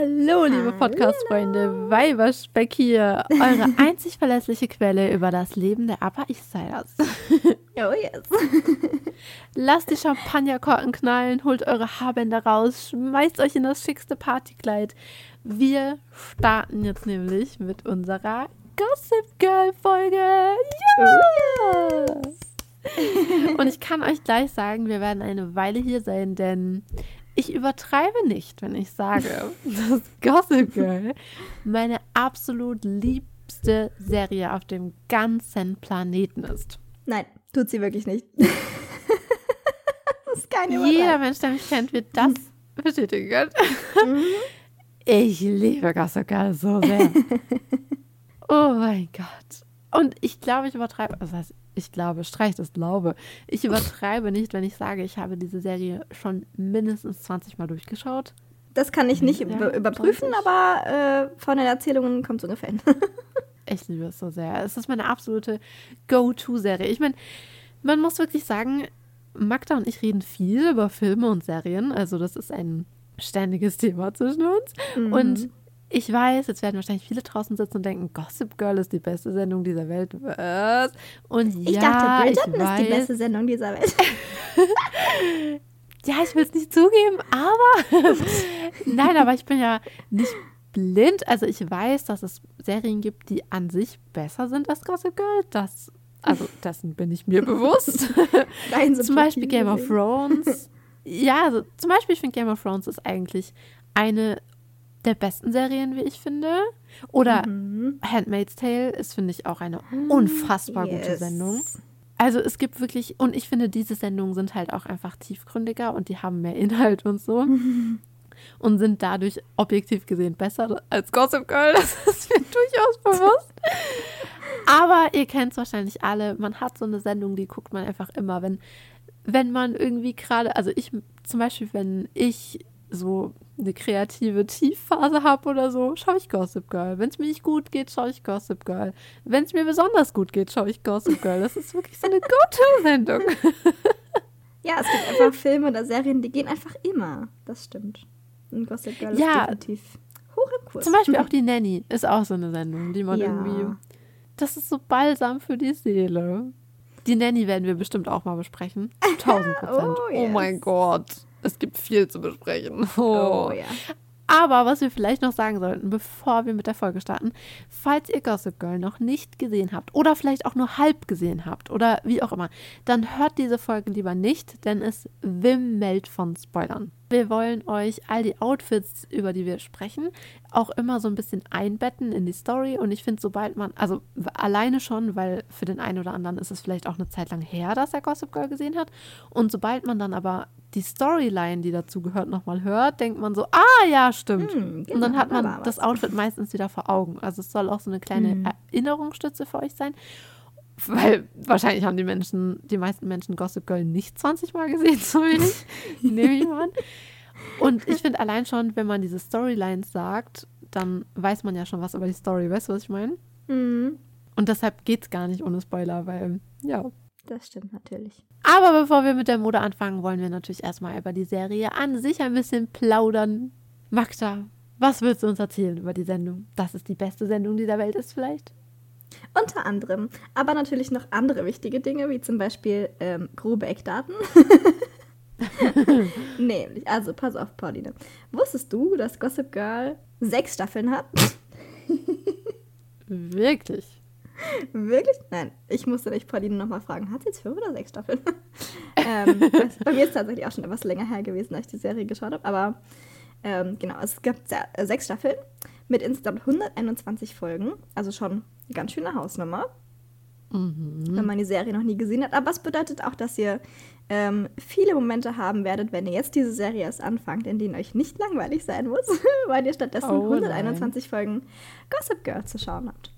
Hallo, liebe Podcast-Freunde, Weiberspeck hier, eure einzig verlässliche Quelle über das Leben der Upper East Siders. Oh yes. Lasst die Champagnerkorken knallen, holt eure Haarbänder raus, schmeißt euch in das schickste Partykleid. Wir starten jetzt nämlich mit unserer Gossip Girl Folge. Ja! Oh Und ich kann euch gleich sagen, wir werden eine Weile hier sein, denn ich übertreibe nicht, wenn ich sage, dass Gossip Girl meine absolut liebste Serie auf dem ganzen Planeten ist. Nein, tut sie wirklich nicht. das ist keine Jeder Übertreibung. Mensch, der mich kennt, wird das bestätigen können. Mhm. Ich liebe Gossip Girl so sehr. oh mein Gott. Und ich glaube, ich übertreibe, das heißt, ich glaube, streich das Glaube. Ich übertreibe nicht, wenn ich sage, ich habe diese Serie schon mindestens 20 Mal durchgeschaut. Das kann ich nicht Ja, über überprüfen, 20. aber äh, von den Erzählungen kommt es ungefähr hin. Ich liebe es so sehr. Es ist meine absolute Go-To-Serie. Ich meine, man muss wirklich sagen, Magda und ich reden viel über Filme und Serien. Also das ist ein ständiges Thema zwischen uns. Mhm. Und ich weiß, jetzt werden wahrscheinlich viele draußen sitzen und denken, Gossip Girl ist die beste Sendung dieser Welt. Was? Und ich ja, dachte, ich Bridgerton ist die weiß- beste Sendung dieser Welt. Ja, ich will es nicht zugeben, aber nein, aber ich bin ja nicht blind. Also ich weiß, dass es Serien gibt, die an sich besser sind als Gossip Girl. Das, also dessen bin ich mir bewusst. Rein zum Beispiel Game of. Thrones. Ja, also zum Beispiel, ich finde Game of Thrones ist eigentlich eine der besten Serien, wie ich finde. Oder Mhm. Handmaid's Tale ist, finde ich, auch eine unfassbar gute Yes. Sendung. Also es gibt wirklich, und ich finde, diese Sendungen sind halt auch einfach tiefgründiger und die haben mehr Inhalt und so. Und sind dadurch objektiv gesehen besser als Gossip Girl. Das ist mir durchaus bewusst. Aber ihr kennt es wahrscheinlich alle. Man hat so eine Sendung, die guckt man einfach immer, wenn, wenn man irgendwie gerade, also ich zum Beispiel, wenn ich so eine kreative Tiefphase habe oder so, schaue ich Gossip Girl. Wenn es mir nicht gut geht, schaue ich Gossip Girl. Wenn es mir besonders gut geht, schaue ich Gossip Girl. Das ist wirklich so eine Go-To-Sendung. Ja, es gibt einfach Filme oder Serien, die gehen einfach immer. Das stimmt. Und Gossip Girl Ja. ist definitiv hoch im Kurs. Zum Beispiel auch die Nanny ist auch so eine Sendung, die man Ja. irgendwie. Das ist so balsam für die Seele. Die Nanny werden wir bestimmt auch mal besprechen. 1000 Prozent. Oh, oh, yes. mein Gott. Es gibt viel zu besprechen. Oh ja. Aber was wir vielleicht noch sagen sollten, bevor wir mit der Folge starten, falls ihr Gossip Girl noch nicht gesehen habt oder vielleicht auch nur halb gesehen habt oder wie auch immer, dann hört diese Folge lieber nicht, denn es wimmelt von Spoilern. Wir wollen euch all die Outfits, über die wir sprechen, auch immer so ein bisschen einbetten in die Story und ich finde, sobald man, also alleine schon, weil für den einen oder anderen ist es vielleicht auch eine Zeit lang her, dass er Gossip Girl gesehen hat und sobald man dann aber die Storyline, die dazu gehört, nochmal hört, denkt man so, ah ja, stimmt. Hm, Und dann genau, hat da man war das. Outfit meistens wieder vor Augen. Also es soll auch so eine kleine Mhm. Erinnerungsstütze für euch sein. Weil wahrscheinlich haben die Menschen, die meisten Menschen Gossip Girl nicht 20 Mal gesehen, so ich. Nehme ich mal an. Und ich finde allein schon, wenn man diese Storylines sagt, dann weiß man ja schon was über die Story. Weißt du, was ich meine? Mhm. Und deshalb geht es gar nicht ohne Spoiler, weil, ja. Das stimmt natürlich. Aber bevor wir mit der Mode anfangen, wollen wir natürlich erstmal über die Serie an sich ein bisschen plaudern. Magda, was willst du uns erzählen über die Sendung? Dass es die beste Sendung dieser Welt ist vielleicht? Unter anderem. Aber natürlich noch andere wichtige Dinge, wie zum Beispiel ähm, grobe Eckdaten. Nämlich, also pass auf, Pauline. Wusstest du, dass Gossip Girl sechs Staffeln hat? Wirklich? Wirklich? Nein, ich musste dich Pauline nochmal fragen. Hat sie jetzt fünf oder sechs Staffeln? ähm, das, bei mir ist tatsächlich auch schon etwas länger her gewesen, als ich die Serie geschaut habe. Aber ähm, genau, es gab äh, sechs Staffeln mit insgesamt 121 Folgen. Also schon eine ganz schöne Hausnummer. wenn man die Serie noch nie gesehen hat. Aber es bedeutet auch, dass ihr ähm, viele Momente haben werdet, wenn ihr jetzt diese Serie erst anfangt, in denen euch nicht langweilig sein muss, weil ihr stattdessen Oh nein. 121 Folgen Gossip Girl zu schauen habt.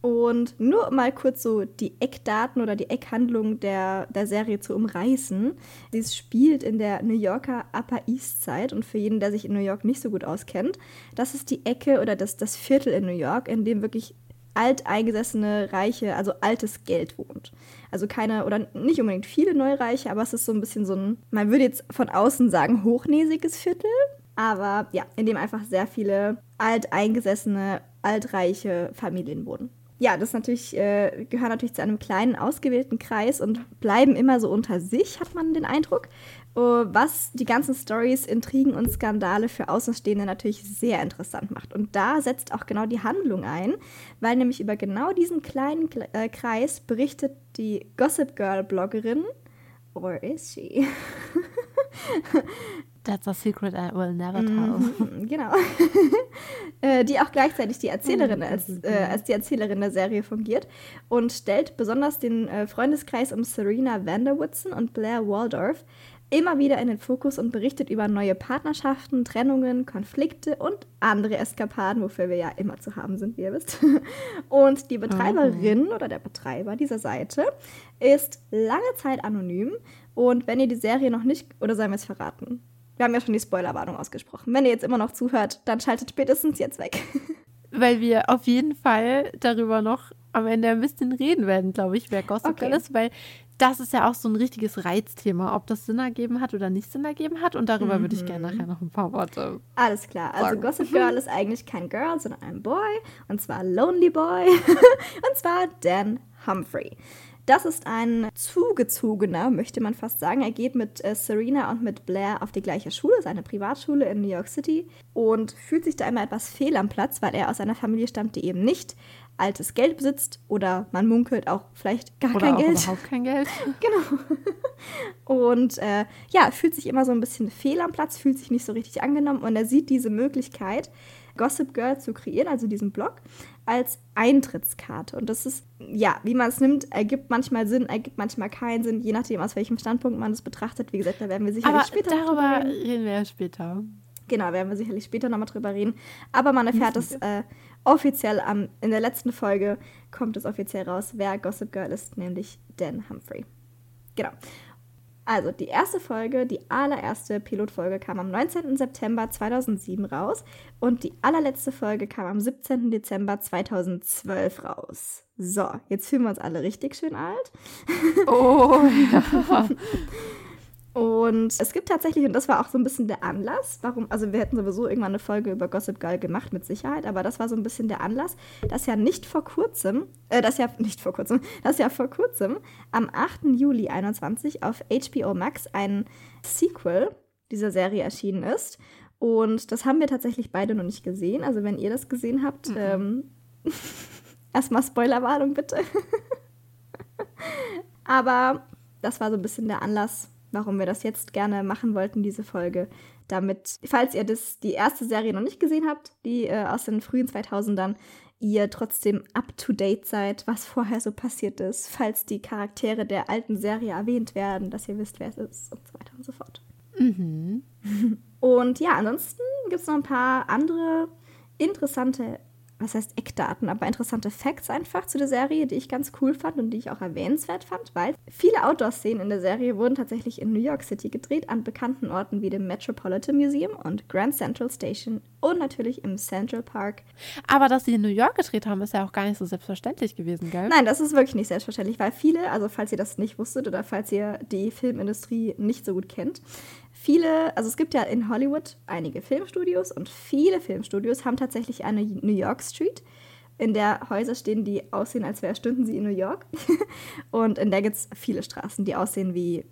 Und nur um mal kurz so die Eckdaten oder die Eckhandlung der, der Serie zu umreißen. Sie spielt in der New Yorker Upper East Side und für jeden, der sich in New York nicht so gut auskennt, das ist die Ecke oder das, das Viertel in New York, in dem wirklich alteingesessene Reiche, also altes Geld wohnt. Also keine oder nicht unbedingt viele Neureiche, aber es ist so ein bisschen so ein, man würde jetzt von außen sagen, hochnäsiges Viertel. Aber ja, in dem einfach sehr viele alteingesessene, altreiche Familien wohnen. Ja, das natürlich, äh, gehören natürlich zu einem kleinen, ausgewählten Kreis und bleiben immer so unter sich, hat man den Eindruck. Uh, was die ganzen Stories, Intrigen und Skandale für Außenstehende natürlich sehr interessant macht. Und da setzt auch genau die Handlung ein, weil nämlich über genau diesen kleinen äh, Kreis berichtet die Gossip Girl Bloggerin, or is she? That's a secret I will never tell. Mhm, genau. Äh, die auch gleichzeitig die Erzählerin oh, als, äh, als die Erzählerin der Serie fungiert und stellt besonders den äh, Freundeskreis um Serena Vanderwoodson und Blair Waldorf immer wieder in den Fokus und berichtet über neue Partnerschaften, Trennungen, Konflikte und andere Eskapaden, wofür wir ja immer zu haben sind, wie ihr wisst. Und die Betreiberin oder der Betreiber dieser Seite ist lange Zeit anonym. Und wenn ihr die Serie noch nicht, oder sollen wir es verraten? Wir haben ja schon die Spoilerwarnung ausgesprochen. Wenn ihr jetzt immer noch zuhört, dann schaltet spätestens jetzt weg. Weil wir auf jeden Fall darüber noch am Ende ein bisschen reden werden, glaube ich, wer Gossip okay. Ist, weil das ist ja auch so ein richtiges Reizthema, ob das Sinn ergeben hat oder nicht Sinn ergeben hat. Und darüber mhm. würde ich gerne nachher noch ein paar Worte. Alles klar. Also sagen. Gossip Girl ist eigentlich kein Girl, sondern ein Boy. Und zwar Lonely Boy. und zwar Dan Humphrey. Das ist ein zugezogener, möchte man fast sagen. Er geht mit äh, Serena und mit Blair auf die gleiche Schule, ist eine Privatschule in New York City und fühlt sich da immer etwas fehl am Platz, weil er aus einer Familie stammt, die eben nicht altes Geld besitzt oder man munkelt auch vielleicht gar oder kein auch Geld. überhaupt kein Geld. genau. Und äh, ja, fühlt sich immer so ein bisschen fehl am Platz, fühlt sich nicht so richtig angenommen und er sieht diese Möglichkeit, Gossip Girl zu kreieren, also diesen Blog, als Eintrittskarte. Und das ist, ja, wie man es nimmt, ergibt manchmal Sinn, ergibt manchmal keinen Sinn, je nachdem, aus welchem Standpunkt man es betrachtet. Wie gesagt, da werden wir sicherlich Aber später darüber reden wir ja später. Genau, werden wir sicherlich später nochmal drüber reden. Aber man erfährt es äh, offiziell am, in der letzten Folge, kommt es offiziell raus, wer Gossip Girl ist, nämlich Dan Humphrey. Genau. Also, die erste Folge, die allererste Pilotfolge kam am 19. September 2007 raus und die allerletzte Folge kam am 17. Dezember 2012 raus. So, jetzt fühlen wir uns alle richtig schön alt. Oh, ja. Und es gibt tatsächlich, und das war auch so ein bisschen der Anlass, warum, also wir hätten sowieso irgendwann eine Folge über Gossip Girl gemacht, mit Sicherheit, aber das war so ein bisschen der Anlass, dass ja nicht vor kurzem, äh, das ja nicht vor kurzem, dass ja vor kurzem am 8. Juli 21 auf HBO Max ein Sequel dieser Serie erschienen ist. Und das haben wir tatsächlich beide noch nicht gesehen. Also wenn ihr das gesehen habt, mhm. ähm, erstmal Spoilerwarnung bitte. aber das war so ein bisschen der Anlass, warum wir das jetzt gerne machen wollten, diese Folge. Damit, falls ihr das, die erste Serie noch nicht gesehen habt, die äh, aus den frühen 2000ern, ihr trotzdem up-to-date seid, was vorher so passiert ist, falls die Charaktere der alten Serie erwähnt werden, dass ihr wisst, wer es ist und so weiter und so fort. Mhm. Und ja, ansonsten gibt es noch ein paar andere interessante was heißt Eckdaten, aber interessante Facts einfach zu der Serie, die ich ganz cool fand und die ich auch erwähnenswert fand, weil viele Outdoor-Szenen in der Serie wurden tatsächlich in New York City gedreht, an bekannten Orten wie dem Metropolitan Museum und Grand Central Station und natürlich im Central Park. Aber dass sie in New York gedreht haben, ist ja auch gar nicht so selbstverständlich gewesen, gell? Nein, das ist wirklich nicht selbstverständlich, weil viele, also falls ihr das nicht wusstet oder falls ihr die Filmindustrie nicht so gut kennt, viele, also es gibt ja in Hollywood einige Filmstudios und viele Filmstudios haben tatsächlich eine New York Street, in der Häuser stehen, die aussehen, als wäre stünden sie in New York. und in der gibt es viele Straßen, die aussehen wie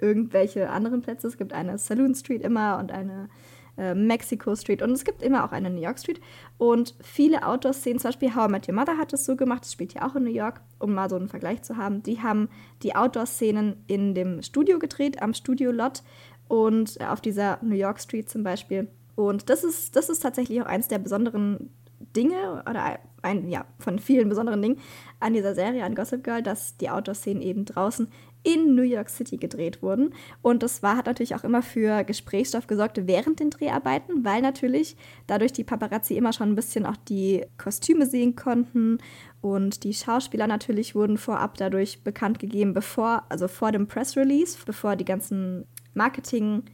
irgendwelche anderen Plätze. Es gibt eine Saloon Street immer und eine äh, Mexico Street und es gibt immer auch eine New York Street. Und viele Outdoor-Szenen, zum Beispiel How I Met Your Mother hat es so gemacht, das spielt ja auch in New York, um mal so einen Vergleich zu haben. Die haben die Outdoor-Szenen in dem Studio gedreht, am Studio-Lot und auf dieser New York Street zum Beispiel. Und das ist, das ist tatsächlich auch eins der besonderen Dinge oder ein, ja, von vielen besonderen Dingen an dieser Serie, an Gossip Girl, dass die Outdoor-Szenen eben draußen in New York City gedreht wurden. Und das war, hat natürlich auch immer für Gesprächsstoff gesorgt während den Dreharbeiten, weil natürlich dadurch die Paparazzi immer schon ein bisschen auch die Kostüme sehen konnten. Und die Schauspieler natürlich wurden vorab dadurch bekannt gegeben, bevor, also vor dem Press Release, bevor die ganzen Marketing-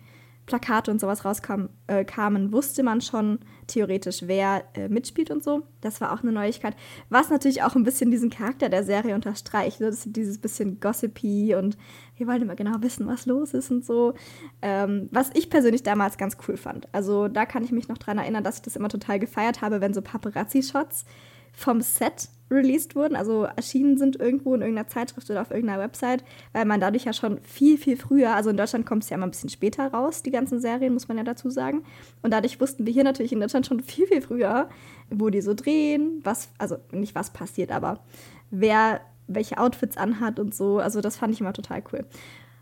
Plakate und sowas rauskamen, äh, wusste man schon theoretisch, wer äh, mitspielt und so. Das war auch eine Neuigkeit. Was natürlich auch ein bisschen diesen Charakter der Serie unterstreicht. Ist dieses bisschen gossipy und wir wollen immer genau wissen, was los ist und so. Ähm, was ich persönlich damals ganz cool fand. Also da kann ich mich noch dran erinnern, dass ich das immer total gefeiert habe, wenn so Paparazzi-Shots vom Set released wurden, also erschienen sind irgendwo in irgendeiner Zeitschrift oder auf irgendeiner Website, weil man dadurch ja schon viel, viel früher, also in Deutschland kommt es ja immer ein bisschen später raus, die ganzen Serien, muss man ja dazu sagen. Und dadurch wussten wir hier natürlich in Deutschland schon viel, viel früher, wo die so drehen, was, also nicht was passiert, aber wer welche Outfits anhat und so. Also das fand ich immer total cool.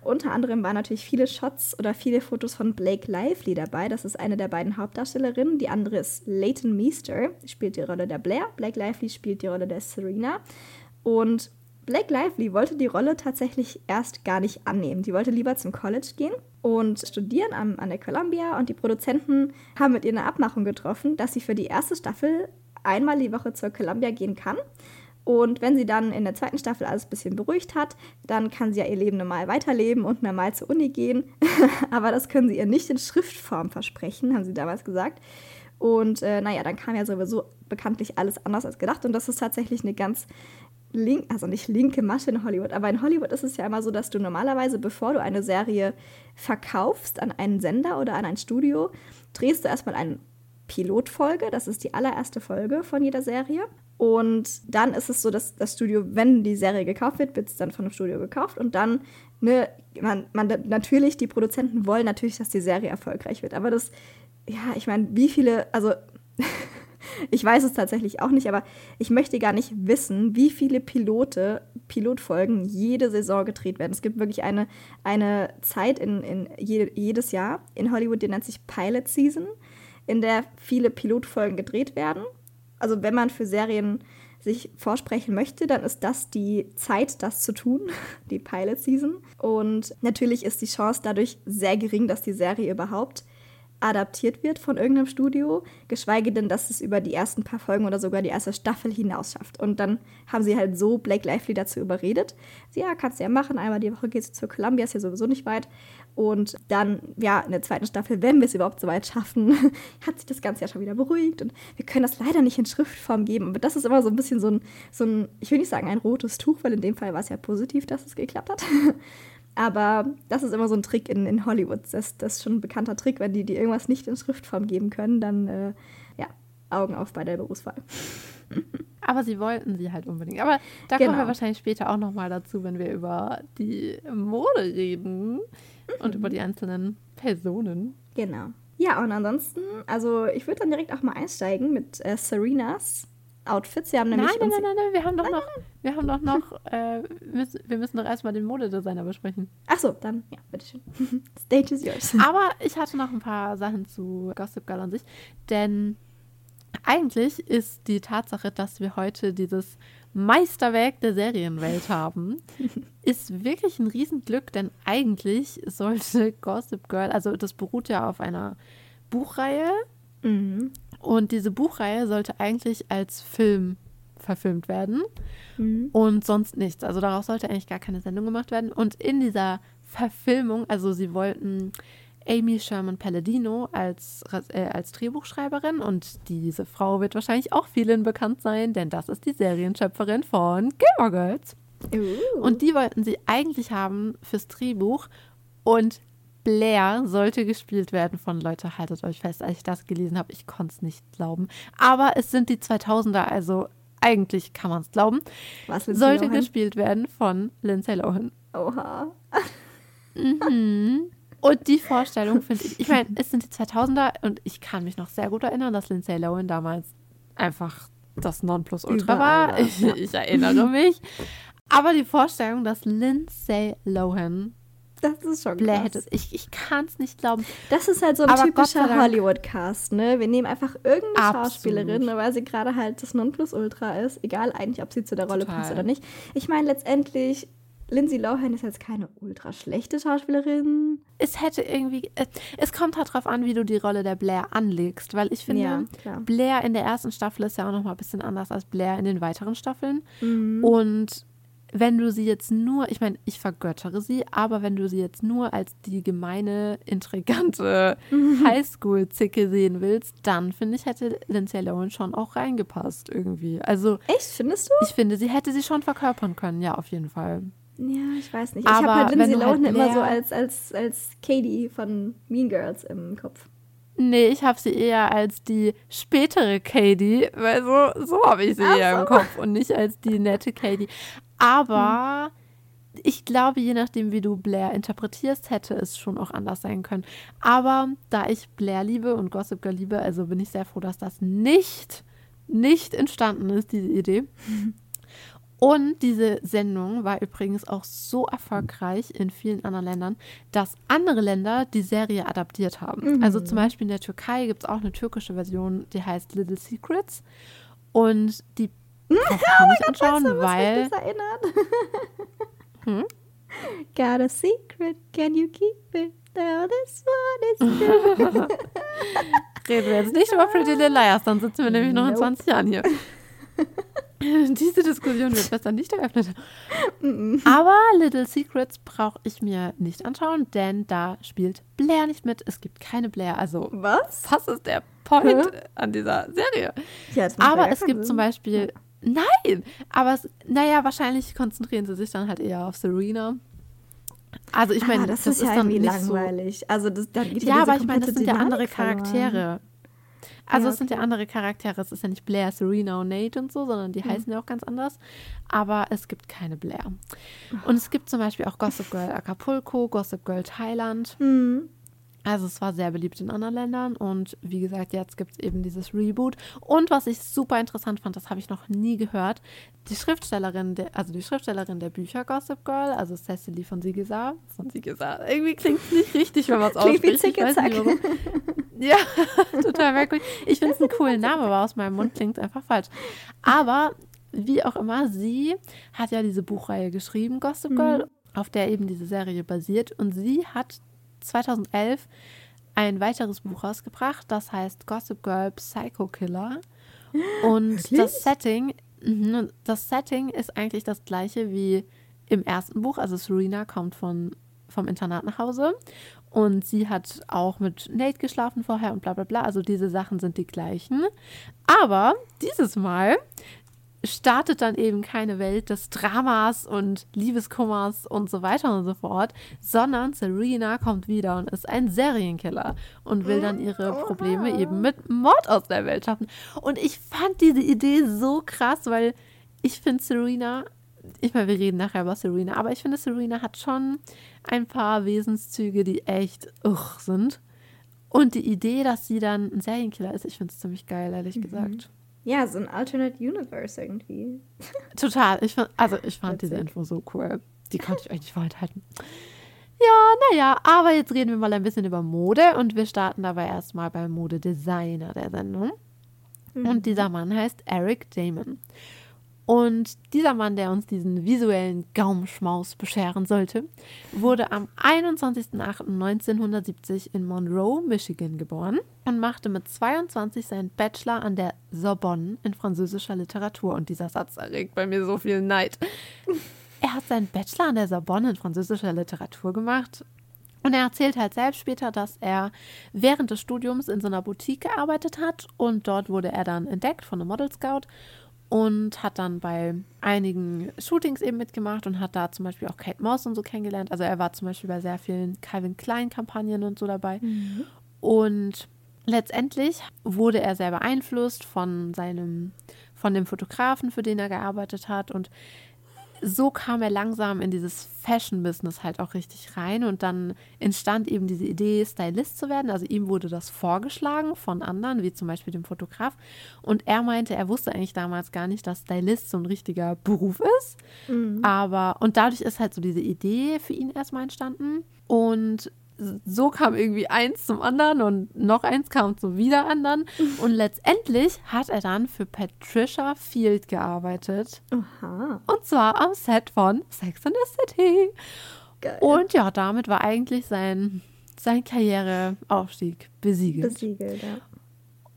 Unter anderem waren natürlich viele Shots oder viele Fotos von Blake Lively dabei. Das ist eine der beiden Hauptdarstellerinnen. Die andere ist Leighton Meester, spielt die Rolle der Blair. Blake Lively spielt die Rolle der Serena. Und Blake Lively wollte die Rolle tatsächlich erst gar nicht annehmen. Die wollte lieber zum College gehen und studieren an, an der Columbia. Und die Produzenten haben mit ihr eine Abmachung getroffen, dass sie für die erste Staffel einmal die Woche zur Columbia gehen kann und wenn sie dann in der zweiten Staffel alles ein bisschen beruhigt hat, dann kann sie ja ihr Leben normal weiterleben und normal zur Uni gehen. Aber das können sie ihr nicht in Schriftform versprechen, haben sie damals gesagt. Und äh, naja, dann kam ja sowieso bekanntlich alles anders als gedacht. Und das ist tatsächlich eine ganz link, also nicht linke Masche in Hollywood, aber in Hollywood ist es ja immer so, dass du normalerweise, bevor du eine Serie verkaufst an einen Sender oder an ein Studio, drehst du erstmal eine Pilotfolge. Das ist die allererste Folge von jeder Serie. Und dann ist es so, dass das Studio, wenn die Serie gekauft wird, wird es dann von dem Studio gekauft. Und dann, ne, man, man natürlich, die Produzenten wollen natürlich, dass die Serie erfolgreich wird. Aber das, ja, ich meine, wie viele, also ich weiß es tatsächlich auch nicht, aber ich möchte gar nicht wissen, wie viele Pilote, Pilotfolgen jede Saison gedreht werden. Es gibt wirklich eine, eine Zeit in, in je, jedes Jahr in Hollywood, die nennt sich Pilot Season, in der viele Pilotfolgen gedreht werden also wenn man für Serien sich vorsprechen möchte, dann ist das die Zeit, das zu tun, die Pilot Season. Und natürlich ist die Chance dadurch sehr gering, dass die Serie überhaupt adaptiert wird von irgendeinem Studio, geschweige denn, dass es über die ersten paar Folgen oder sogar die erste Staffel hinaus schafft. Und dann haben sie halt so Blake Lively dazu überredet. Sie, ja, kannst du ja machen, einmal die Woche gehst du zur Columbia, ist ja sowieso nicht weit. Und dann, ja, in der zweiten Staffel, wenn wir es überhaupt so weit schaffen, hat sich das Ganze ja schon wieder beruhigt. Und wir können das leider nicht in Schriftform geben. Aber das ist immer so ein bisschen so ein, so ein ich will nicht sagen ein rotes Tuch, weil in dem Fall war es ja positiv, dass es geklappt hat. Aber das ist immer so ein Trick in, in Hollywood. Das, das ist schon ein bekannter Trick. Wenn die, die irgendwas nicht in Schriftform geben können, dann, äh, ja, Augen auf bei der Berufswahl. Aber sie wollten sie halt unbedingt. Aber da genau. kommen wir genau. wahrscheinlich später auch nochmal dazu, wenn wir über die Mode reden und über die einzelnen Personen. Genau. Ja, und ansonsten, also ich würde dann direkt auch mal einsteigen mit äh, Serenas Outfits. Wir haben nämlich nein, nein, nein, nein, wir haben doch noch, wir haben doch noch, äh, müssen, wir müssen doch erstmal den Modedesigner besprechen. Ach so, dann, ja, bitteschön. Stage is yours. Aber ich hatte noch ein paar Sachen zu Gossip Girl an sich, denn eigentlich ist die Tatsache, dass wir heute dieses Meisterwerk der Serienwelt haben, ist wirklich ein Riesenglück, denn eigentlich sollte Gossip Girl, also das beruht ja auf einer Buchreihe, mhm. Und diese Buchreihe sollte eigentlich als Film verfilmt werden mhm. und sonst nichts. Also daraus sollte eigentlich gar keine Sendung gemacht werden. Und in dieser Verfilmung, also sie wollten Amy Sherman Palladino als, äh, als Drehbuchschreiberin und diese Frau wird wahrscheinlich auch vielen bekannt sein, denn das ist die Serienschöpferin von Gilmore Girls. Uh. Und die wollten sie eigentlich haben fürs Drehbuch und Blair sollte gespielt werden von Leute, haltet euch fest, als ich das gelesen habe, ich konnte es nicht glauben. Aber es sind die 2000er, also eigentlich kann man es glauben. Was, sollte Lohan? gespielt werden von Lindsay Lohan. Oha. Mhm. Und die Vorstellung finde ich, ich meine, es sind die 2000er und ich kann mich noch sehr gut erinnern, dass Lindsay Lohan damals einfach das Nonplusultra war. Ich, ich erinnere mich. Aber die Vorstellung, dass Lindsay Lohan das ist schon hätte Ich, ich kann es nicht glauben. Das ist halt so ein aber typischer Hollywood-Cast, ne? Wir nehmen einfach irgendeine Absolut. Schauspielerin, weil sie gerade halt das Nonplusultra ist. Egal eigentlich, ob sie zu der Rolle Total. passt oder nicht. Ich meine, letztendlich Lindsay Lohan ist jetzt keine ultra schlechte Schauspielerin. Es hätte irgendwie. Äh, es kommt halt drauf an, wie du die Rolle der Blair anlegst, weil ich finde, ja, Blair in der ersten Staffel ist ja auch noch mal ein bisschen anders als Blair in den weiteren Staffeln. Mhm. Und wenn du sie jetzt nur, ich meine, ich vergöttere sie, aber wenn du sie jetzt nur als die gemeine, intrigante Highschool-Zicke sehen willst, dann finde ich, hätte Lindsay Lohan schon auch reingepasst irgendwie. Also. Echt, findest du? Ich finde, sie hätte sie schon verkörpern können, ja, auf jeden Fall. Ja, ich weiß nicht. Ich habe halt Lindsay Lohan halt immer so als, als, als Katie von Mean Girls im Kopf. Nee, ich habe sie eher als die spätere Katie, weil so, so habe ich sie Ach eher so. im Kopf und nicht als die nette Katie. Aber hm. ich glaube, je nachdem, wie du Blair interpretierst, hätte es schon auch anders sein können. Aber da ich Blair liebe und Gossip Girl liebe, also bin ich sehr froh, dass das nicht, nicht entstanden ist, diese Idee. Und diese Sendung war übrigens auch so erfolgreich in vielen anderen Ländern, dass andere Länder die Serie adaptiert haben. Mhm. Also zum Beispiel in der Türkei gibt es auch eine türkische Version, die heißt Little Secrets. Und die braucht man nicht anschauen, Gott, weil. Das erinnert. hm? Got a secret, can you keep it? Now this one is. Reden wir jetzt nicht über Pretty Little Liars, dann sitzen wir nämlich noch in 20 Jahren hier. Diese Diskussion wird besser nicht eröffnet. Aber Little Secrets brauche ich mir nicht anschauen, denn da spielt Blair nicht mit. Es gibt keine Blair. Also, was? Das ist der Point an dieser Serie. Ja, aber es gibt Sinn. zum Beispiel. Nein! Aber es, naja, wahrscheinlich konzentrieren sie sich dann halt eher auf Serena. Also ich meine, ah, das, das, ist, ja irgendwie langweilig. So, also das, dann geht ja, aber ich meine, das sind ja andere Charaktere. Verloren. Also ja, es sind ja andere Charaktere. Es ist ja nicht Blair, Serena und Nate und so, sondern die mhm. heißen ja auch ganz anders. Aber es gibt keine Blair. Und es gibt zum Beispiel auch Gossip Girl Acapulco, Gossip Girl Thailand. Mhm. Also es war sehr beliebt in anderen Ländern und wie gesagt, jetzt gibt es eben dieses Reboot. Und was ich super interessant fand, das habe ich noch nie gehört, die Schriftstellerin, der, also die Schriftstellerin der Bücher Gossip Girl, also Cecily von Sigesar, von Sigesar, irgendwie klingt es nicht richtig, wenn man es ausspricht. Wie warum. Ja, total merkwürdig. Ich finde es einen coolen Namen, aber aus meinem Mund klingt es einfach falsch. Aber wie auch immer, sie hat ja diese Buchreihe geschrieben, Gossip Girl, mhm. auf der eben diese Serie basiert und sie hat 2011 ein weiteres Buch rausgebracht, das heißt Gossip Girl Psycho Killer. Und Wirklich? das Setting, mhm, das Setting ist eigentlich das gleiche wie im ersten Buch. Also Serena kommt von, vom Internat nach Hause und sie hat auch mit Nate geschlafen vorher und bla bla bla. Also diese Sachen sind die gleichen. Aber dieses Mal startet dann eben keine Welt des Dramas und Liebeskummers und so weiter und so fort, sondern Serena kommt wieder und ist ein Serienkiller und will dann ihre Probleme eben mit Mord aus der Welt schaffen. Und ich fand diese Idee so krass, weil ich finde Serena, ich meine, wir reden nachher über Serena, aber ich finde Serena hat schon ein paar Wesenszüge, die echt uch, sind. Und die Idee, dass sie dann ein Serienkiller ist, ich finde es ziemlich geil, ehrlich mhm. gesagt. Ja, so ein Alternate Universe irgendwie. Total. Ich fand, also ich fand diese Info so cool. Die konnte ich euch nicht vorenthalten. Ja, naja, aber jetzt reden wir mal ein bisschen über Mode und wir starten dabei erstmal beim Modedesigner der Sendung. Mhm. Und dieser Mann heißt Eric Damon. Und dieser Mann, der uns diesen visuellen Gaumenschmaus bescheren sollte, wurde am 21.08.1970 in Monroe, Michigan geboren und machte mit 22 seinen Bachelor an der Sorbonne in französischer Literatur. Und dieser Satz erregt bei mir so viel Neid. Er hat seinen Bachelor an der Sorbonne in französischer Literatur gemacht. Und er erzählt halt selbst später, dass er während des Studiums in so einer Boutique gearbeitet hat und dort wurde er dann entdeckt von einem Model Scout und hat dann bei einigen Shootings eben mitgemacht und hat da zum Beispiel auch Kate Moss und so kennengelernt. Also er war zum Beispiel bei sehr vielen Calvin Klein Kampagnen und so dabei. Mhm. Und letztendlich wurde er sehr beeinflusst von seinem, von dem Fotografen, für den er gearbeitet hat und so kam er langsam in dieses Fashion-Business halt auch richtig rein und dann entstand eben diese Idee, Stylist zu werden. Also ihm wurde das vorgeschlagen von anderen, wie zum Beispiel dem Fotograf. Und er meinte, er wusste eigentlich damals gar nicht, dass Stylist so ein richtiger Beruf ist. Mhm. Aber, und dadurch ist halt so diese Idee für ihn erstmal entstanden. Und so kam irgendwie eins zum anderen und noch eins kam zum wieder anderen. Und letztendlich hat er dann für Patricia Field gearbeitet. Aha. Und zwar am Set von Sex and the City. Geil. Und ja, damit war eigentlich sein, sein Karriereaufstieg besiegelt. Besiegelt, ja.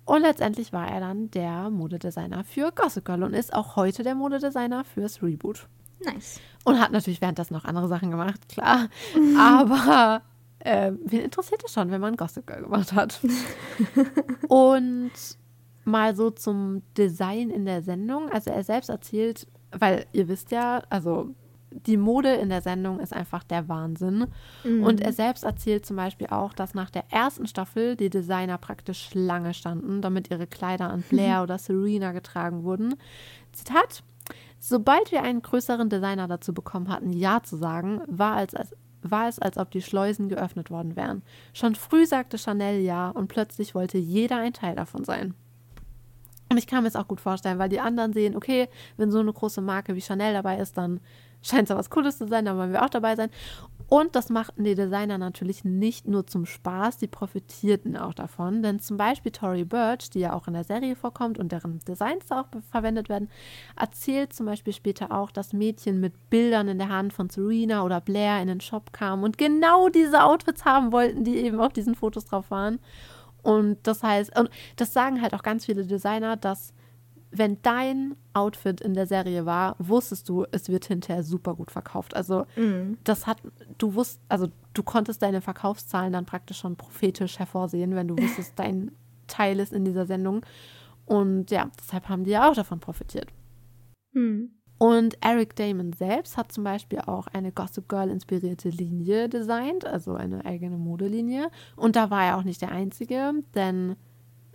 Und letztendlich war er dann der Modedesigner für Gossip Girl und ist auch heute der Modedesigner fürs Reboot. Nice. Und hat natürlich währenddessen noch andere Sachen gemacht, klar. Aber äh, wen interessiert es schon, wenn man Gossip Girl gemacht hat? Und mal so zum Design in der Sendung. Also er selbst erzählt, weil ihr wisst ja, also die Mode in der Sendung ist einfach der Wahnsinn. Mhm. Und er selbst erzählt zum Beispiel auch, dass nach der ersten Staffel die Designer praktisch Schlange standen, damit ihre Kleider an Blair oder Serena getragen wurden. Zitat. Sobald wir einen größeren Designer dazu bekommen hatten, Ja zu sagen, war, als, als, war es, als ob die Schleusen geöffnet worden wären. Schon früh sagte Chanel Ja und plötzlich wollte jeder ein Teil davon sein. Und ich kann mir es auch gut vorstellen, weil die anderen sehen, okay, wenn so eine große Marke wie Chanel dabei ist, dann scheint es ja was Cooles zu sein, da wollen wir auch dabei sein. Und das machten die Designer natürlich nicht nur zum Spaß, die profitierten auch davon. Denn zum Beispiel Tori Birch, die ja auch in der Serie vorkommt und deren Designs auch verwendet werden, erzählt zum Beispiel später auch, dass Mädchen mit Bildern in der Hand von Serena oder Blair in den Shop kamen und genau diese Outfits haben wollten, die eben auf diesen Fotos drauf waren. Und das heißt, und das sagen halt auch ganz viele Designer, dass wenn dein Outfit in der Serie war, wusstest du, es wird hinterher super gut verkauft. Also mm. das hat, du wusst, also du konntest deine Verkaufszahlen dann praktisch schon prophetisch hervorsehen, wenn du wusstest, dein Teil ist in dieser Sendung. Und ja, deshalb haben die ja auch davon profitiert. Mm. Und Eric Damon selbst hat zum Beispiel auch eine Gossip Girl inspirierte Linie designt, also eine eigene Modelinie. Und da war er auch nicht der Einzige, denn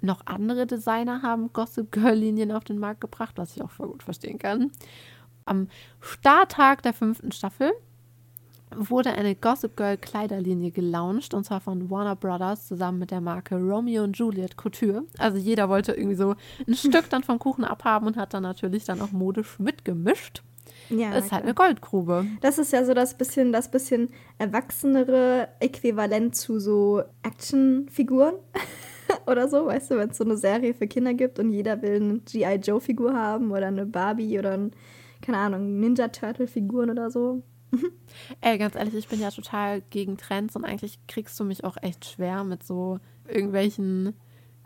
noch andere Designer haben Gossip Girl-Linien auf den Markt gebracht, was ich auch voll gut verstehen kann. Am Starttag der fünften Staffel wurde eine Gossip Girl Kleiderlinie gelauncht und zwar von Warner Brothers zusammen mit der Marke Romeo und Juliet Couture. Also jeder wollte irgendwie so ein Stück dann vom Kuchen abhaben und hat dann natürlich dann auch modisch mitgemischt. Ja, das ist halt eine Goldgrube. Das ist ja so das bisschen, das bisschen erwachsenere Äquivalent zu so Actionfiguren. oder so, weißt du, wenn es so eine Serie für Kinder gibt und jeder will eine G.I. Joe-Figur haben oder eine Barbie oder ein, keine Ahnung, Ninja Turtle-Figuren oder so. Ey, ganz ehrlich, ich bin ja total gegen Trends und eigentlich kriegst du mich auch echt schwer mit so irgendwelchen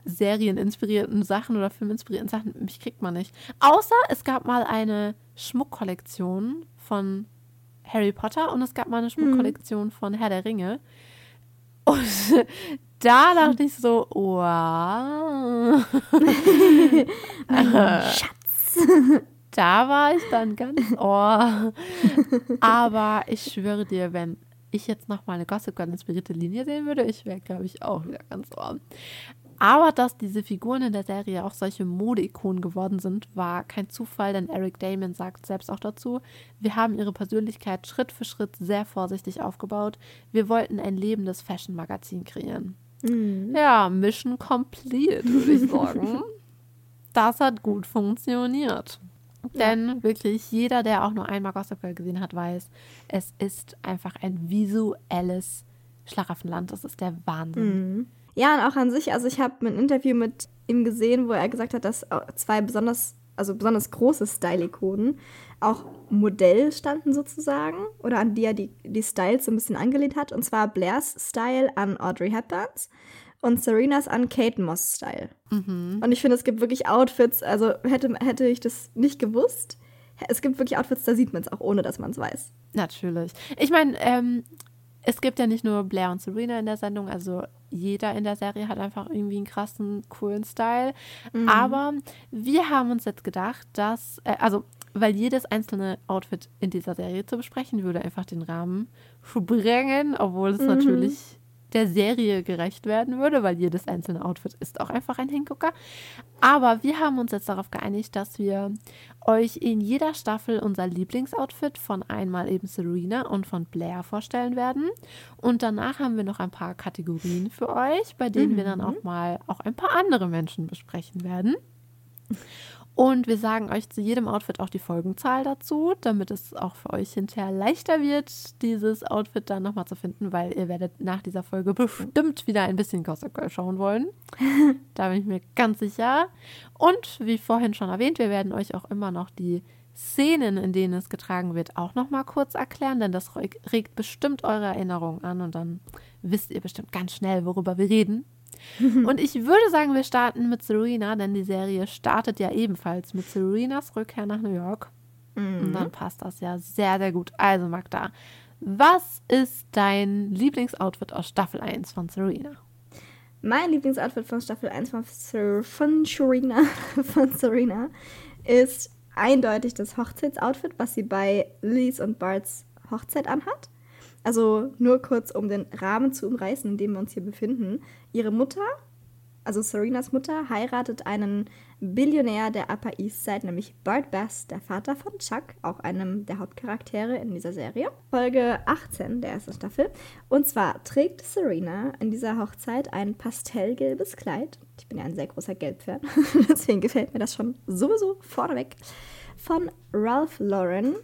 serieninspirierten Sachen oder filminspirierten Sachen. Mich kriegt man nicht. Außer es gab mal eine Schmuckkollektion von Harry Potter und es gab mal eine Schmuckkollektion mhm. von Herr der Ringe. Und da dachte ich so, wow. Schatz. Da war ich dann ganz ohr. Aber ich schwöre dir, wenn ich jetzt noch mal eine Gossip Girl inspirierte Linie sehen würde, ich wäre, glaube ich, auch wieder ganz ohr. Aber dass diese Figuren in der Serie auch solche Modeikonen geworden sind, war kein Zufall, denn Eric Damon sagt selbst auch dazu, wir haben ihre Persönlichkeit Schritt für Schritt sehr vorsichtig aufgebaut. Wir wollten ein lebendes Fashion-Magazin kreieren. Mhm. Ja, Mission complete, würde ich sagen. das hat gut funktioniert. Ja. Denn wirklich jeder, der auch nur einmal Gossip Girl gesehen hat, weiß, es ist einfach ein visuelles Schlaraffenland. Das ist der Wahnsinn. Mhm. Ja, und auch an sich, also ich habe ein Interview mit ihm gesehen, wo er gesagt hat, dass zwei besonders, also besonders große Style-Ikonen auch Modell standen sozusagen oder an die er die, die Styles so ein bisschen angelehnt hat. Und zwar Blairs Style an Audrey Hepburns und Serenas an Kate Moss Style. Mhm. Und ich finde, es gibt wirklich Outfits, also hätte, hätte ich das nicht gewusst, es gibt wirklich Outfits, da sieht man es auch, ohne dass man es weiß. Natürlich. Ich meine, ähm, es gibt ja nicht nur Blair und Serena in der Sendung, also jeder in der Serie hat einfach irgendwie einen krassen, coolen Style. Mhm. Aber wir haben uns jetzt gedacht, dass, äh, also, weil jedes einzelne Outfit in dieser Serie zu besprechen würde einfach den Rahmen sprengen, obwohl es mhm. natürlich der Serie gerecht werden würde, weil jedes einzelne Outfit ist auch einfach ein Hingucker. Aber wir haben uns jetzt darauf geeinigt, dass wir euch in jeder Staffel unser Lieblingsoutfit von einmal eben Serena und von Blair vorstellen werden. Und danach haben wir noch ein paar Kategorien für euch, bei denen mhm. wir dann mhm. auch mal auch ein paar andere Menschen besprechen werden. Und wir sagen euch zu jedem Outfit auch die Folgenzahl dazu, damit es auch für euch hinterher leichter wird, dieses Outfit dann nochmal zu finden, weil ihr werdet nach dieser Folge bestimmt wieder ein bisschen Gossip Girl schauen wollen. da bin ich mir ganz sicher. Und wie vorhin schon erwähnt, wir werden euch auch immer noch die Szenen, in denen es getragen wird, auch nochmal kurz erklären, denn das regt bestimmt eure Erinnerungen an und dann wisst ihr bestimmt ganz schnell, worüber wir reden. Und ich würde sagen, wir starten mit Serena, denn die Serie startet ja ebenfalls mit Serenas Rückkehr nach New York. Mhm. Und dann passt das ja sehr, sehr gut. Also, Magda, was ist dein Lieblingsoutfit aus Staffel 1 von Serena? Mein Lieblingsoutfit von Staffel 1 von, von, Serena, von Serena ist eindeutig das Hochzeitsoutfit, was sie bei Liz und Barts Hochzeit anhat. Also nur kurz, um den Rahmen zu umreißen, in dem wir uns hier befinden. Ihre Mutter also Serenas Mutter, heiratet einen Billionär der Upper East Side, nämlich Bart Bass, der Vater von Chuck, auch einem der Hauptcharaktere in dieser Serie. Folge 18 der ersten Staffel. Und zwar trägt Serena in dieser Hochzeit ein pastellgelbes Kleid. Ich bin ja ein sehr großer Gelbfan, deswegen gefällt mir das schon sowieso vorneweg. Von Ralph Lauren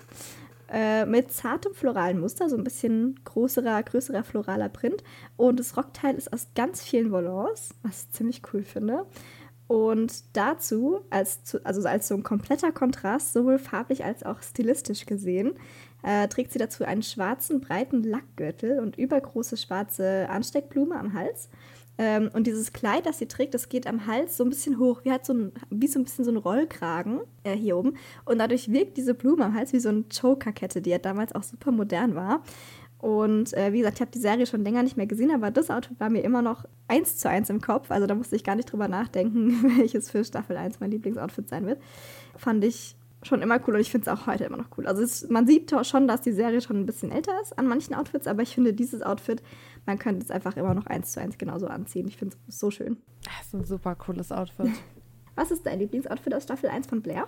äh, mit zartem floralen Muster, so ein bisschen größerer, größerer floraler Print. Und das Rockteil ist aus ganz vielen Volants, was ich ziemlich cool finde. Und dazu, als, also als so ein kompletter Kontrast, sowohl farblich als auch stilistisch gesehen, äh, trägt sie dazu einen schwarzen, breiten Lackgürtel und übergroße schwarze Ansteckblume am Hals. Ähm, und dieses Kleid, das sie trägt, das geht am Hals so ein bisschen hoch, wie, halt so ein, wie so ein bisschen so ein Rollkragen äh, hier oben. Und dadurch wirkt diese Blume am Hals wie so eine Choker-Kette, die ja damals auch super modern war. Und äh, wie gesagt, ich habe die Serie schon länger nicht mehr gesehen, aber das Outfit war mir immer noch eins zu eins im Kopf. Also da musste ich gar nicht drüber nachdenken, welches für Staffel 1 mein Lieblingsoutfit sein wird. Fand ich schon immer cool und ich finde es auch heute immer noch cool. Also es, man sieht schon, dass die Serie schon ein bisschen älter ist an manchen Outfits, aber ich finde dieses Outfit, man könnte es einfach immer noch eins zu eins genauso anziehen. Ich finde es so schön. Das ist ein super cooles Outfit. Was ist dein Lieblingsoutfit aus Staffel 1 von Blair?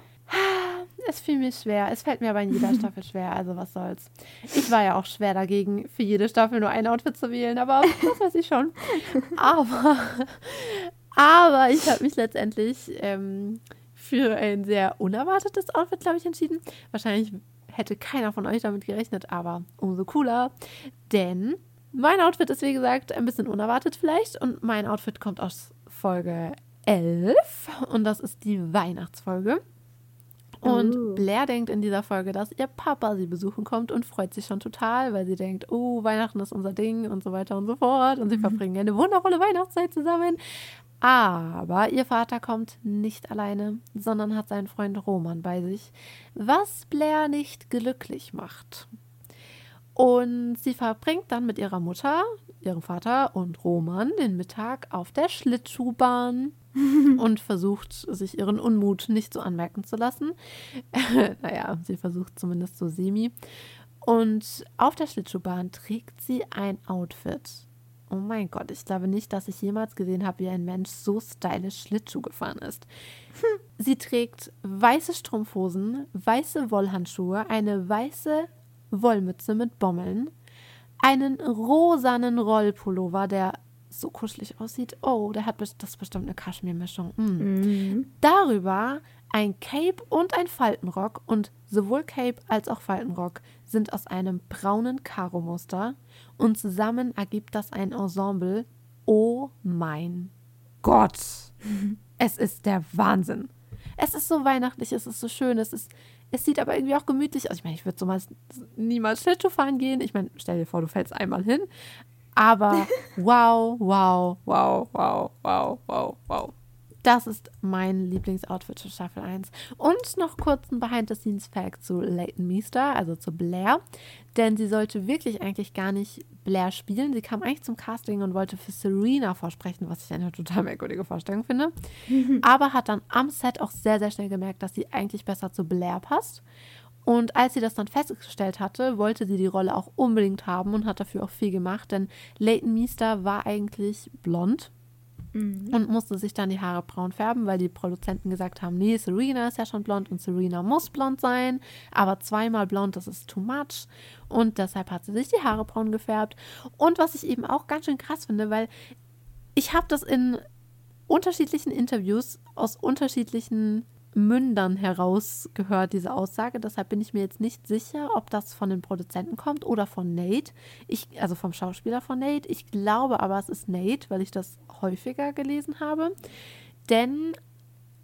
Es fiel mir schwer. Es fällt mir aber in jeder Staffel schwer, also was soll's. Ich war ja auch schwer dagegen, für jede Staffel nur ein Outfit zu wählen, aber das weiß ich schon. Aber, aber ich habe mich letztendlich ähm, für ein sehr unerwartetes Outfit, glaube ich, entschieden. Wahrscheinlich hätte keiner von euch damit gerechnet, aber umso cooler. Denn mein Outfit ist, wie gesagt, ein bisschen unerwartet vielleicht. Und mein Outfit kommt aus Folge 11. Und das ist die Weihnachtsfolge. Und uh. Blair denkt in dieser Folge, dass ihr Papa sie besuchen kommt und freut sich schon total, weil sie denkt, oh, Weihnachten ist unser Ding und so weiter und so fort. Und sie mhm. verbringen eine wundervolle Weihnachtszeit zusammen. Aber ihr Vater kommt nicht alleine, sondern hat seinen Freund Roman bei sich, was Blair nicht glücklich macht. Und sie verbringt dann mit ihrer Mutter, ihrem Vater und Roman den Mittag auf der Schlittschuhbahn und versucht, sich ihren Unmut nicht so anmerken zu lassen. naja, sie versucht zumindest so semi. Und auf der Schlittschuhbahn trägt sie ein Outfit, Oh mein Gott, ich glaube nicht, dass ich jemals gesehen habe, wie ein Mensch so stylisch Schlittschuh gefahren ist. Hm. Sie trägt weiße Strumpfhosen, weiße Wollhandschuhe, eine weiße Wollmütze mit Bommeln, einen rosanen Rollpullover, der so kuschelig aussieht. Oh, der hat das bestimmt eine Kaschmirmischung. Mm. Mhm. Darüber ein Cape und ein Faltenrock und sowohl Cape als auch Faltenrock sind aus einem braunen Karo-Muster und zusammen ergibt das ein Ensemble. Oh mein Gott! Es ist der Wahnsinn. Es ist so weihnachtlich, es ist so schön, es ist, es sieht aber irgendwie auch gemütlich aus. Ich meine, ich würde so niemals Schlittschuh fahren gehen. Ich meine, stell dir vor, du fällst einmal hin. Aber wow, wow, wow, wow, wow, wow, wow. Das ist mein Lieblingsoutfit für Staffel 1. Und noch kurz ein Behind-the-Scenes-Fact zu Leighton Meester, also zu Blair. Denn sie sollte wirklich eigentlich gar nicht Blair spielen. Sie kam eigentlich zum Casting und wollte für Serena vorsprechen, was ich eine total merkwürdige Vorstellung finde. Aber hat dann am Set auch sehr, sehr schnell gemerkt, dass sie eigentlich besser zu Blair passt. Und als sie das dann festgestellt hatte, wollte sie die Rolle auch unbedingt haben und hat dafür auch viel gemacht, denn Leighton Meester war eigentlich blond mhm. und musste sich dann die Haare braun färben, weil die Produzenten gesagt haben, nee, Serena ist ja schon blond und Serena muss blond sein, aber zweimal blond, das ist too much. Und deshalb hat sie sich die Haare braun gefärbt. Und was ich eben auch ganz schön krass finde, weil ich habe das in unterschiedlichen Interviews aus unterschiedlichen Mündern herausgehört, diese Aussage. Deshalb bin ich mir jetzt nicht sicher, ob das von den Produzenten kommt oder von Nate. Ich, also vom Schauspieler von Nate. Ich glaube aber, es ist Nate, weil ich das häufiger gelesen habe. Denn,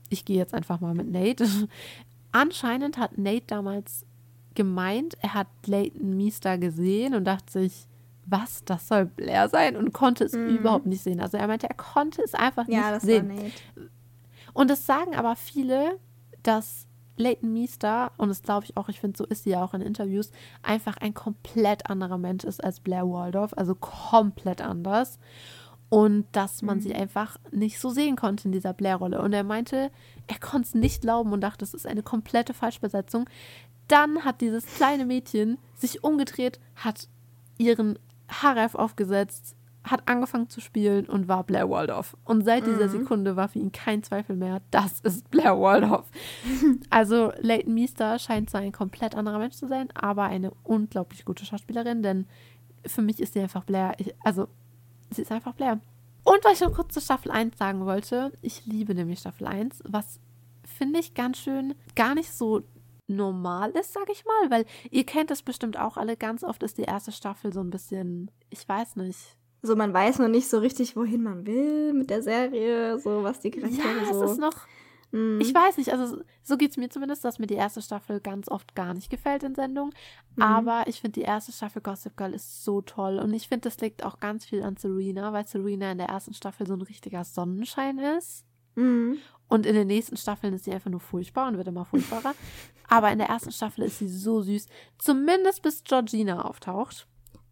ich gehe jetzt einfach mal mit Nate. Anscheinend hat Nate damals gemeint, er hat Leighton Meester gesehen und dachte sich, was, das soll Blair sein und konnte es mm. überhaupt nicht sehen. Also er meinte, er konnte es einfach ja, nicht sehen. Und es sagen aber viele, dass Leighton Meester, und das glaube ich auch, ich finde, so ist sie ja auch in Interviews, einfach ein komplett anderer Mensch ist als Blair Waldorf, also komplett anders. Und dass man mhm. sie einfach nicht so sehen konnte in dieser Blair-Rolle. Und er meinte, er konnte es nicht glauben und dachte, das ist eine komplette Falschbesetzung. Dann hat dieses kleine Mädchen sich umgedreht, hat ihren Haarreif aufgesetzt, hat angefangen zu spielen und war Blair Waldorf. Und seit dieser mhm. Sekunde war für ihn kein Zweifel mehr, das ist Blair Waldorf. also Leighton Meester scheint zwar ein komplett anderer Mensch zu sein, aber eine unglaublich gute Schauspielerin, denn für mich ist sie einfach Blair. Ich, also, sie ist einfach Blair. Und was ich noch kurz zur Staffel 1 sagen wollte, ich liebe nämlich Staffel 1, was finde ich ganz schön gar nicht so normal ist, sag ich mal, weil ihr kennt das bestimmt auch alle. Ganz oft ist die erste Staffel so ein bisschen, ich weiß nicht, so, man weiß noch nicht so richtig, wohin man will mit der Serie, so was die Charaktere ja, so. Es ist noch. Mm. Ich weiß nicht, also so geht es mir zumindest, dass mir die erste Staffel ganz oft gar nicht gefällt in Sendungen. Mhm. Aber ich finde, die erste Staffel Gossip Girl ist so toll. Und ich finde, das liegt auch ganz viel an Serena, weil Serena in der ersten Staffel so ein richtiger Sonnenschein ist. Mhm. Und in den nächsten Staffeln ist sie einfach nur furchtbar und wird immer furchtbarer. Aber in der ersten Staffel ist sie so süß. Zumindest bis Georgina auftaucht.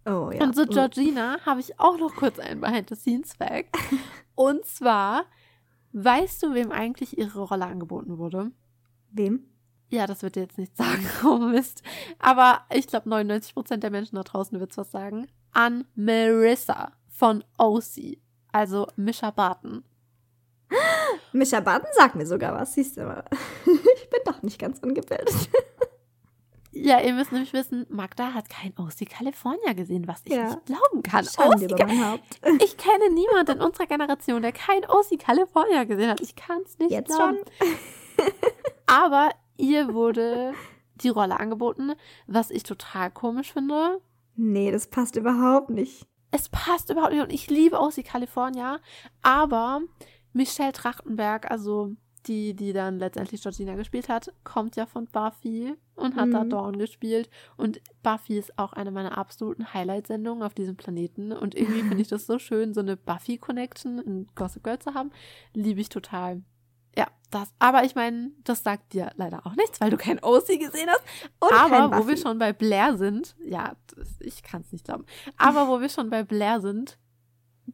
Oh, ja. Und so Georgina habe ich auch noch kurz einen Behind-the-Scenes-Fact. Und zwar, weißt du, wem eigentlich ihre Rolle angeboten wurde? Wem? Ja, das wird dir jetzt nicht sagen, oh Mist. Aber ich glaube, 99% der Menschen da draußen wird es was sagen. An Marissa von OC. Also Misha Barton. Misha Barton sagt mir sogar was, siehst du mal. ich bin doch nicht ganz ungebildet. Ja, ihr müsst nämlich wissen, Magda hat kein OC California gesehen, was ich ja. nicht glauben kann. OC, ich kenne niemanden in unserer Generation, der kein OC California gesehen hat. Ich kann es nicht Jetzt glauben. schon. Aber ihr wurde die Rolle angeboten, was ich total komisch finde. Nee, das passt überhaupt nicht. Es passt überhaupt nicht und ich liebe OC California, aber Michelle Trachtenberg, also die, die dann letztendlich Georgina gespielt hat, kommt ja von Buffy und hat mhm. da Dawn gespielt. Und Buffy ist auch eine meiner absoluten Highlight-Sendungen auf diesem Planeten. Und irgendwie finde ich das so schön, so eine Buffy-Connection in Gossip Girl zu haben. Liebe ich total. Ja, das. Aber ich meine, das sagt dir leider auch nichts, weil du kein OC gesehen hast. Und aber wo wir schon bei Blair sind, ja, das, ich kann es nicht glauben. Aber wo wir schon bei Blair sind,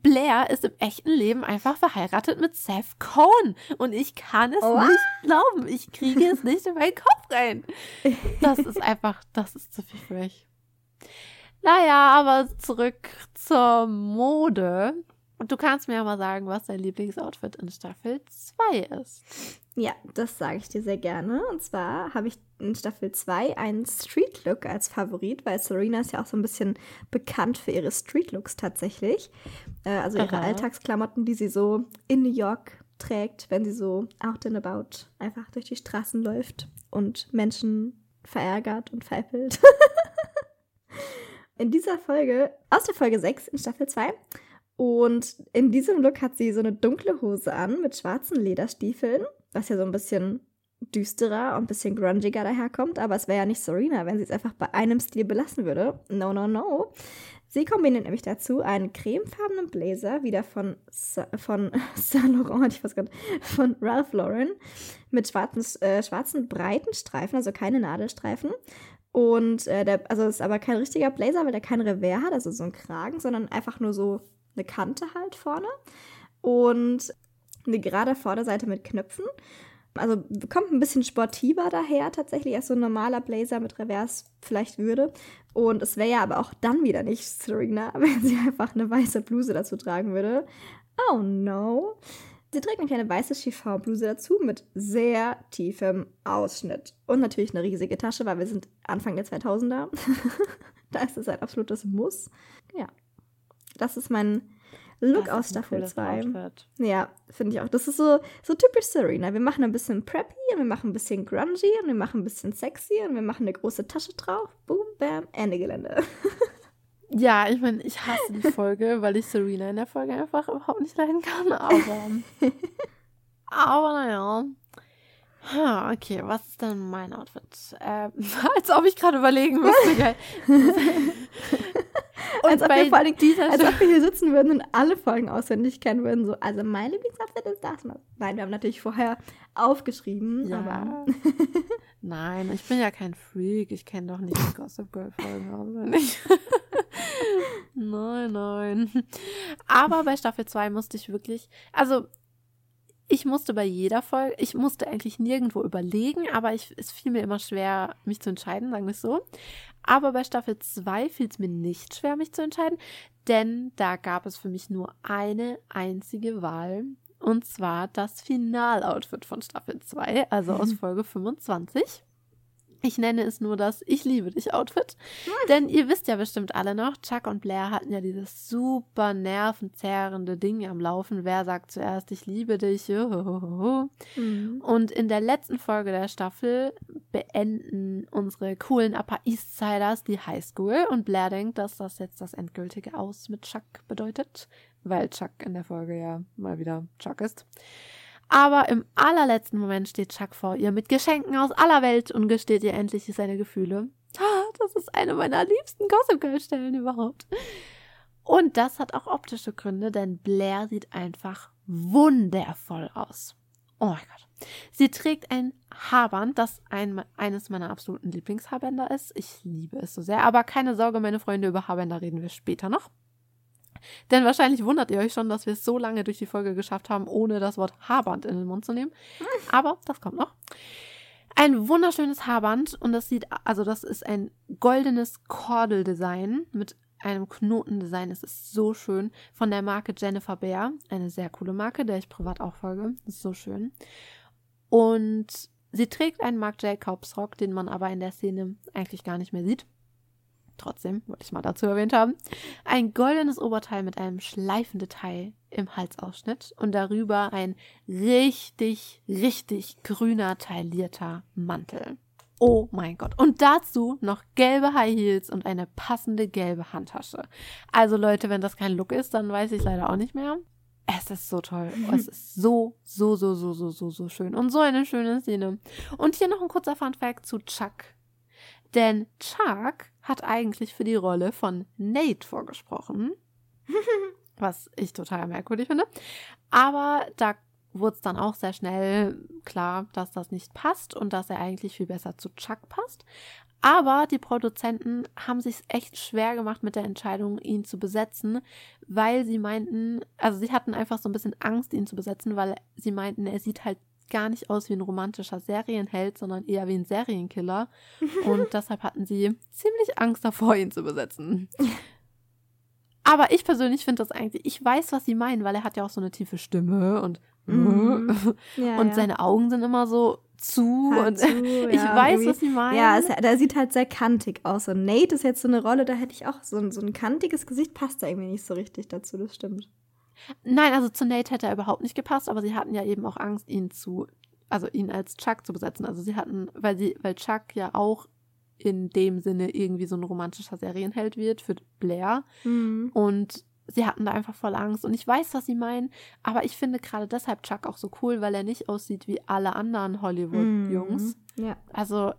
Blair ist im echten Leben einfach verheiratet mit Seth Cohen. Und ich kann es What? nicht glauben. Ich kriege es nicht in meinen Kopf rein. Das ist einfach, das ist zu viel für mich. Naja, aber zurück zur Mode. Und du kannst mir ja mal sagen, was dein Lieblingsoutfit in Staffel 2 ist. Ja, das sage ich dir sehr gerne. Und zwar habe ich in Staffel 2 einen Street Look als Favorit, weil Serena ist ja auch so ein bisschen bekannt für ihre Street Looks tatsächlich. Äh, also ihre Aha. Alltagsklamotten, die sie so in New York trägt, wenn sie so out and about einfach durch die Straßen läuft und Menschen verärgert und veräppelt. in dieser Folge, aus der Folge 6 in Staffel 2, und in diesem Look hat sie so eine dunkle Hose an mit schwarzen Lederstiefeln, was ja so ein bisschen düsterer und ein bisschen grungiger daherkommt. Aber es wäre ja nicht Serena, wenn sie es einfach bei einem Stil belassen würde. No, no, no. Sie kombiniert nämlich dazu einen cremefarbenen Blazer, wieder von, von Saint Laurent, ich weiß gar nicht, von Ralph Lauren, mit schwarzen, äh, schwarzen breiten Streifen, also keine Nadelstreifen. Und äh, der, also es ist aber kein richtiger Blazer, weil der kein Revers hat, also so ein Kragen, sondern einfach nur so eine Kante halt vorne und eine gerade Vorderseite mit Knöpfen. Also kommt ein bisschen sportiver daher tatsächlich, als so ein normaler Blazer mit Revers vielleicht würde. Und es wäre ja aber auch dann wieder nicht Serena, wenn sie einfach eine weiße Bluse dazu tragen würde. Oh no. Sie trägt eine kleine weiße Chiffon-Bluse dazu mit sehr tiefem Ausschnitt. Und natürlich eine riesige Tasche, weil wir sind Anfang der 2000er. da ist es ein absolutes Muss. Ja, das ist mein Look aus Staffel 2. Ja, finde ich auch. Das ist so, so typisch Serena. Wir machen ein bisschen preppy und wir machen ein bisschen grungy und wir machen ein bisschen sexy und wir machen eine große Tasche drauf. Boom, bam, Ende Gelände. ja, ich meine, ich hasse die Folge, weil ich Serena in der Folge einfach überhaupt nicht leiden kann. Aber, aber naja. Okay, was ist denn mein Outfit? Äh, als ob ich gerade überlegen müsste. Und als, ob wir vor allem, dieser als ob wir hier sitzen würden und alle Folgen auswendig kennen würden. So, also mein Lieblingsoutfit das, das. Nein, wir haben natürlich vorher aufgeschrieben, Ja. aber Nein, ich bin ja kein Freak. Ich kenne doch nicht die Gossip Girl Folgen auswendig. nein, nein. Aber bei Staffel 2 musste ich wirklich, also ich musste bei jeder Folge, ich musste eigentlich nirgendwo überlegen, aber ich, es fiel mir immer schwer, mich zu entscheiden, sagen wir es so. Aber bei Staffel 2 fiel es mir nicht schwer, mich zu entscheiden, denn da gab es für mich nur eine einzige Wahl. Und zwar das Finaloutfit von Staffel 2, also aus Folge 25. Ich nenne es nur das Ich liebe dich Outfit. Denn ihr wisst ja bestimmt alle noch, Chuck und Blair hatten ja dieses super nervenzerrende Ding am Laufen. Wer sagt zuerst Ich liebe dich? Mhm. Und in der letzten Folge der Staffel beenden unsere coolen Upper East Siders die Highschool und Blair denkt, dass das jetzt das endgültige Aus mit Chuck bedeutet, weil Chuck in der Folge ja mal wieder Chuck ist. Aber im allerletzten Moment steht Chuck vor ihr mit Geschenken aus aller Welt und gesteht ihr endlich seine Gefühle. Das ist eine meiner liebsten Gossip Girl Stellen überhaupt. Und das hat auch optische Gründe, denn Blair sieht einfach wundervoll aus. Oh mein Gott. Sie trägt ein Haarband, das ein, eines meiner absoluten Lieblingshaarbänder ist. Ich liebe es so sehr. Aber keine Sorge, meine Freunde, über Haarbänder reden wir später noch. Denn wahrscheinlich wundert ihr euch schon, dass wir es so lange durch die Folge geschafft haben, ohne das Wort Haarband in den Mund zu nehmen. Aber das kommt noch. Ein wunderschönes Haarband und das sieht, also das ist ein goldenes Kordeldesign mit einem Knotendesign. Es ist so schön von der Marke Jennifer Bear. Eine sehr coole Marke, der ich privat auch folge. Das ist so schön. Und sie trägt einen Marc Jacobs Rock, den man aber in der Szene eigentlich gar nicht mehr sieht. Trotzdem wollte ich mal dazu erwähnt haben. Ein goldenes Oberteil mit einem Schleifendetail im Halsausschnitt und darüber ein richtig, richtig grüner taillierter Mantel. Oh mein Gott. Und dazu noch gelbe High Heels und eine passende gelbe Handtasche. Also Leute, wenn das kein Look ist, dann weiß ich leider auch nicht mehr. Es ist so toll. Es ist so, so, so, so, so, so, so schön. Und so eine schöne Szene. Und hier noch ein kurzer Fun Fact zu Chuck. Denn Chuck hat eigentlich für die Rolle von Nate vorgesprochen. Was ich total merkwürdig finde. Aber da wurde es dann auch sehr schnell klar, dass das nicht passt und dass er eigentlich viel besser zu Chuck passt. Aber die Produzenten haben sich echt schwer gemacht mit der Entscheidung, ihn zu besetzen, weil sie meinten, also sie hatten einfach so ein bisschen Angst, ihn zu besetzen, weil sie meinten, er sieht halt gar nicht aus wie ein romantischer Serienheld, sondern eher wie ein Serienkiller. Und deshalb hatten sie ziemlich Angst davor, ihn zu besetzen. Aber ich persönlich finde das eigentlich, ich weiß, was sie meinen, weil er hat ja auch so eine tiefe Stimme und Mhm. Ja, und ja. seine Augen sind immer so zu Halt und zu, ich ja, weiß, irgendwie. was sie meinen. Ja, es, der sieht halt sehr kantig aus. Und Nate ist jetzt so eine Rolle, da hätte ich auch so ein, so ein kantiges Gesicht, passt da irgendwie nicht so richtig dazu, das stimmt. Nein, also zu Nate hätte er überhaupt nicht gepasst, aber sie hatten ja eben auch Angst, ihn zu, also ihn als Chuck zu besetzen. Also sie hatten, weil sie, weil Chuck ja auch in dem Sinne irgendwie so ein romantischer Serienheld wird für Blair. Mhm. Und sie hatten da einfach voll Angst. Und ich weiß, was sie meinen, aber ich finde gerade deshalb Chuck auch so cool, weil er nicht aussieht wie alle anderen Hollywood-Jungs. Mhm. Ja. Also,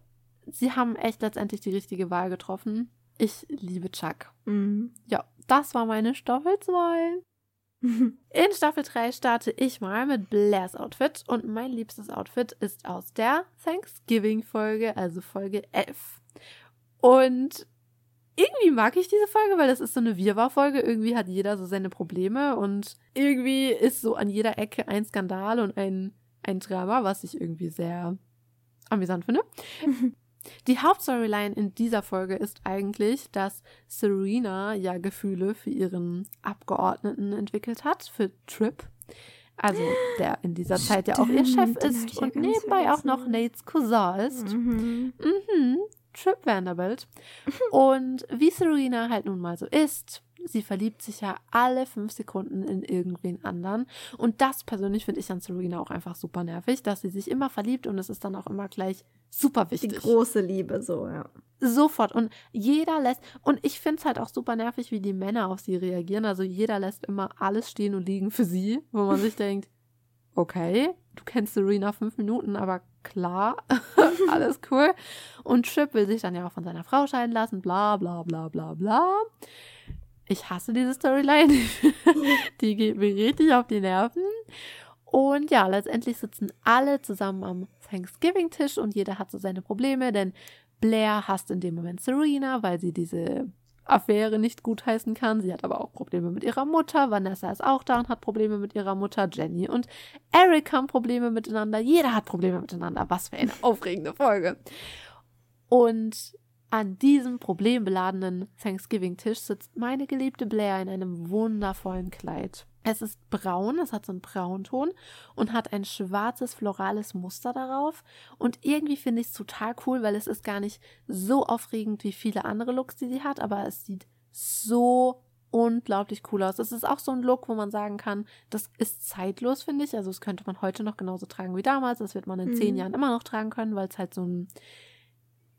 sie haben echt letztendlich die richtige Wahl getroffen. Ich liebe Chuck. Mhm. Ja, das war meine Staffel 2. In Staffel 3 starte ich mal mit Blairs Outfit und mein liebstes Outfit ist aus der Thanksgiving-Folge, also Folge 11. Und irgendwie mag ich diese Folge, weil das ist so eine Wirrwarr-Folge. Irgendwie hat jeder so seine Probleme und irgendwie ist so an jeder Ecke ein Skandal und ein, ein Drama, was ich irgendwie sehr amüsant finde. Die Hauptstoryline in dieser Folge ist eigentlich, dass Serena ja Gefühle für ihren Abgeordneten entwickelt hat, für Trip. Also, der in dieser Zeit ja auch ihr Chef Stimmt, ist ja und ganz nebenbei auch noch Nates Cousin ist. Mhm. Mhm. Trip Vanderbilt. Und wie Serena halt nun mal so ist, sie verliebt sich ja alle fünf Sekunden in irgendwen anderen. Und das persönlich finde ich an Serena auch einfach super nervig, dass sie sich immer verliebt und es ist dann auch immer gleich super Die wichtig. große Liebe, so, ja. Sofort. Und jeder lässt, und ich finde es halt auch super nervig, wie die Männer auf sie reagieren. Also jeder lässt immer alles stehen und liegen für sie, wo man sich denkt, okay, du kennst Serena fünf Minuten, aber klar, alles cool. Und Trip will sich dann ja auch von seiner Frau scheiden lassen, bla bla bla bla bla. Ich hasse diese Storyline. die geht mir richtig auf die Nerven. Und ja, letztendlich sitzen alle zusammen am Thanksgiving-Tisch und jeder hat so seine Probleme, denn Blair hasst in dem Moment Serena, weil sie diese Affäre nicht gutheißen kann. Sie hat aber auch Probleme mit ihrer Mutter. Vanessa ist auch da und hat Probleme mit ihrer Mutter. Jenny und Eric haben Probleme miteinander. Jeder hat Probleme miteinander. Was für eine aufregende Folge. Und an diesem problembeladenen Thanksgiving-Tisch sitzt meine geliebte Blair in einem wundervollen Kleid. Es ist braun, es hat so einen Braunton und hat ein schwarzes florales Muster darauf. Und irgendwie finde ich es total cool, weil es ist gar nicht so aufregend wie viele andere Looks, die sie hat, aber es sieht so unglaublich cool aus. Es ist auch so ein Look, wo man sagen kann, das ist zeitlos, finde ich. Also das könnte man heute noch genauso tragen wie damals. Das wird man in mhm. zehn Jahren immer noch tragen können, weil es halt so ein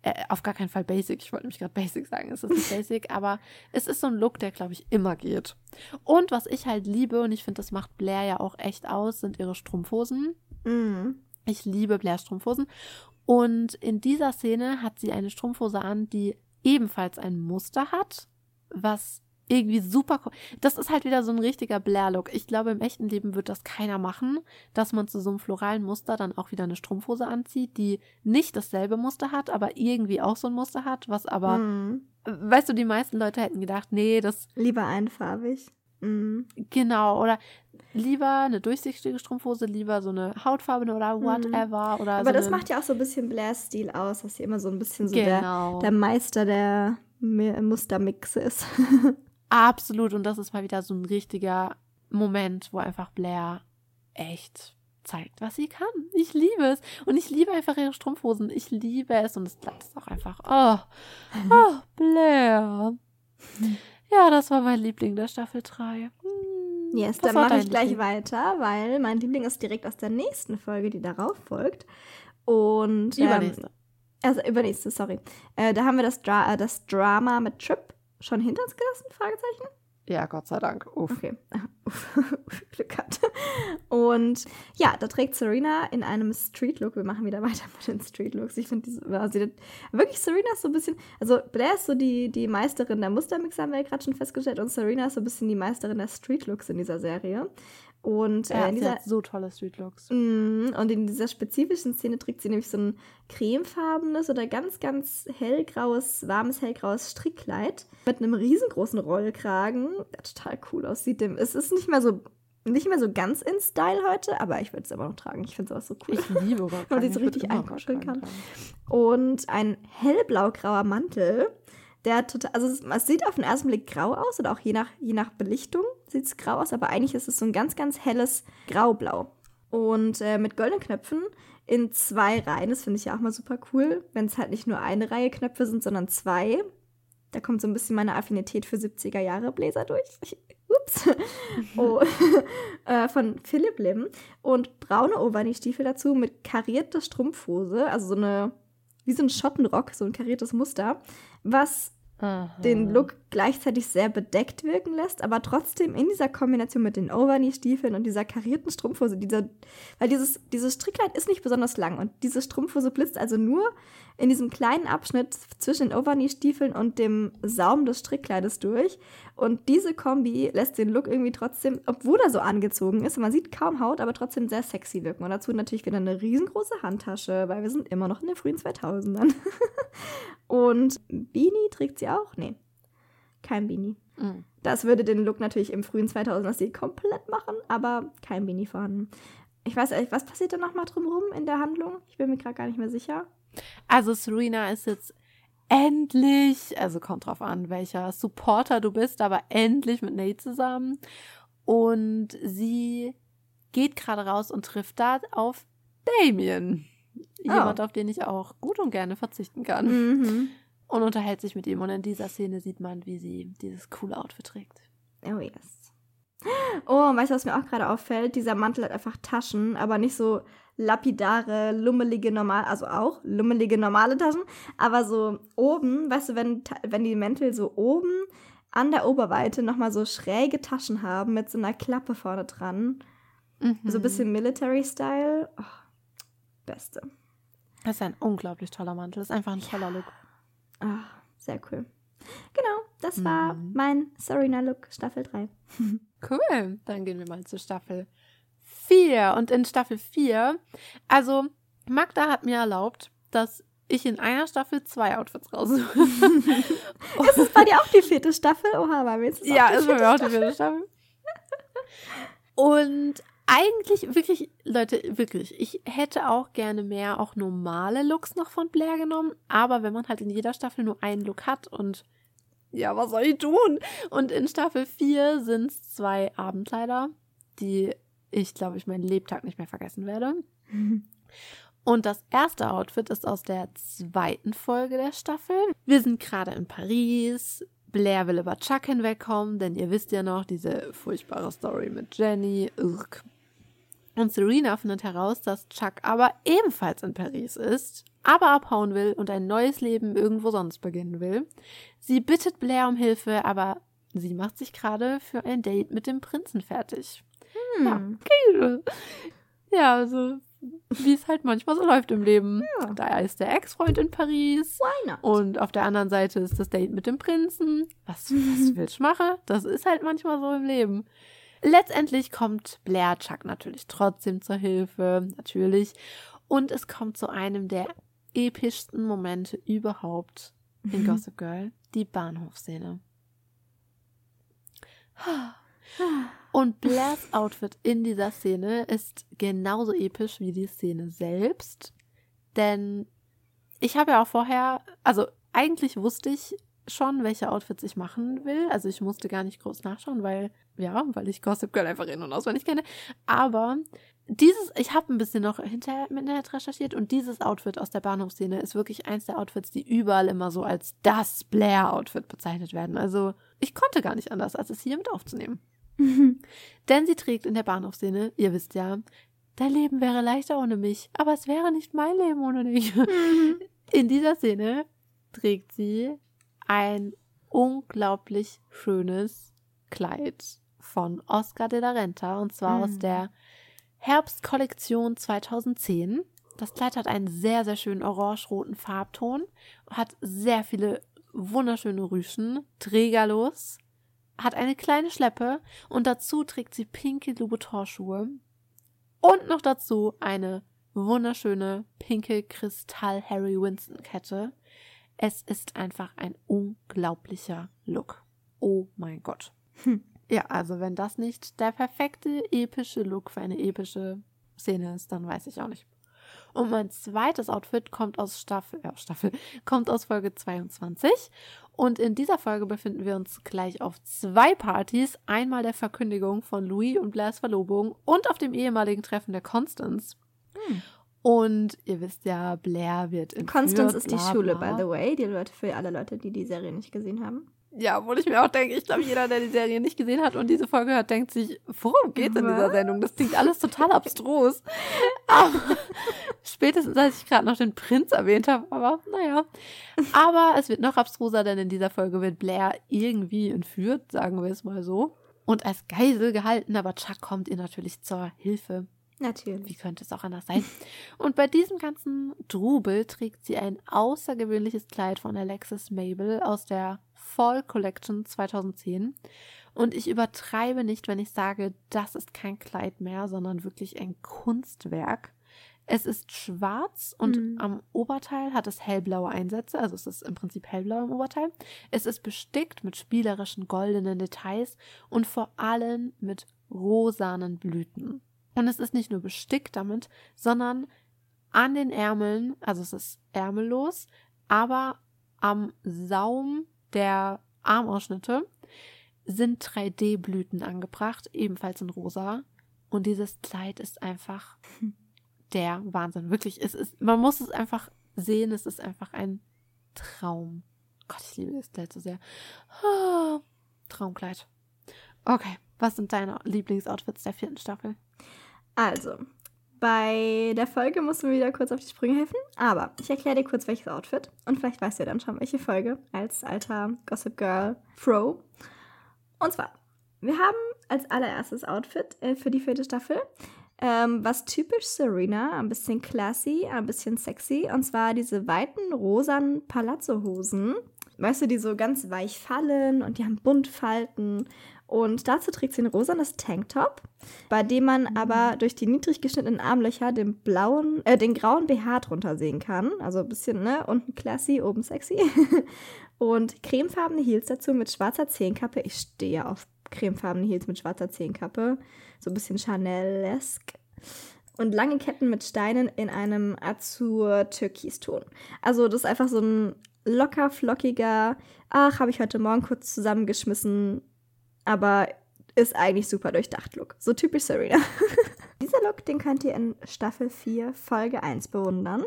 äh, auf gar keinen Fall Basic. Ich wollte nämlich gerade Basic sagen. Es ist nicht Basic, aber es ist so ein Look, der, glaube ich, immer geht. Und was ich halt liebe, und ich finde, das macht Blair ja auch echt aus, sind ihre Strumpfhosen. Mhm. Ich liebe Blair Strumpfhosen. Und in dieser Szene hat sie eine Strumpfhose an, die ebenfalls ein Muster hat, was irgendwie super. Das ist halt wieder so ein richtiger Blair-Look. Ich glaube, im echten Leben wird das keiner machen, dass man zu so einem floralen Muster dann auch wieder eine Strumpfhose anzieht, die nicht dasselbe Muster hat, aber irgendwie auch so ein Muster hat, was aber, mhm. weißt du, die meisten Leute hätten gedacht, nee, das. Lieber einfarbig. Mhm. Genau, oder lieber eine durchsichtige Strumpfhose, lieber so eine hautfarbene oder mhm. whatever. Mhm. Oder Aber so das macht ja auch so ein bisschen Blair-Stil aus, dass sie immer so ein bisschen so genau. der, der Meister der Mustermixe ist. Absolut. Und das ist mal wieder so ein richtiger Moment, wo einfach Blair echt zeigt, was sie kann. Ich liebe es. Und ich liebe einfach ihre Strumpfhosen. Ich liebe es. Und es ist auch einfach, oh, oh, Blair. Ja, das war mein Liebling der Staffel 3. Hm, yes, dann mache ich gleich Liebling? weiter, weil mein Liebling ist direkt aus der nächsten Folge, die darauf folgt. Und. Ähm, übernächste. Also übernächste, sorry. Äh, da haben wir das, Dra äh, das Drama mit Trip schon hinter uns gelassen? Fragezeichen? Ja, Gott sei Dank. Uff. Okay. Glück gehabt. Und ja, da trägt Serena in einem Street-Look. Wir machen wieder weiter mit den Street-Looks. Ich finde also wirklich Serena ist so ein bisschen, also Blair ist so die, die Meisterin der Mustermixer, haben wir ja gerade schon festgestellt. Und Serena ist so ein bisschen die Meisterin der Street-Looks in dieser Serie. Und äh, in dieser, so tolle Street Looks. Mm, und in dieser spezifischen Szene trägt sie nämlich so ein cremefarbenes oder ganz, ganz hellgraues, warmes hellgraues Strickkleid mit einem riesengroßen Rollkragen, der total cool aussieht. Es ist nicht mehr so nicht mehr so ganz in Style heute, aber ich würde es immer noch tragen. Ich finde sowas so cool. Ich liebe Rollkragen. Weil sie so richtig einkuscheln kann. Und ein hellblaugrauer Mantel der total, also es, sieht auf den ersten Blick grau aus oder auch je nach, je nach Belichtung sieht es grau aus, aber eigentlich ist es so ein ganz, ganz helles Graublau. Und äh, mit goldenen Knöpfen in zwei Reihen, das finde ich ja auch mal super cool, wenn es halt nicht nur eine Reihe Knöpfe sind, sondern zwei. Da kommt so ein bisschen meine Affinität für 70er Jahre Bläser durch. Ups. oh, äh, von Philipp Lim. Und braune Overknee-Stiefel dazu mit karierter Strumpfhose, also so eine, wie so ein Schottenrock, so ein kariertes Muster, was Aha. den Look gleichzeitig sehr bedeckt wirken lässt, aber trotzdem in dieser Kombination mit den Overknee-Stiefeln und dieser karierten Strumpfhose, dieser, weil dieses, dieses Strickleid ist nicht besonders lang und diese Strumpfhose blitzt also nur in diesem kleinen Abschnitt zwischen den Overknee-Stiefeln und dem Saum des Strickkleides durch. Und diese Kombi lässt den Look irgendwie trotzdem, obwohl er so angezogen ist, man sieht kaum Haut, aber trotzdem sehr sexy wirken. Und dazu natürlich wieder eine riesengroße Handtasche, weil wir sind immer noch in den frühen 2000ern. und Beanie trägt sie auch? Nee, kein Beanie. Mhm. Das würde den Look natürlich im frühen 2000er-Stil komplett machen, aber kein Beanie vorhanden. Ich weiß nicht, was passiert da nochmal drumherum in der Handlung? Ich bin mir gerade gar nicht mehr sicher. Also Serena ist jetzt endlich, also kommt drauf an, welcher Supporter du bist, aber endlich mit Nate zusammen. Und sie geht gerade raus und trifft da auf Damien. Jemand, oh. auf den ich auch gut und gerne verzichten kann. Mhm. Und unterhält sich mit ihm. Und in dieser Szene sieht man, wie sie dieses coole Outfit trägt. Oh yes. Oh, weißt du, was mir auch gerade auffällt? Dieser Mantel hat einfach Taschen, aber nicht so lapidare, lummelige, normal, also auch lummelige, normale Taschen, aber so oben, weißt du, wenn, wenn die Mäntel so oben an der Oberweite nochmal so schräge Taschen haben mit so einer Klappe vorne dran. Mhm. So ein bisschen Military-Style. Oh, beste. Das ist ein unglaublich toller Mantel. Das ist einfach ein toller Look. Ach, sehr cool. Genau, das war mein Serena-Look Staffel 3. cool. Dann gehen wir mal zur Staffel 4. Und in Staffel 4, also Magda hat mir erlaubt, dass ich in einer Staffel zwei Outfits raussuche. ist es bei dir auch die vierte Staffel? Oha, bei mir ist es ja, auch die ist bei mir auch die vierte Staffel. Und eigentlich, wirklich, Leute, wirklich, ich hätte auch gerne mehr auch normale Looks noch von Blair genommen, aber wenn man halt in jeder Staffel nur einen Look hat und ja, was soll ich tun? Und in Staffel 4 sind es zwei Abendkleider, die ich, glaube ich, meinen Lebtag nicht mehr vergessen werde. Und das erste Outfit ist aus der zweiten Folge der Staffel. Wir sind gerade in Paris. Blair will über Chuck hinwegkommen, denn ihr wisst ja noch, diese furchtbare Story mit Jenny. Ugh. Und Serena findet heraus, dass Chuck aber ebenfalls in Paris ist, aber abhauen will und ein neues Leben irgendwo sonst beginnen will. Sie bittet Blair um Hilfe, aber sie macht sich gerade für ein Date mit dem Prinzen fertig. Hm. Ja, ja, also wie es halt manchmal so läuft im Leben. Ja. Da ist der Ex-Freund in Paris. Why not? Und auf der anderen Seite ist das Date mit dem Prinzen. Was, was willst du machen? Das ist halt manchmal so im Leben. Letztendlich kommt Blair Chuck natürlich trotzdem zur Hilfe, natürlich. Und es kommt zu einem der epischsten Momente überhaupt in mhm. Gossip Girl, die Bahnhofszene. Und Blairs Outfit in dieser Szene ist genauso episch wie die Szene selbst. Denn ich habe ja auch vorher, also eigentlich wusste ich schon, welche Outfits ich machen will. Also ich musste gar nicht groß nachschauen, weil, ja, weil ich Gossip Girl einfach in- und auswendig kenne. Aber dieses, ich habe ein bisschen noch hinterher im Internet recherchiert und dieses Outfit aus der Bahnhofsszene ist wirklich eins der Outfits, die überall immer so als das Blair-Outfit bezeichnet werden. Also ich konnte gar nicht anders, als es hier mit aufzunehmen. Denn sie trägt in der Bahnhofsszene, ihr wisst ja, dein Leben wäre leichter ohne mich, aber es wäre nicht mein Leben ohne dich. Mhm. In dieser Szene trägt sie ein unglaublich schönes Kleid von Oscar de la Renta und zwar mhm. aus der Herbstkollektion 2010. Das Kleid hat einen sehr, sehr schönen orange-roten Farbton, hat sehr viele wunderschöne Rüschen, trägerlos, hat eine kleine Schleppe und dazu trägt sie pinke Louboutin-Schuhe und noch dazu eine wunderschöne pinke Kristall Harry Winston Kette. Es ist einfach ein unglaublicher Look. Oh mein Gott. Hm. Ja, also wenn das nicht der perfekte epische Look für eine epische Szene ist, dann weiß ich auch nicht. Und mein zweites Outfit kommt aus Staffel, ja, Staffel, kommt aus Folge 22. Und in dieser Folge befinden wir uns gleich auf zwei Partys. Einmal der Verkündigung von Louis und Blairs Verlobung und auf dem ehemaligen Treffen der Constance. Hm. Und ihr wisst ja, Blair wird in Constance ist die Schule, by the way. Die Leute für alle Leute, die die Serie nicht gesehen haben. Ja, obwohl ich mir auch denke, ich glaube, jeder, der die Serie nicht gesehen hat und diese Folge hört, denkt sich, worum geht's in dieser Sendung? Das klingt alles total abstrus. Aber spätestens, als ich gerade noch den Prinz erwähnt habe, aber naja. Aber es wird noch abstruser, denn in dieser Folge wird Blair irgendwie entführt, sagen wir es mal so. Und als Geisel gehalten, aber Chuck kommt ihr natürlich zur Hilfe. Natürlich. Wie könnte es auch anders sein? Und bei diesem ganzen Trubel trägt sie ein außergewöhnliches Kleid von Alexis Mabel aus der Fall Collection 2010. Und ich übertreibe nicht, wenn ich sage, das ist kein Kleid mehr, sondern wirklich ein Kunstwerk. Es ist schwarz und mhm. am Oberteil hat es hellblaue Einsätze, also es ist im Prinzip hellblau im Oberteil. Es ist bestickt mit spielerischen goldenen Details und vor allem mit rosanen Blüten. Und es ist nicht nur bestickt damit, sondern an den Ärmeln, also es ist ärmellos, aber am Saum der Armausschnitte sind 3D-Blüten angebracht, ebenfalls in rosa. Und dieses Kleid ist einfach der Wahnsinn. Wirklich, es ist, man muss es einfach sehen, es ist einfach ein Traum. Gott, ich liebe das Kleid so sehr. Oh, Traumkleid. Okay, was sind deine Lieblingsoutfits der vierten Staffel? Also, bei der Folge musst du mir wieder kurz auf die Sprünge helfen. Aber ich erkläre dir kurz, welches Outfit. Und vielleicht weißt du ja dann schon, welche Folge als alter Gossip Girl Fro. Und zwar, wir haben als allererstes Outfit äh, für die vierte Staffel ähm, was typisch Serena, ein bisschen classy, ein bisschen sexy. Und zwar diese weiten rosanen Palazzo-Hosen weißt du, die so ganz weich fallen und die haben Buntfalten. Und dazu trägt sie ein rosanes Tanktop, bei dem man mhm. aber durch die niedrig geschnittenen Armlöcher den blauen, äh, den grauen BH drunter sehen kann. Also ein bisschen, ne? Unten classy, oben sexy. und cremefarbene Heels dazu mit schwarzer Zehenkappe. Ich stehe auf cremefarbene Heels mit schwarzer Zehenkappe. So ein bisschen Chanel-esque und lange Ketten mit Steinen in einem Azur-Türkiston. Also das ist einfach so ein locker flockiger, ach, habe ich heute Morgen kurz zusammengeschmissen, aber ist eigentlich super durchdacht Look. So typisch Serena. Dieser Look, den könnt ihr in Staffel 4, Folge 1 bewundern.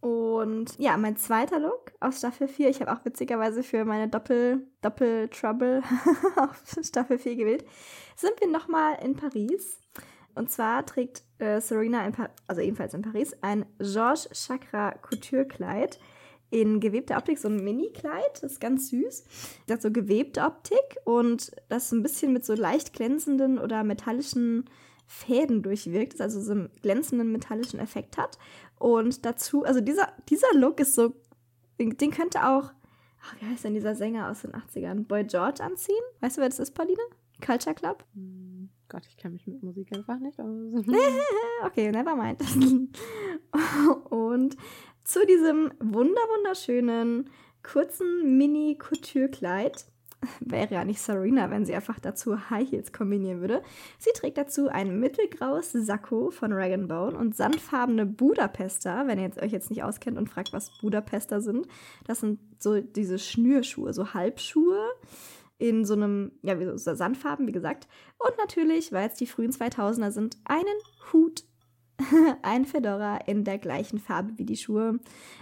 Und ja, mein zweiter Look aus Staffel 4, ich habe auch witzigerweise für meine Doppel, Doppel auf Staffel 4 gewählt, sind wir nochmal in Paris. Und zwar trägt äh, Serena, also ebenfalls in Paris, ein Georges Chakra Couture-Kleid in gewebter Optik, so ein Mini-Kleid, das ist ganz süß. Das hat so gewebte Optik und das ein bisschen mit so leicht glänzenden oder metallischen Fäden durchwirkt, also so einen glänzenden metallischen Effekt hat. Und dazu, also dieser, dieser Look ist so, den, den könnte auch, ach, wie heißt denn dieser Sänger aus den 80ern? Boy George anziehen? Weißt du, wer das ist, Pauline? Culture Club? Hm, Gott, ich kenne mich mit Musik einfach nicht aus. okay, never mind. und zu diesem wunderschönen kurzen Mini-Couture-Kleid wäre ja nicht Serena, wenn sie einfach dazu High Heels kombinieren würde. Sie trägt dazu ein mittelgraues Sakko von Rag Bone und sandfarbene Budapester, wenn ihr euch jetzt nicht auskennt und fragt, was Budapester sind. Das sind so diese Schnürschuhe, so Halbschuhe in so einem, ja, wie so Sandfarben, wie gesagt. Und natürlich, weil es die frühen 2000er sind, einen Hut, ein Fedora in der gleichen Farbe wie die Schuhe.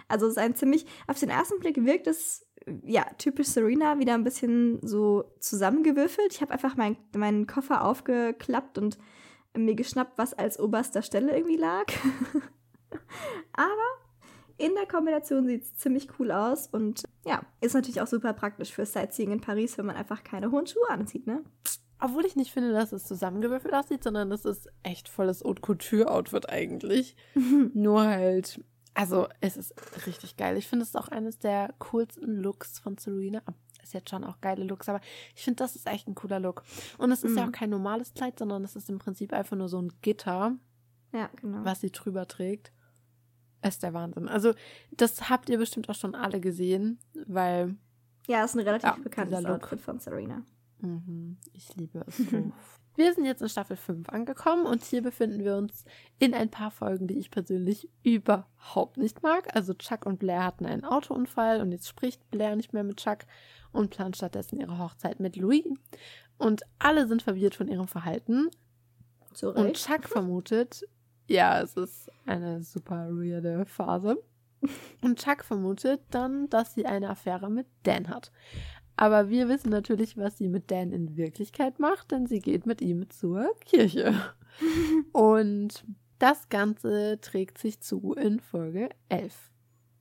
Also es ist ein ziemlich, auf den ersten Blick wirkt es, ja, typisch Serena, wieder ein bisschen so zusammengewürfelt. Ich habe einfach mein, meinen Koffer aufgeklappt und mir geschnappt, was als oberster Stelle irgendwie lag. Aber in der Kombination sieht es ziemlich cool aus und ja, ist natürlich auch super praktisch für Sightseeing in Paris, wenn man einfach keine hohen Schuhe anzieht, ne? Obwohl ich nicht finde, dass es zusammengewürfelt aussieht, sondern das ist echt volles Haute Couture-Outfit eigentlich. Nur halt, also es ist richtig geil. Ich finde es auch eines der coolsten Looks von Serena. Ist jetzt schon auch geile Looks, aber ich finde, das ist echt ein cooler Look. Und es ist mhm. ja auch kein normales Kleid, sondern es ist im Prinzip einfach nur so ein Gitter, ja, genau. was sie drüber trägt ist der Wahnsinn. Also, das habt ihr bestimmt auch schon alle gesehen, weil. Ja, ist ein relativ ja, bekanntes Outfit von Serena. Mhm, ich liebe es so. wir sind jetzt in Staffel 5 angekommen und hier befinden wir uns in ein paar Folgen, die ich persönlich überhaupt nicht mag. Also Chuck und Blair hatten einen Autounfall und jetzt spricht Blair nicht mehr mit Chuck und plant stattdessen ihre Hochzeit mit Louis. Und alle sind verwirrt von ihrem Verhalten. Zurecht. Und Chuck vermutet, ja, es ist eine super weirde Phase. Und Chuck vermutet dann, dass sie eine Affäre mit Dan hat. Aber wir wissen natürlich, was sie mit Dan in Wirklichkeit macht, denn sie geht mit ihm zur Kirche. Und das Ganze trägt sich zu in Folge 11.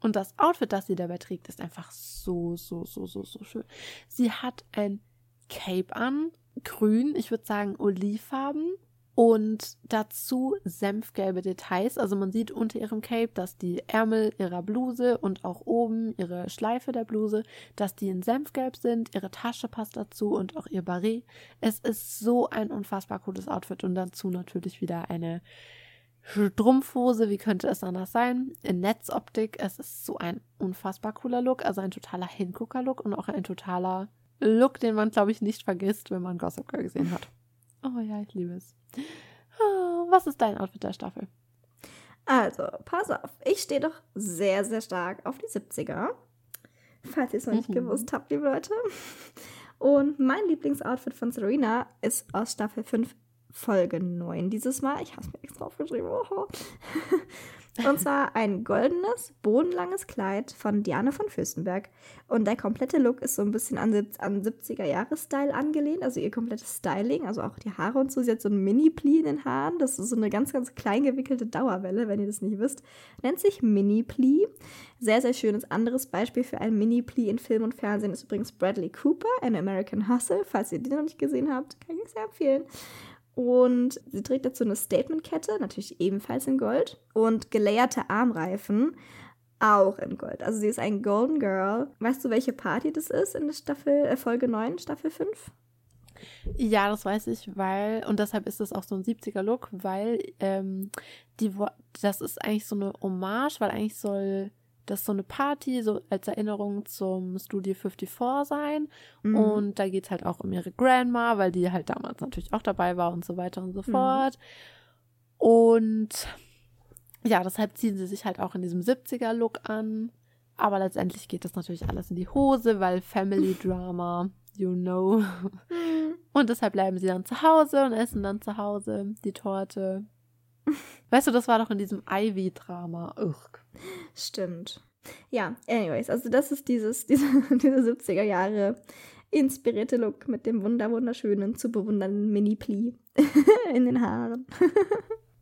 Und das Outfit, das sie dabei trägt, ist einfach so, so, so, so, so schön. Sie hat ein Cape an, grün, ich würde sagen olivfarben, und dazu senfgelbe Details. Also man sieht unter ihrem Cape, dass die Ärmel ihrer Bluse und auch oben ihre Schleife der Bluse, dass die in senfgelb sind. Ihre Tasche passt dazu und auch ihr Barret. Es ist so ein unfassbar cooles Outfit und dazu natürlich wieder eine Strumpfhose, wie könnte es anders sein? In Netzoptik, es ist so ein unfassbar cooler Look, also ein totaler Hingucker-Look und auch ein totaler Look, den man, glaube ich, nicht vergisst, wenn man Gossip Girl gesehen hat. Oh ja, ich liebe es. Ah, was ist dein Outfit der Staffel? Also, pass auf. Ich stehe doch sehr, sehr stark auf die 70er. Falls ihr es noch nicht mhm. gewusst habt, liebe Leute. Und mein Lieblingsoutfit von Serena ist aus Staffel 5 Folge 9 dieses Mal. Ich habe es mir extra aufgeschrieben. Und zwar ein goldenes, bodenlanges Kleid von Diane von Fürstenberg. Und der komplette Look ist so ein bisschen an, an 70er-Jahres-Style angelehnt. Also ihr komplettes Styling, also auch die Haare und so. Sie hat so ein Mini-Pli in den Haaren. Das ist so eine ganz, ganz klein gewickelte Dauerwelle, wenn ihr das nicht wisst. Nennt sich Mini-Pli. Sehr, sehr schönes anderes Beispiel für ein Mini-Pli in Film und Fernsehen ist übrigens Bradley Cooper, in American Hustle. Falls ihr den noch nicht gesehen habt, kann ich sehr empfehlen. Und sie trägt dazu eine Statementkette, natürlich ebenfalls in Gold, und gelayerte Armreifen. auch in Gold. Also sie ist ein Golden Girl. Weißt du, welche Party das ist in der Staffel, äh, Folge 9, Staffel 5? Ja, das weiß ich, weil, und deshalb ist es auch so ein 70er-Look, weil ähm, die, das ist eigentlich so eine Hommage, weil eigentlich soll das so eine Party, so als Erinnerung zum Studio 54 sein. Mhm. Und da geht es halt auch um ihre Grandma, weil die halt damals natürlich auch dabei war und so weiter und so mhm. fort. Und ja, deshalb ziehen sie sich halt auch in diesem 70er-Look an. Aber letztendlich geht das natürlich alles in die Hose, weil Family Drama, you know. Mhm. Und deshalb bleiben sie dann zu Hause und essen dann zu Hause die Torte. Weißt du, das war doch in diesem Ivy-Drama. Stimmt. Ja, anyways, also das ist dieses, diese, diese 70er Jahre inspirierte Look mit dem wunder wunderschönen, zu bewundernden Mini-Pli in den Haaren.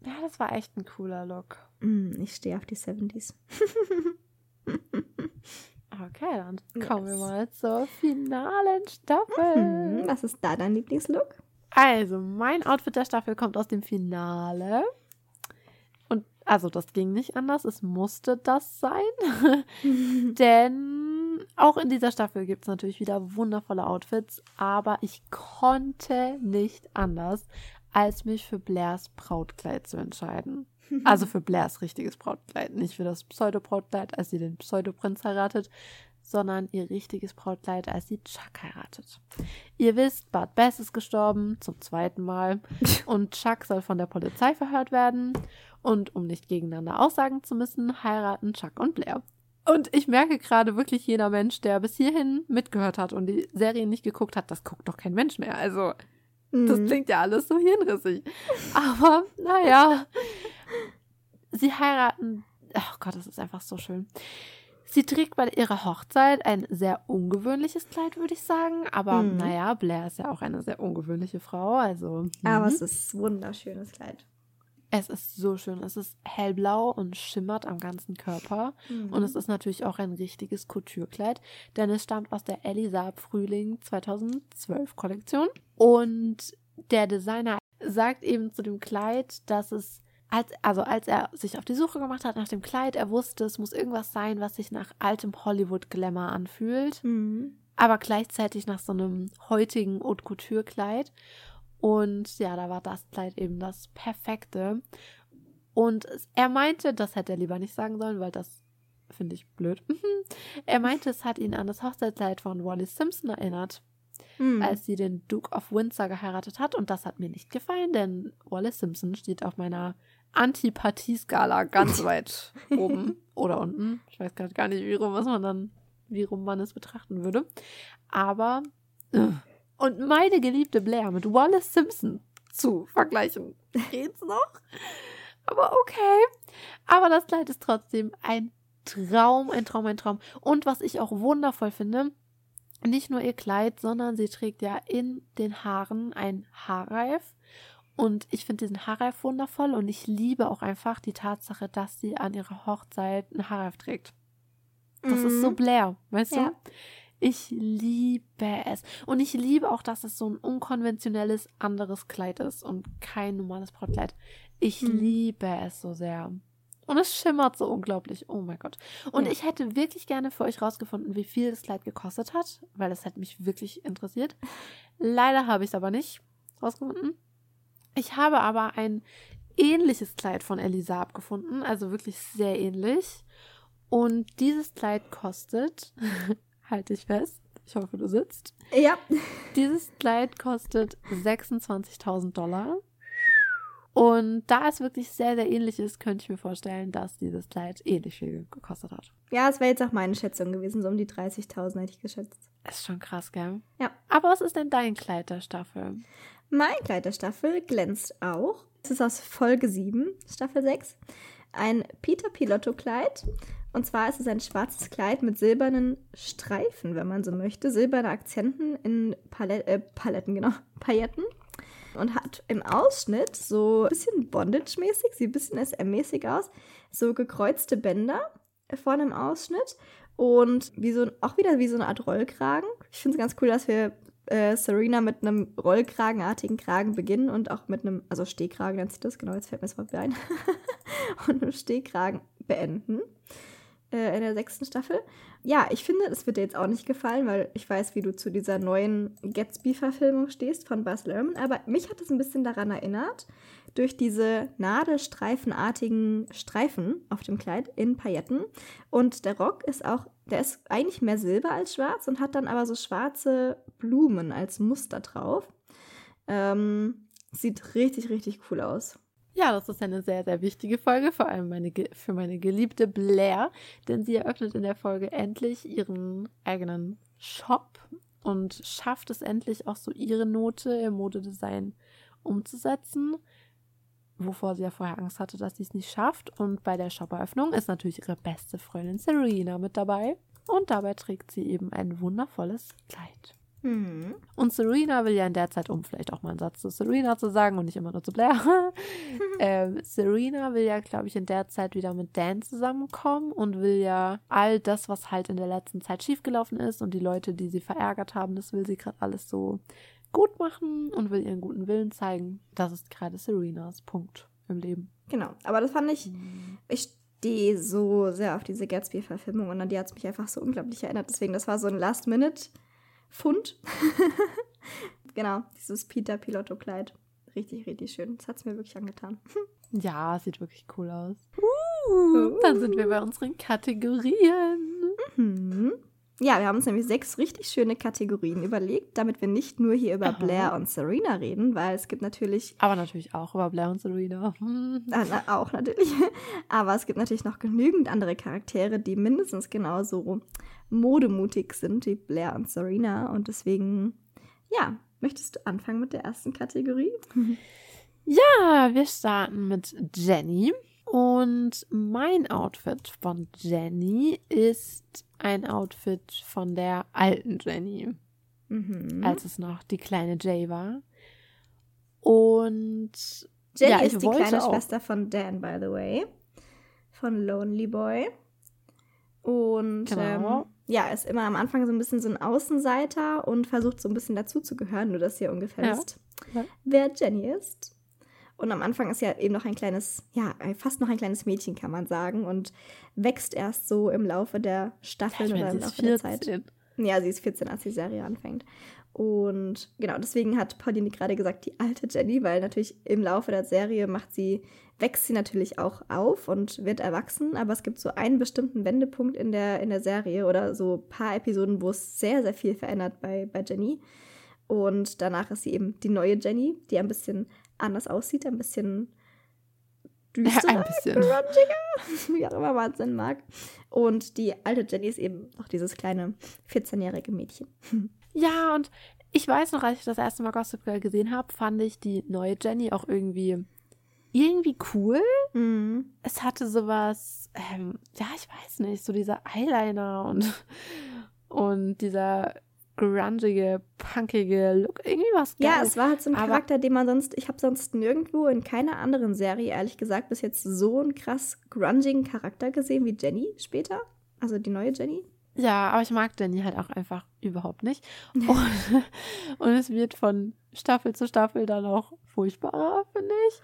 ja, das war echt ein cooler Look. Mm, ich stehe auf die 70s. okay, dann kommen yes. wir mal zur finalen Staffel. Mhm, was ist da dein Lieblingslook? Also, mein Outfit der Staffel kommt aus dem Finale. Also das ging nicht anders, es musste das sein. Denn auch in dieser Staffel gibt es natürlich wieder wundervolle Outfits, aber ich konnte nicht anders, als mich für Blairs Brautkleid zu entscheiden. Also für Blairs richtiges Brautkleid, nicht für das Pseudo-Brautkleid, als sie den Pseudoprinz heiratet, sondern ihr richtiges Brautkleid, als sie Chuck heiratet. Ihr wisst, Bart Bess ist gestorben, zum zweiten Mal, und Chuck soll von der Polizei verhört werden. Und um nicht gegeneinander aussagen zu müssen, heiraten Chuck und Blair. Und ich merke gerade wirklich jeder Mensch, der bis hierhin mitgehört hat und die Serie nicht geguckt hat, das guckt doch kein Mensch mehr. Also, das mhm. klingt ja alles so hirnrissig. Aber, naja. Sie heiraten. Ach Gott, das ist einfach so schön. Sie trägt bei ihrer Hochzeit ein sehr ungewöhnliches Kleid, würde ich sagen. Aber mhm. naja, Blair ist ja auch eine sehr ungewöhnliche Frau. Also. Aber mhm. es ist ein wunderschönes Kleid. Es ist so schön. Es ist hellblau und schimmert am ganzen Körper. Mhm. Und es ist natürlich auch ein richtiges Couture-Kleid, denn es stammt aus der Elisa Frühling 2012 Kollektion. Und der Designer sagt eben zu dem Kleid, dass es als, also als er sich auf die Suche gemacht hat nach dem Kleid, er wusste, es muss irgendwas sein, was sich nach altem Hollywood-Glamour anfühlt, mhm. aber gleichzeitig nach so einem heutigen Haute Couture-Kleid. Und ja, da war das Kleid eben das perfekte. Und er meinte, das hätte er lieber nicht sagen sollen, weil das finde ich blöd. er meinte, es hat ihn an das Hochzeitskleid von Wallis Simpson erinnert, mhm. als sie den Duke of Windsor geheiratet hat. Und das hat mir nicht gefallen, denn Wallis Simpson steht auf meiner Antipathie-Skala ganz weit oben oder unten. Ich weiß gerade gar nicht, wie rum, was man dann, wie rum man es betrachten würde. Aber äh, und meine geliebte Blair mit Wallace Simpson zu vergleichen. Geht's noch? Aber okay. Aber das Kleid ist trotzdem ein Traum, ein Traum, ein Traum. Und was ich auch wundervoll finde, nicht nur ihr Kleid, sondern sie trägt ja in den Haaren ein Haarreif. Und ich finde diesen Haarreif wundervoll und ich liebe auch einfach die Tatsache, dass sie an ihrer Hochzeit einen Haarreif trägt. Das mhm. ist so mhm. Blair, weißt ja. du? Ich liebe es. Und ich liebe auch, dass es so ein unkonventionelles anderes Kleid ist und kein normales Brautkleid. Ich hm. liebe es so sehr. Und es schimmert so unglaublich. Oh mein Gott. Und ja. ich hätte wirklich gerne für euch rausgefunden, wie viel das Kleid gekostet hat, weil das hätte mich wirklich interessiert. Leider habe ich es aber nicht rausgefunden. Ich habe aber ein ähnliches Kleid von Elisa abgefunden, also wirklich sehr ähnlich. Und dieses Kleid kostet halte ich fest. Ich hoffe, du sitzt. Ja. Dieses Kleid kostet 26.000 Dollar. Und da es wirklich sehr, sehr ähnlich ist, könnte ich mir vorstellen, dass dieses Kleid ähnlich viel gekostet hat. Ja, es wäre jetzt auch meine Schätzung gewesen. So um die 30.000 hätte ich geschätzt. Ist schon krass, gell? Ja. Aber was ist denn dein Kleid der Staffel? Mein Kleid der Staffel glänzt auch. Es ist aus Folge 7, Staffel 6. Ein Peter Pilotto Kleid und zwar ist es ein schwarzes Kleid mit silbernen Streifen, wenn man so möchte, silberne Akzenten in Palet äh, Paletten, genau, Pailletten. Und hat im Ausschnitt so ein bisschen Bondage-mäßig, sieht ein bisschen SM-mäßig aus, so gekreuzte Bänder vorne im Ausschnitt und wie so, auch wieder wie so eine Art Rollkragen. Ich finde es ganz cool, dass wir äh, Serena mit einem Rollkragenartigen Kragen beginnen und auch mit einem, also Stehkragen nennt sich das, genau, jetzt fällt mir das Wort ein, und einem Stehkragen beenden. äh, in der sechsten Staffel. Ja, ich finde, es wird dir jetzt auch nicht gefallen, weil ich weiß, wie du zu dieser neuen Gatsby-Verfilmung stehst von Buzz Lerman. Aber mich hat es ein bisschen daran erinnert, durch diese nadelstreifenartigen Streifen auf dem Kleid in Pailletten. Und der Rock ist auch, der ist eigentlich mehr silber als schwarz und hat dann aber so schwarze Blumen als Muster drauf. Ähm, sieht richtig, richtig cool aus. Ja, das ist eine sehr, sehr wichtige Folge, vor allem meine, für meine geliebte Blair, denn sie eröffnet in der Folge endlich ihren eigenen Shop und schafft es endlich auch so ihre Note im Modedesign umzusetzen, wovor sie ja vorher Angst hatte, dass sie es nicht schafft. Und bei der Shop-Eröffnung ist natürlich ihre beste Freundin Serena mit dabei und dabei trägt sie eben ein wundervolles Kleid. Mhm. Und Serena will ja in der Zeit, um vielleicht auch mal einen Satz zu Serena zu sagen und nicht immer nur zu Blair, ähm, Serena will ja, glaube ich, in der Zeit wieder mit Dan zusammenkommen und will ja all das, was halt in der letzten Zeit schiefgelaufen ist und die Leute, die sie verärgert haben, das will sie gerade alles so gut machen und will ihren guten Willen zeigen. Das ist gerade Serenas Punkt im Leben. Genau, aber das fand ich, mhm. ich stehe so sehr auf diese Gatsby-Verfilmung und an die hat es mich einfach so unglaublich erinnert. Deswegen, das war so ein Last-Minute- Fund. genau, dieses Peter Pilotto-Kleid. Richtig, richtig schön. Das hat es mir wirklich angetan. ja, sieht wirklich cool aus. Uh, dann sind wir bei unseren Kategorien. Mhm. Ja, wir haben uns nämlich sechs richtig schöne Kategorien überlegt, damit wir nicht nur hier über Aha. Blair und Serena reden, weil es gibt natürlich. Aber natürlich auch über Blair und Serena. Na, auch natürlich. Aber es gibt natürlich noch genügend andere Charaktere, die mindestens genauso modemutig sind wie Blair und Serena. Und deswegen, ja, möchtest du anfangen mit der ersten Kategorie? Ja, wir starten mit Jenny. Und mein Outfit von Jenny ist ein Outfit von der alten Jenny, mhm. als es noch die kleine Jay war. Und Jenny ja, ist die kleine auch. Schwester von Dan, by the way, von Lonely Boy. Und genau. ähm, ja, ist immer am Anfang so ein bisschen so ein Außenseiter und versucht so ein bisschen dazuzugehören, nur dass ihr ungefähr ja. wisst, wer Jenny ist. Und am Anfang ist ja eben noch ein kleines, ja, fast noch ein kleines Mädchen, kann man sagen, und wächst erst so im Laufe der Staffeln ja, oder im Laufe der Zeit. Ja, sie ist 14, als die Serie anfängt. Und genau, deswegen hat Pauline gerade gesagt, die alte Jenny, weil natürlich im Laufe der Serie macht sie, wächst sie natürlich auch auf und wird erwachsen, aber es gibt so einen bestimmten Wendepunkt in der, in der Serie oder so ein paar Episoden, wo es sehr, sehr viel verändert bei, bei Jenny. Und danach ist sie eben die neue Jenny, die ein bisschen anders aussieht, ein bisschen düsterer, ja, ein bisschen. grungiger, wie auch immer man es nennen mag. Und die alte Jenny ist eben noch dieses kleine 14-jährige Mädchen. Ja, und ich weiß noch, als ich das erste Mal Gossip Girl gesehen habe, fand ich die neue Jenny auch irgendwie irgendwie cool. Mhm. Es hatte sowas, ähm, ja, ich weiß nicht, so dieser Eyeliner und, und dieser grungige, punkige Look. Irgendwie was geil. Ja, es war halt so ein Aber Charakter, den man sonst, ich habe sonst nirgendwo in keiner anderen Serie, ehrlich gesagt, bis jetzt so einen krass grungigen Charakter gesehen wie Jenny später. Also die neue Jenny. Ja, aber ich mag Jenny halt auch einfach überhaupt nicht. Und, und es wird von Staffel zu Staffel dann auch furchtbarer, finde ich.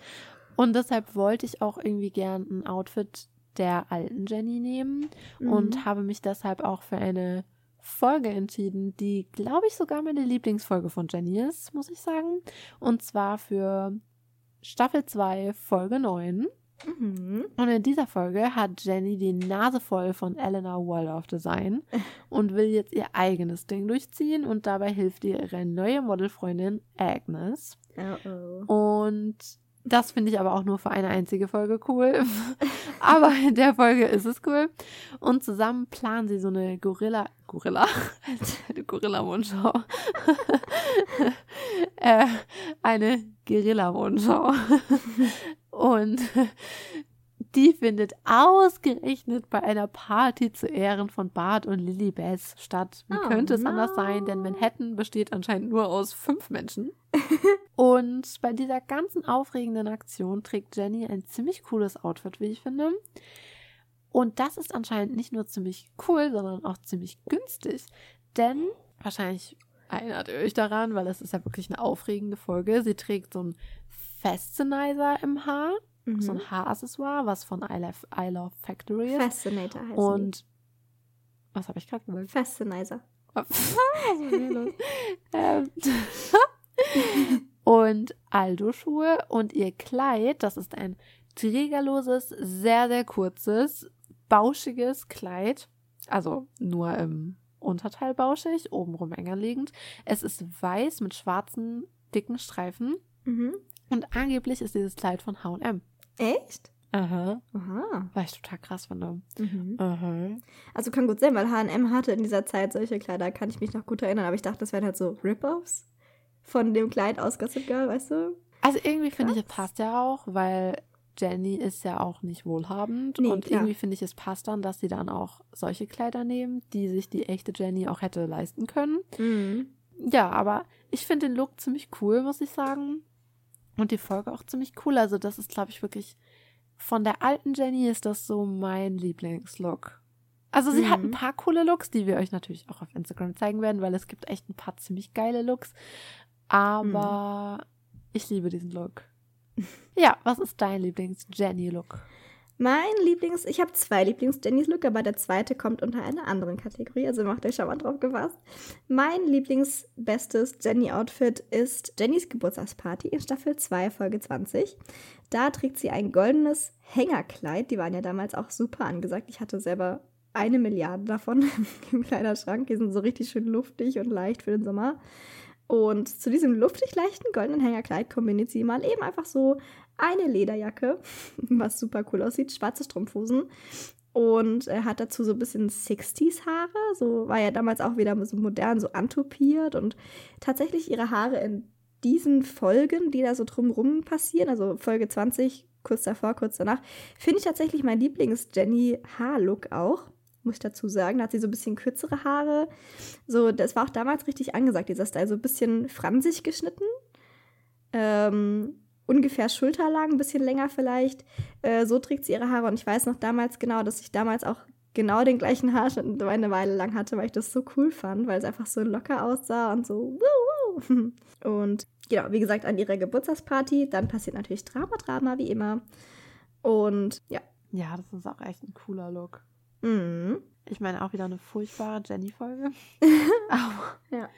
Und deshalb wollte ich auch irgendwie gern ein Outfit der alten Jenny nehmen mhm. und habe mich deshalb auch für eine Folge entschieden, die, glaube ich, sogar meine Lieblingsfolge von Jenny ist, muss ich sagen. Und zwar für Staffel 2, Folge 9. Mhm. Und in dieser Folge hat Jenny die Nase voll von Eleanor Waldorf Design und will jetzt ihr eigenes Ding durchziehen und dabei hilft ihr ihre neue Modelfreundin Agnes. Uh -oh. Und das finde ich aber auch nur für eine einzige Folge cool. aber in der Folge ist es cool. Und zusammen planen sie so eine Gorilla, Gorilla, eine Gorilla-Rundschau. äh, eine Guerilla-Rundschau. Und die findet ausgerechnet bei einer Party zu Ehren von Bart und Lilibeth statt. Wie oh, könnte es no. anders sein? Denn Manhattan besteht anscheinend nur aus fünf Menschen. und bei dieser ganzen aufregenden Aktion trägt Jenny ein ziemlich cooles Outfit, wie ich finde. Und das ist anscheinend nicht nur ziemlich cool, sondern auch ziemlich günstig. Denn wahrscheinlich erinnert ihr euch daran, weil es ist ja wirklich eine aufregende Folge. Sie trägt so einen Fastenizer im Haar so ein Haaraccessoire, was von I Love, I Love Factory ist. Fascinator heißt Und was habe ich gerade die. gesagt? Fascinizer. Ähm, und Aldo-Schuhe und ihr Kleid, das ist ein trägerloses, sehr, sehr kurzes, bauschiges Kleid. Also nur im Unterteil bauschig, obenrum enger liegend. Es ist weiß mit schwarzen, dicken Streifen. Mhm. Und angeblich ist dieses Kleid von H&M. Echt? Aha. Aha. War ich total krass finde. Mhm. Aha. Also kann gut sein, weil H&M hatte in dieser Zeit solche Kleider, kann ich mich noch gut erinnern. Aber ich dachte, das wären halt so Rip-Offs von dem Kleid aus Gossip Girl, weißt du? Also irgendwie finde ich, es passt ja auch, weil Jenny ist ja auch nicht wohlhabend. Nee, und klar. irgendwie finde ich, es passt dann, dass sie dann auch solche Kleider nehmen, die sich die echte Jenny auch hätte leisten können. Mhm. Ja, aber ich finde den Look ziemlich cool, muss ich sagen. Und die Folge auch ziemlich cool. Also das ist, glaube ich, wirklich von der alten Jenny ist das so mein Lieblingslook. Also sie hat ein Mhm. paar coole Looks, die wir euch natürlich auch auf Instagram zeigen werden, weil es gibt echt ein paar ziemlich geile Looks. Aber ich liebe diesen Look. Ja, was ist dein Lieblings-Jenny-Look? Mein Lieblings, ich habe zwei Lieblings-Jennys-Look, aber der zweite kommt unter einer anderen Kategorie, also macht euch schon mal drauf gefasst. Mein Lieblingsbestes Jenny-Outfit ist Jennys Geburtstagsparty in Staffel 2, Folge 20. Da trägt sie ein goldenes Hängerkleid, die waren ja damals auch super angesagt. Ich hatte selber eine Milliarde davon im Kleiderschrank, die sind so richtig schön luftig und leicht für den Sommer. Und zu diesem luftig leichten goldenen Hängerkleid kombiniert sie mal eben einfach so eine Lederjacke, was super cool aussieht, schwarze Strumpfhosen und er hat dazu so ein bisschen 60s Haare, so war ja damals auch wieder so modern, so antupiert und tatsächlich ihre Haare in diesen Folgen, die da so drumrum passieren, also Folge 20, kurz davor, kurz danach, finde ich tatsächlich mein Lieblings-Jenny-Haarlook auch, muss ich dazu sagen. Da hat sie so ein bisschen kürzere Haare. So, das war auch damals richtig angesagt, dieser Style, so ein bisschen fransig geschnitten. Ähm, ungefähr schulterlang, ein bisschen länger vielleicht. Äh, so trägt sie ihre Haare. Und ich weiß noch damals genau, dass ich damals auch genau den gleichen Haarschnitt eine Weile lang hatte, weil ich das so cool fand, weil es einfach so locker aussah und so. Und genau, wie gesagt, an ihrer Geburtstagsparty. Dann passiert natürlich Drama, Drama, wie immer. Und ja. Ja, das ist auch echt ein cooler Look. Mhm. Ich meine, auch wieder eine furchtbare Jenny-Folge. Ja.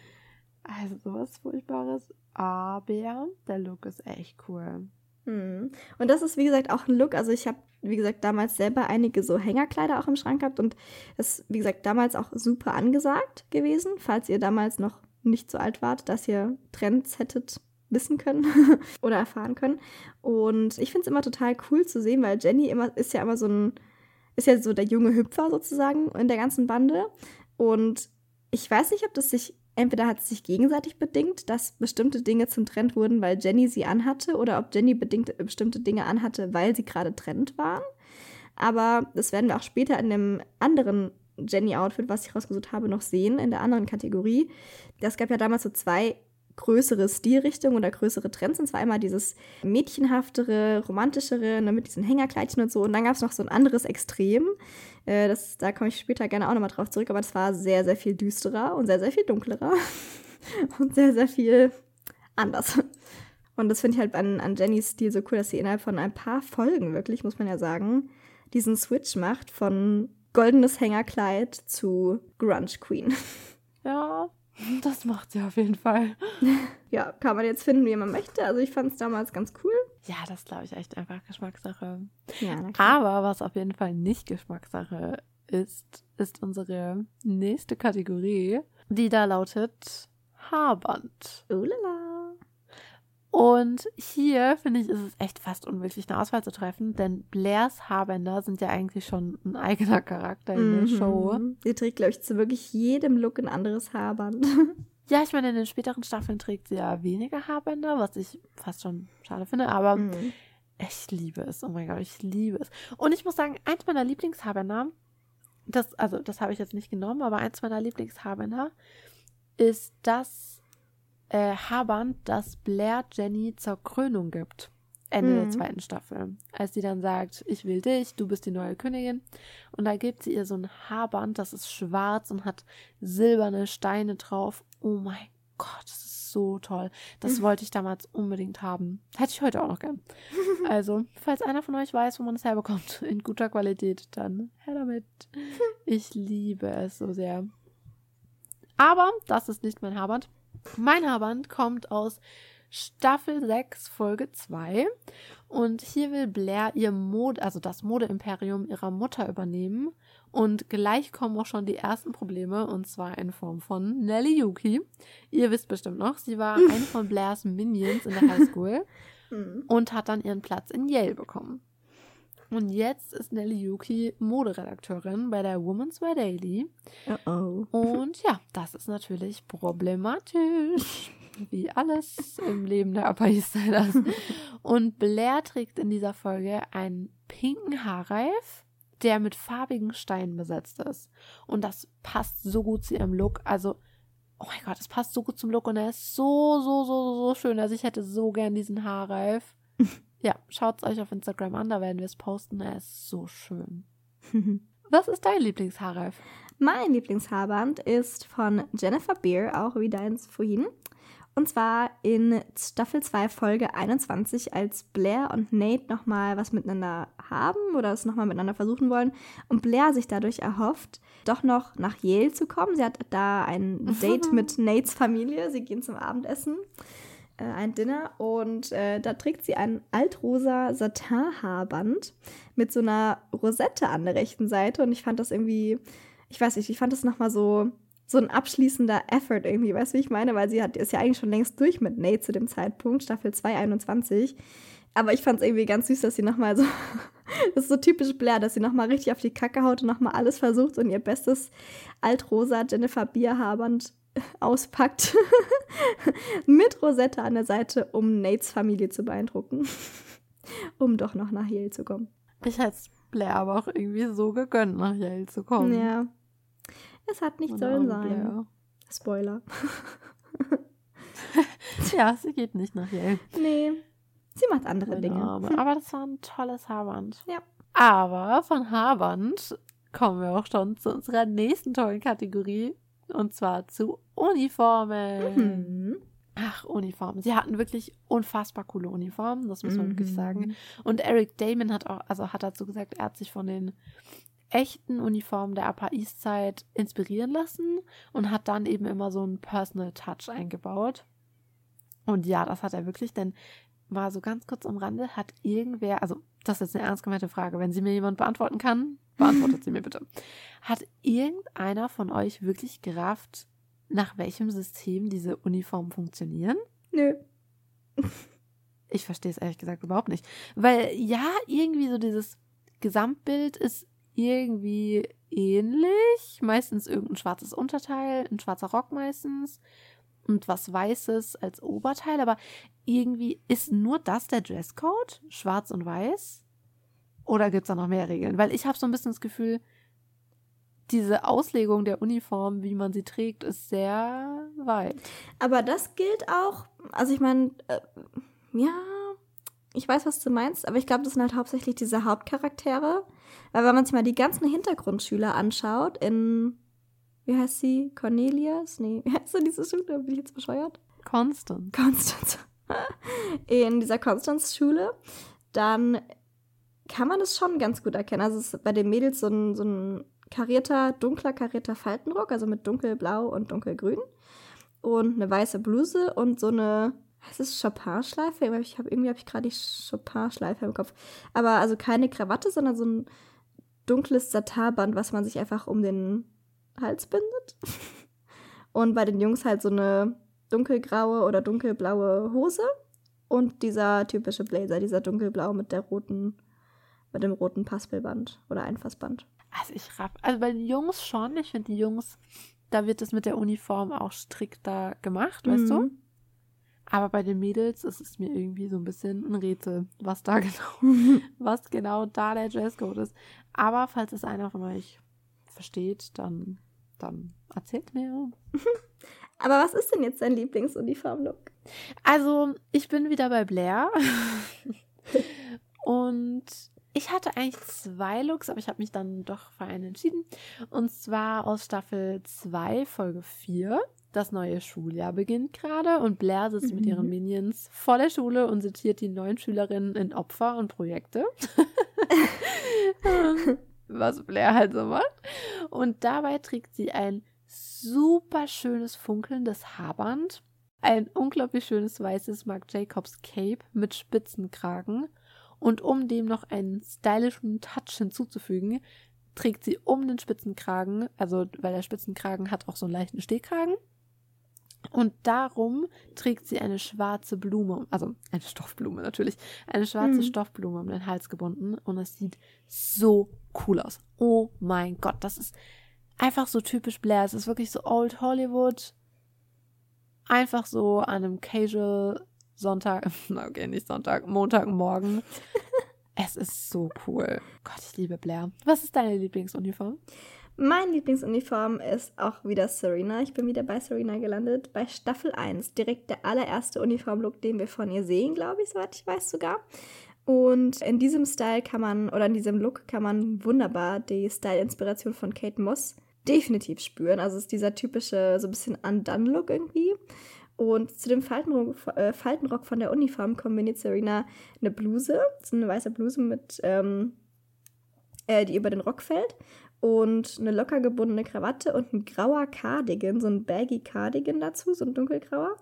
Also sowas Furchtbares. Aber der Look ist echt cool. Mhm. Und das ist, wie gesagt, auch ein Look. Also ich habe, wie gesagt, damals selber einige so Hängerkleider auch im Schrank gehabt und das ist, wie gesagt, damals auch super angesagt gewesen, falls ihr damals noch nicht so alt wart, dass ihr Trends hättet wissen können oder erfahren können. Und ich finde es immer total cool zu sehen, weil Jenny immer ist ja immer so ein, ist ja so der junge Hüpfer sozusagen in der ganzen Bande. Und ich weiß nicht, ob das sich entweder hat es sich gegenseitig bedingt, dass bestimmte Dinge zum Trend wurden, weil Jenny sie anhatte, oder ob Jenny bedingt bestimmte Dinge anhatte, weil sie gerade Trend waren. Aber das werden wir auch später in dem anderen Jenny-Outfit, was ich rausgesucht habe, noch sehen, in der anderen Kategorie. Das gab ja damals so zwei größere Stilrichtungen oder größere Trends. Und zwar einmal dieses mädchenhaftere, romantischere, ne, mit diesen Hängerkleidchen und so. Und dann gab es noch so ein anderes Extrem. Äh, das, da komme ich später gerne auch nochmal drauf zurück. Aber das war sehr, sehr viel düsterer und sehr, sehr viel dunklerer. und sehr, sehr viel anders. Und das finde ich halt an, an Jennys Stil so cool, dass sie innerhalb von ein paar Folgen wirklich, muss man ja sagen, diesen Switch macht von goldenes Hängerkleid zu Grunge Queen. Ja, das macht sie auf jeden Fall. Ja, kann man jetzt finden, wie man möchte. Also ich fand es damals ganz cool. Ja, das glaube ich echt einfach Geschmackssache. Ja. Aber was auf jeden Fall nicht Geschmackssache ist, ist unsere nächste Kategorie, die da lautet Haarband. Ulala. Und hier finde ich, ist es echt fast unmöglich, eine Auswahl zu treffen, denn Blairs Haarbänder sind ja eigentlich schon ein eigener Charakter in der Show. Mhm. Sie trägt, glaube ich, zu wirklich jedem Look ein anderes Haarband. Ja, ich meine, in den späteren Staffeln trägt sie ja weniger Haarbänder, was ich fast schon schade finde, aber Mhm. ich liebe es. Oh mein Gott, ich liebe es. Und ich muss sagen, eins meiner Lieblingshaarbänder, das, also das habe ich jetzt nicht genommen, aber eins meiner Lieblingshaarbänder ist das äh, Haarband, das Blair Jenny zur Krönung gibt. Ende der Mhm. zweiten Staffel. Als sie dann sagt, ich will dich, du bist die neue Königin. Und da gibt sie ihr so ein Haarband, das ist schwarz und hat silberne Steine drauf. Oh mein Gott, das ist so toll. Das wollte ich damals unbedingt haben. Hätte ich heute auch noch gern. Also, falls einer von euch weiß, wo man es herbekommt, in guter Qualität, dann her damit. Ich liebe es so sehr. Aber das ist nicht mein Haarband. Mein Haarband kommt aus Staffel 6, Folge 2. Und hier will Blair ihr Mode, also das Modeimperium ihrer Mutter übernehmen. Und gleich kommen auch schon die ersten Probleme, und zwar in Form von Nelly Yuki. Ihr wisst bestimmt noch, sie war eine von Blairs Minions in der Highschool und hat dann ihren Platz in Yale bekommen. Und jetzt ist Nelly Yuki Moderedakteurin bei der Woman's Wear Daily. Oh oh. Und ja, das ist natürlich problematisch. Wie alles im Leben der Upper East Siders. Und Blair trägt in dieser Folge einen pinken Haarreif, der mit farbigen Steinen besetzt ist. Und das passt so gut zu ihrem Look. Also, oh mein Gott, das passt so gut zum Look und er ist so, so, so, so schön. Also ich hätte so gern diesen Haarreif. Ja, schaut's euch auf Instagram an, da werden wir es posten. Er ist so schön. Was ist dein Lieblingshaarreif? Mein Lieblingshaarband ist von Jennifer Beer, auch wie deins vorhin. Und zwar in Staffel 2, Folge 21, als Blair und Nate nochmal was miteinander haben oder es nochmal miteinander versuchen wollen. Und Blair sich dadurch erhofft, doch noch nach Yale zu kommen. Sie hat da ein Date mit Nates Familie. Sie gehen zum Abendessen, äh, ein Dinner. Und äh, da trägt sie ein altrosa Satin-Haarband mit so einer Rosette an der rechten Seite. Und ich fand das irgendwie, ich weiß nicht, ich fand das nochmal so so ein abschließender Effort irgendwie, weißt du, wie ich meine? Weil sie hat, ist ja eigentlich schon längst durch mit Nate zu dem Zeitpunkt, Staffel 2, 21. Aber ich fand es irgendwie ganz süß, dass sie nochmal so, das ist so typisch Blair, dass sie nochmal richtig auf die Kacke haut und nochmal alles versucht und ihr bestes altrosa Jennifer Bierhaband auspackt. mit Rosette an der Seite, um Nates Familie zu beeindrucken. um doch noch nach Yale zu kommen. Ich hätte Blair aber auch irgendwie so gegönnt, nach Yale zu kommen. Ja. Es hat nicht sollen sein. Blair. Spoiler. Ja, sie geht nicht nach Yale. nee. Sie macht andere Meine Dinge. Arme. Aber das war ein tolles Haarband. Ja. Aber von Haarband kommen wir auch schon zu unserer nächsten tollen Kategorie. Und zwar zu Uniformen. Mhm. Ach, Uniformen. Sie hatten wirklich unfassbar coole Uniformen, das muss man wirklich Mhm. sagen. Und Eric Damon hat auch, also hat dazu gesagt, er hat sich von den echten Uniformen der Upper East Side inspirieren lassen und hat dann eben immer so einen Personal Touch eingebaut. Und ja, das hat er wirklich, denn mal so ganz kurz am Rande, hat irgendwer, also das ist jetzt eine ernst gemeinte Frage, wenn sie mir jemand beantworten kann, beantwortet sie mir bitte. Hat irgendeiner von euch wirklich gerafft, nach welchem System diese Uniformen funktionieren? Nö. Ich verstehe es ehrlich gesagt überhaupt nicht. Weil ja, irgendwie so dieses Gesamtbild ist irgendwie ähnlich. Meistens irgendein schwarzes Unterteil, ein schwarzer Rock meistens und was Weißes als Oberteil. Aber irgendwie ist nur das der Dresscode? Schwarz und weiß? Oder gibt's da noch mehr Regeln? Weil ich habe so ein bisschen das Gefühl, diese Auslegung der Uniform, wie man sie trägt, ist sehr weit. Aber das gilt auch, also ich meine, äh, ja, ich weiß, was du meinst, aber ich glaube, das sind halt hauptsächlich diese Hauptcharaktere. Weil wenn man sich mal die ganzen Hintergrundschüler anschaut, in, wie heißt sie, Cornelius? Nee, wie heißt denn diese Schule? Bin ich jetzt bescheuert? Constant. Konstanz. In dieser Konstanz-Schule, dann kann man es schon ganz gut erkennen. Also es ist bei den Mädels so ein, so ein karierter, dunkler karierter Faltenrock, also mit dunkelblau und dunkelgrün. Und eine weiße Bluse und so eine, heißt es Chopin-Schleife? Ich hab, irgendwie habe ich gerade die Chopin-Schleife im Kopf. Aber also keine Krawatte, sondern so ein dunkles Satirband, was man sich einfach um den Hals bindet. Und bei den Jungs halt so eine dunkelgraue oder dunkelblaue Hose und dieser typische Blazer, dieser dunkelblau mit der roten, mit dem roten Paspelband oder Einfassband. Also ich raff, also bei den Jungs schon. Ich finde die Jungs, da wird es mit der Uniform auch strikter gemacht, weißt du? Mhm. Aber bei den Mädels ist es mir irgendwie so ein bisschen ein Rätsel, was da genau, was genau da der Dresscode ist. Aber falls es einer von euch versteht, dann, dann erzählt mir. Aber was ist denn jetzt dein Lieblingsuniform-Look? Also, ich bin wieder bei Blair. Und ich hatte eigentlich zwei Looks, aber ich habe mich dann doch für einen entschieden. Und zwar aus Staffel 2, Folge 4. Das neue Schuljahr beginnt gerade und Blair sitzt mhm. mit ihren Minions vor der Schule und zitiert die neuen Schülerinnen in Opfer und Projekte. Was Blair halt so macht. Und dabei trägt sie ein super schönes funkelndes Haarband, ein unglaublich schönes weißes Marc Jacobs Cape mit Spitzenkragen und um dem noch einen stylischen Touch hinzuzufügen, trägt sie um den Spitzenkragen, also weil der Spitzenkragen hat auch so einen leichten Stehkragen. Und darum trägt sie eine schwarze Blume, also eine Stoffblume natürlich, eine schwarze mhm. Stoffblume um den Hals gebunden und es sieht so cool aus. Oh mein Gott, das ist einfach so typisch Blair. Es ist wirklich so Old Hollywood. Einfach so an einem Casual Sonntag, okay, nicht Sonntag, Montagmorgen. es ist so cool. Gott, ich liebe Blair. Was ist deine Lieblingsuniform? Mein Lieblingsuniform ist auch wieder Serena. Ich bin wieder bei Serena gelandet. Bei Staffel 1. Direkt der allererste Uniformlook, den wir von ihr sehen, glaube ich, soweit ich weiß sogar. Und in diesem Style kann man, oder in diesem Look kann man wunderbar die Style-Inspiration von Kate Moss definitiv spüren. Also es ist dieser typische, so ein bisschen Undone-Look irgendwie. Und zu dem Faltenrock, äh, Faltenrock von der Uniform kombiniert Serena eine Bluse, so eine weiße Bluse mit, ähm, äh, die über den Rock fällt und eine locker gebundene Krawatte und ein grauer Cardigan, so ein baggy Cardigan dazu, so ein dunkelgrauer,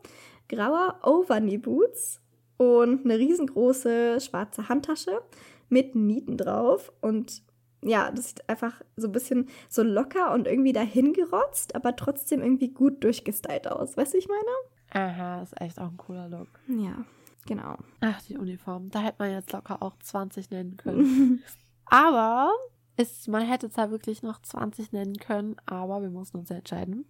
grauer Overknee Boots und eine riesengroße schwarze Handtasche mit Nieten drauf und ja, das sieht einfach so ein bisschen so locker und irgendwie dahingerotzt, aber trotzdem irgendwie gut durchgestylt aus. Weißt du, ich meine? Aha, ist echt auch ein cooler Look. Ja, genau. Ach, die Uniform. Da hätte man jetzt locker auch 20 nennen können. aber ist, man hätte zwar wirklich noch 20 nennen können, aber wir mussten uns entscheiden.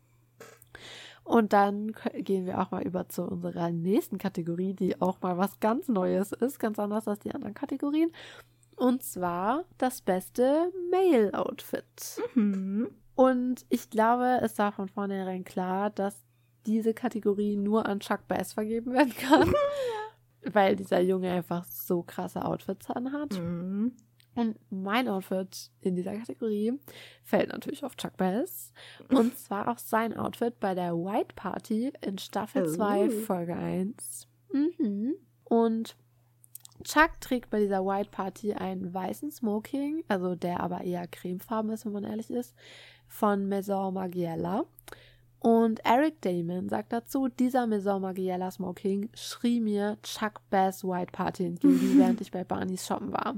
Und dann gehen wir auch mal über zu unserer nächsten Kategorie, die auch mal was ganz Neues ist, ganz anders als die anderen Kategorien. Und zwar das beste Male-Outfit. Mhm. Und ich glaube, es war von vornherein klar, dass diese Kategorie nur an Chuck Bass vergeben werden kann. weil dieser Junge einfach so krasse Outfits anhat. Mhm. Und mein Outfit in dieser Kategorie fällt natürlich auf Chuck Bass. Und zwar auch sein Outfit bei der White Party in Staffel 2, Folge 1. Mhm. Und Chuck trägt bei dieser White Party einen weißen Smoking, also der aber eher cremefarben ist, wenn man ehrlich ist, von Maison Margiela. Und Eric Damon sagt dazu, dieser Maison Margiela Smoking schrie mir Chuck Bass White Party entgegen, während ich bei Barneys shoppen war.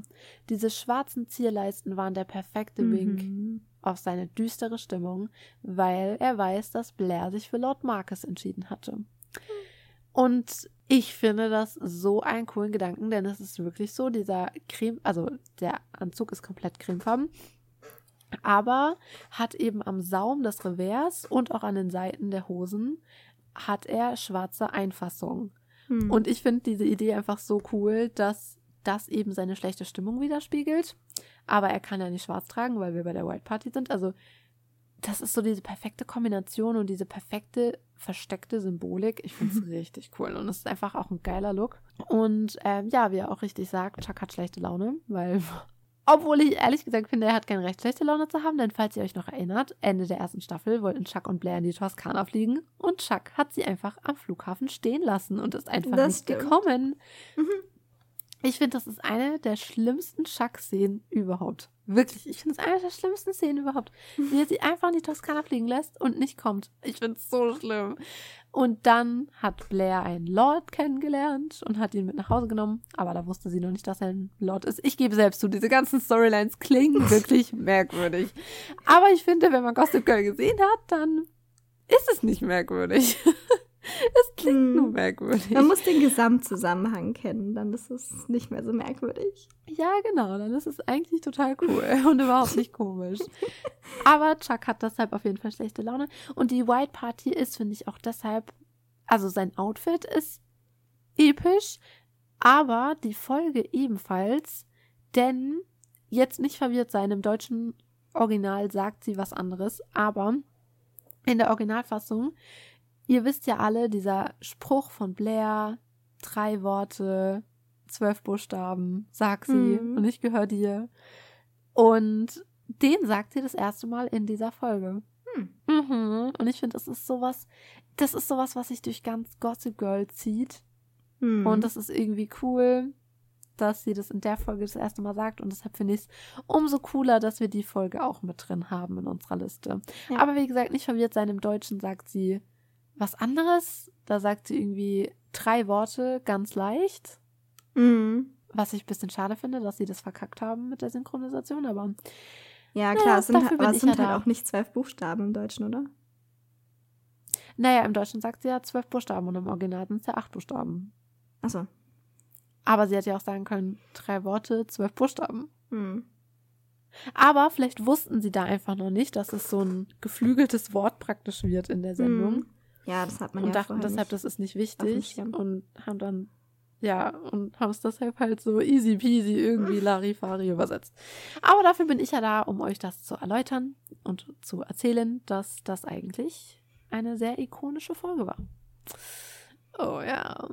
Diese schwarzen Zierleisten waren der perfekte mhm. Wink mhm. auf seine düstere Stimmung, weil er weiß, dass Blair sich für Lord Marcus entschieden hatte. Und ich finde das so einen coolen Gedanken, denn es ist wirklich so, dieser Creme, also der Anzug ist komplett cremefarben aber hat eben am Saum des Revers und auch an den Seiten der Hosen hat er schwarze Einfassungen. Hm. Und ich finde diese Idee einfach so cool, dass das eben seine schlechte Stimmung widerspiegelt. Aber er kann ja nicht schwarz tragen, weil wir bei der White Party sind. Also das ist so diese perfekte Kombination und diese perfekte versteckte Symbolik. Ich finde es richtig cool und es ist einfach auch ein geiler Look. Und ähm, ja, wie er auch richtig sagt, Chuck hat schlechte Laune, weil obwohl ich ehrlich gesagt finde, er hat keine recht schlechte Laune zu haben, denn falls ihr euch noch erinnert, Ende der ersten Staffel wollten Chuck und Blair in die Toskana fliegen und Chuck hat sie einfach am Flughafen stehen lassen und ist einfach das nicht stimmt. gekommen. Mhm. Ich finde, das ist eine der schlimmsten Chuck-Szenen überhaupt. Wirklich, ich finde es eine der schlimmsten Szenen überhaupt. Wie er sie einfach in die Toskana fliegen lässt und nicht kommt. Ich finde es so schlimm. Und dann hat Blair einen Lord kennengelernt und hat ihn mit nach Hause genommen. Aber da wusste sie noch nicht, dass er ein Lord ist. Ich gebe selbst zu, diese ganzen Storylines klingen wirklich merkwürdig. Aber ich finde, wenn man Gossip Girl gesehen hat, dann ist es nicht merkwürdig. Es klingt hm. nur merkwürdig. Man muss den Gesamtzusammenhang kennen, dann ist es nicht mehr so merkwürdig. Ja, genau, dann ist es eigentlich total cool und überhaupt nicht komisch. Aber Chuck hat deshalb auf jeden Fall schlechte Laune. Und die White Party ist, finde ich, auch deshalb, also sein Outfit ist episch, aber die Folge ebenfalls, denn jetzt nicht verwirrt sein, im deutschen Original sagt sie was anderes, aber in der Originalfassung Ihr wisst ja alle, dieser Spruch von Blair, drei Worte, zwölf Buchstaben, sag sie mhm. und ich gehöre dir. Und den sagt sie das erste Mal in dieser Folge. Hm. Mhm. Und ich finde, das ist sowas das ist sowas, was sich durch ganz Gossip Girl zieht. Hm. Und das ist irgendwie cool, dass sie das in der Folge das erste Mal sagt. Und deshalb finde ich es umso cooler, dass wir die Folge auch mit drin haben in unserer Liste. Ja. Aber wie gesagt, nicht verwirrt sein. Im Deutschen sagt sie was anderes. Da sagt sie irgendwie drei Worte ganz leicht. Mhm. Was ich ein bisschen schade finde, dass sie das verkackt haben mit der Synchronisation. Aber Ja, Naja, klar, es sind, halt- aber es ich ja sind halt da. auch nicht zwölf Buchstaben im Deutschen, oder? naja, im Deutschen sagt sie ja zwölf Buchstaben und im Original sind es ja acht Buchstaben. Achso. Aber sie hätte ja auch sagen können, drei Worte, zwölf Buchstaben. Hm. Aber vielleicht wussten sie da einfach noch nicht, dass es so ein geflügeltes Wort praktisch wird in der Sendung. Hm. Ja, das hat man und ja dachten deshalb, das ist nicht wichtig. Und haben dann, ja, und haben es deshalb halt so easy peasy irgendwie Larifari übersetzt. Aber dafür bin ich ja da, um euch das zu erläutern und zu erzählen, dass das eigentlich eine sehr ikonische Folge war. Oh ja.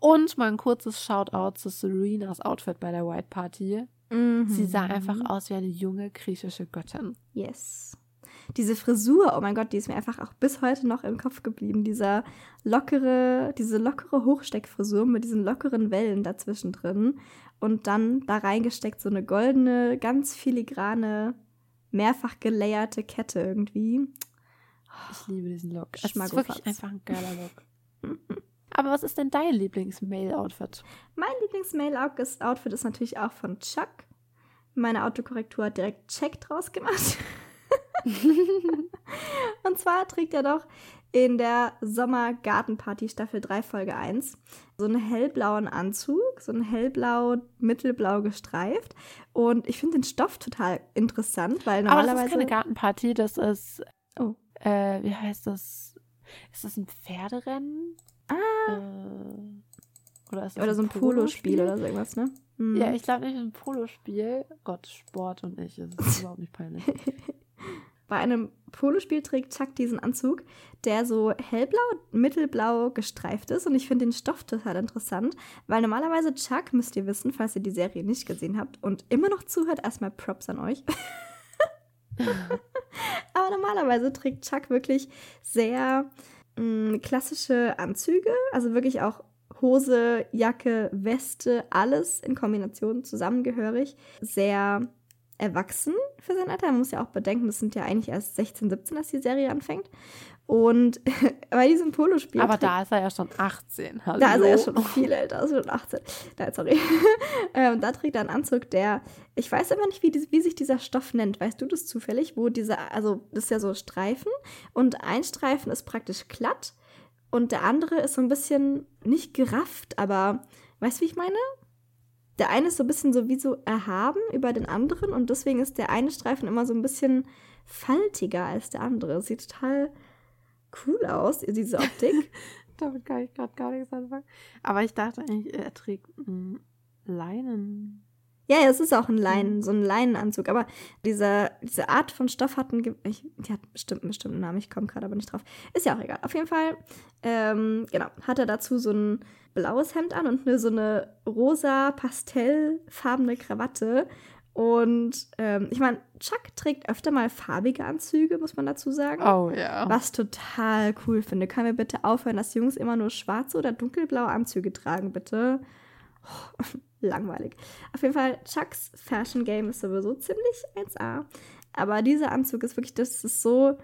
Und mal ein kurzes Shoutout zu Serenas Outfit bei der White Party. Mhm. Sie sah einfach aus wie eine junge griechische Göttin. Yes. Diese Frisur, oh mein Gott, die ist mir einfach auch bis heute noch im Kopf geblieben. Dieser lockere, diese lockere Hochsteckfrisur mit diesen lockeren Wellen dazwischen drin. Und dann da reingesteckt so eine goldene, ganz filigrane, mehrfach gelayerte Kette irgendwie. Ich liebe diesen Look. Es ist wirklich einfach ein geiler Look. Aber was ist denn dein Lieblings-Mail-Outfit? Mein Lieblings-Mail-Outfit ist natürlich auch von Chuck. Meine Autokorrektur hat direkt Check draus gemacht. Und zwar trägt er doch in der Sommergartenparty Staffel 3 Folge 1 so einen hellblauen Anzug, so ein hellblau, mittelblau gestreift. Und ich finde den Stoff total interessant, weil Aber das normalerweise. ist keine Gartenparty, das ist, Oh. äh, wie heißt das? Ist das ein Pferderennen? Ah. Äh, oder ist das oder so ein Polospiel oder so irgendwas, ne? Mhm. Ja, ich glaube nicht ein Polospiel. Gott, Sport und ich, es ist überhaupt nicht peinlich. Bei einem Polospiel trägt Chuck diesen Anzug, der so hellblau, mittelblau gestreift ist. Und ich finde den Stoff total interessant, weil normalerweise Chuck, müsst ihr wissen, falls ihr die Serie nicht gesehen habt und immer noch zuhört, erstmal Props an euch. Aber normalerweise trägt Chuck wirklich sehr mh, klassische Anzüge, also wirklich auch Hose, Jacke, Weste, alles in Kombination zusammengehörig. Sehr erwachsen für sein Alter. Man muss ja auch bedenken, das sind ja eigentlich erst 16, 17, als die Serie anfängt. Und bei diesem Polospiel. Aber da ist er ja schon 18. Hallo. da ist er ja schon viel älter, also schon 18. Nein, sorry. ähm, da trägt er einen Anzug, der, ich weiß immer nicht, wie, dies- wie sich dieser Stoff nennt. Weißt du das zufällig? Wo dieser, also das ist ja so Streifen und ein Streifen ist praktisch glatt und der andere ist so ein bisschen nicht gerafft, aber weißt du, wie ich meine? Der eine ist so ein bisschen so wie so erhaben über den anderen und deswegen ist der eine Streifen immer so ein bisschen faltiger als der andere. Sieht total cool aus, diese Optik. Damit kann ich gerade gar nichts anfangen. Aber ich dachte eigentlich, er trägt einen Leinen. Ja, ja, es ist auch ein Leinen, so ein Leinenanzug. Aber diese, diese Art von Stoff hat einen, ich, die hat bestimmt einen bestimmten Namen, ich komme gerade aber nicht drauf. Ist ja auch egal. Auf jeden Fall, ähm, genau, hat er dazu so ein blaues Hemd an und eine, so eine rosa, pastellfarbene Krawatte. Und ähm, ich meine, Chuck trägt öfter mal farbige Anzüge, muss man dazu sagen. Oh ja. Was total cool finde. Können wir bitte aufhören, dass Jungs immer nur schwarze oder dunkelblaue Anzüge tragen, bitte? Langweilig. Auf jeden Fall, Chucks Fashion Game ist sowieso ziemlich 1A. Aber dieser Anzug ist wirklich, das ist so,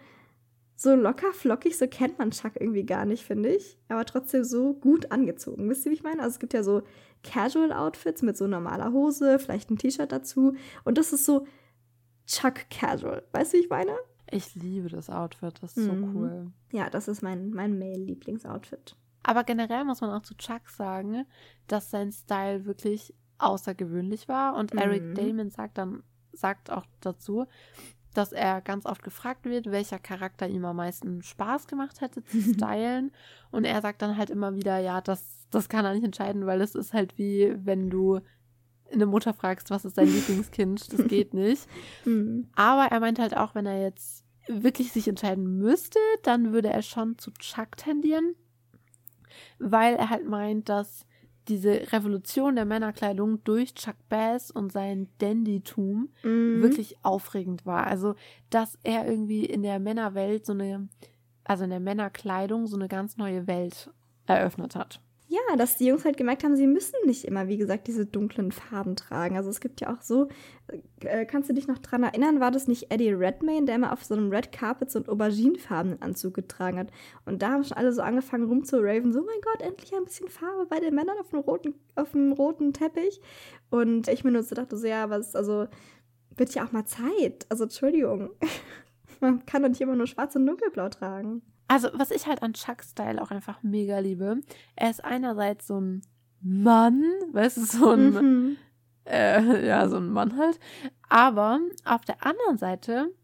so locker flockig, so kennt man Chuck irgendwie gar nicht, finde ich. Aber trotzdem so gut angezogen. Wisst ihr, wie ich meine? Also es gibt ja so Casual-Outfits mit so normaler Hose, vielleicht ein T-Shirt dazu. Und das ist so Chuck Casual. Weißt du, wie ich meine? Ich liebe das Outfit, das ist so Mhm. cool. Ja, das ist mein, mein Male-Lieblingsoutfit. Aber generell muss man auch zu Chuck sagen, dass sein Style wirklich außergewöhnlich war. Und Eric Mhm. Damon sagt dann, sagt auch dazu, dass er ganz oft gefragt wird, welcher Charakter ihm am meisten Spaß gemacht hätte zu stylen. Und er sagt dann halt immer wieder, ja, das, das kann er nicht entscheiden, weil es ist halt wie, wenn du eine Mutter fragst, was ist dein Lieblingskind, das geht nicht. Mhm. Aber er meint halt auch, wenn er jetzt wirklich sich entscheiden müsste, dann würde er schon zu Chuck tendieren, weil er halt meint, dass diese Revolution der Männerkleidung durch Chuck Bass und sein Dandytum Mhm. wirklich aufregend war. Also, dass er irgendwie in der Männerwelt so eine also in der Männerkleidung, so eine ganz neue Welt eröffnet hat. Ja, dass die Jungs halt gemerkt haben, sie müssen nicht immer, wie gesagt, diese dunklen Farben tragen. Also es gibt ja auch so, äh, kannst du dich noch dran erinnern, war das nicht Eddie Redmayne, der immer auf so einem Red Carpet so einen auberginefarbenen Anzug getragen hat? Und da haben schon alle so angefangen rumzuraven, so, mein Gott, endlich ein bisschen Farbe bei den Männern auf dem roten, auf dem roten Teppich. Und ich mir nur so dachte, so, ja, was, also, wird ja auch mal Zeit. Also, Entschuldigung. Man kann doch nicht immer nur schwarz und dunkelblau tragen. Also, was ich halt an Chucks Style auch einfach mega liebe, er ist einerseits so ein Mann, weißt du, so ein, mhm. äh, ja, so ein Mann halt. Aber auf der anderen Seite